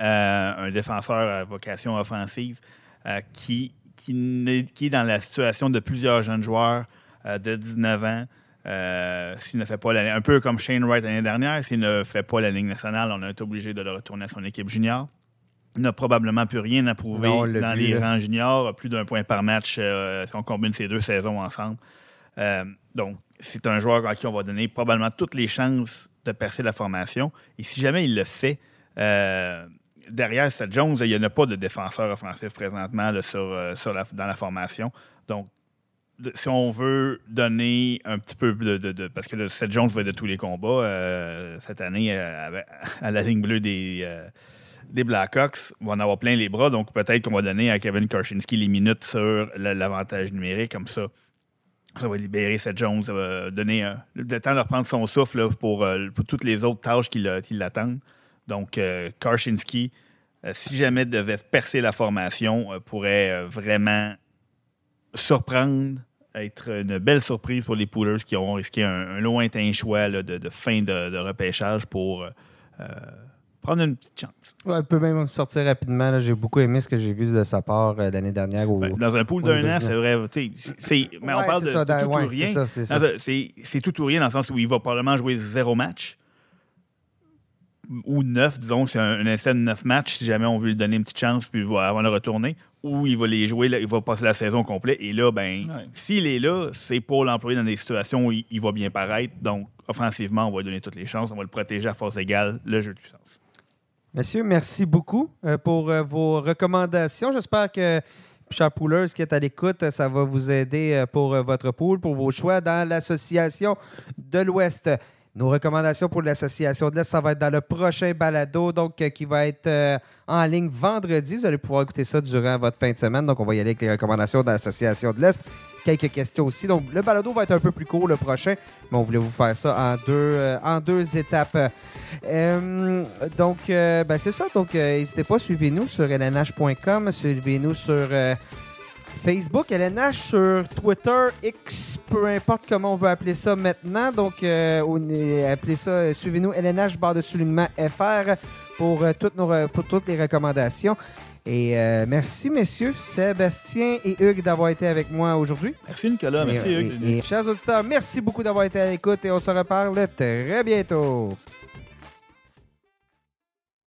euh, un défenseur à vocation offensive, euh, qui, qui, n'est- qui est dans la situation de plusieurs jeunes joueurs de 19 ans, Euh, s'il ne fait pas la, un peu comme Shane Wright l'année dernière, s'il ne fait pas la Ligue nationale, on est obligé de le retourner à son équipe junior. Il n'a probablement plus rien à prouver Non, dans vu, les rangs juniors, plus d'un point par match euh, si on combine ces deux saisons ensemble. Euh, donc, c'est un joueur à qui on va donner probablement toutes les chances de percer la formation. Et si jamais il le fait, euh, derrière Seth Jones, il n'y en a pas de défenseur offensif présentement là, sur, euh, sur la- dans la formation. Donc, si on veut donner un petit peu de. de- de- parce que Seth Jones va être de tous les combats euh, cette année euh, à la ligne bleue des, euh, des Blackhawks. On va en avoir plein les bras. Donc, peut-être qu'on va donner à Kevin Karchinski les minutes sur la- l'avantage numérique. Comme ça, ça va libérer Seth Jones, ça va donner le temps de reprendre son souffle pour, pour toutes les autres tâches qui l'a- qui l'attendent. Donc, Karchinski, si jamais devait percer la formation, pourrait vraiment surprendre, être une belle surprise pour les Poolers qui auront risqué un, un lointain choix là, de, de fin de, de repêchage pour euh, euh, prendre une petite chance. Ouais, il peut même sortir rapidement. J'ai beaucoup aimé ce que j'ai vu de sa part euh, l'année dernière. Au... Ben, dans un pool d'un an, c'est vrai. c'est- Mais on parle de, ça, dans- tout ouais, ou rien. c'est tout ou rien dans le sens où il va probablement jouer zéro match. Ou neuf, disons, c'est un, un essai de neuf matchs si jamais on veut lui donner une petite chance puis avant de retourner. Ou il va les jouer, là, il va passer la saison complète. Et là, ben, Ouais. s'il est là, c'est pour l'employer dans des situations où il, il va bien paraître. Donc, offensivement, on va lui donner toutes les chances. On va le protéger à force égale, le jeu de puissance. Messieurs, merci beaucoup euh, pour euh, vos recommandations. J'espère que, chers poolers qui est à l'écoute, ça va vous aider euh, pour votre pool, pour vos choix dans l'Association de l'Ouest. Nos recommandations pour l'Association de l'Est, ça va être dans le prochain balado, donc euh, qui va être euh, en ligne vendredi. Vous allez pouvoir écouter ça durant votre fin de semaine. Donc, on va y aller avec les recommandations de l'Association de l'Est. Quelques questions aussi. Donc, le balado va être un peu plus court le prochain, mais on voulait vous faire ça en deux, euh, en deux étapes. Donc, ben, c'est ça. Donc, n'hésitez pas, suivez-nous sur lnh.com, suivez-nous sur Facebook, LNH, sur Twitter, X, peu importe comment on veut appeler ça maintenant. Donc, euh, on est- appelez ça, euh, suivez-nous LNH, barre de soulignement FR pour, euh, toutes nos, pour toutes les recommandations. Et euh, merci, messieurs, Sébastien et Hugues, d'avoir été avec moi aujourd'hui. Merci, Nicolas. Merci, Et- Hugues. et- et chers auditeurs, merci beaucoup d'avoir été à l'écoute et on se reparle très bientôt.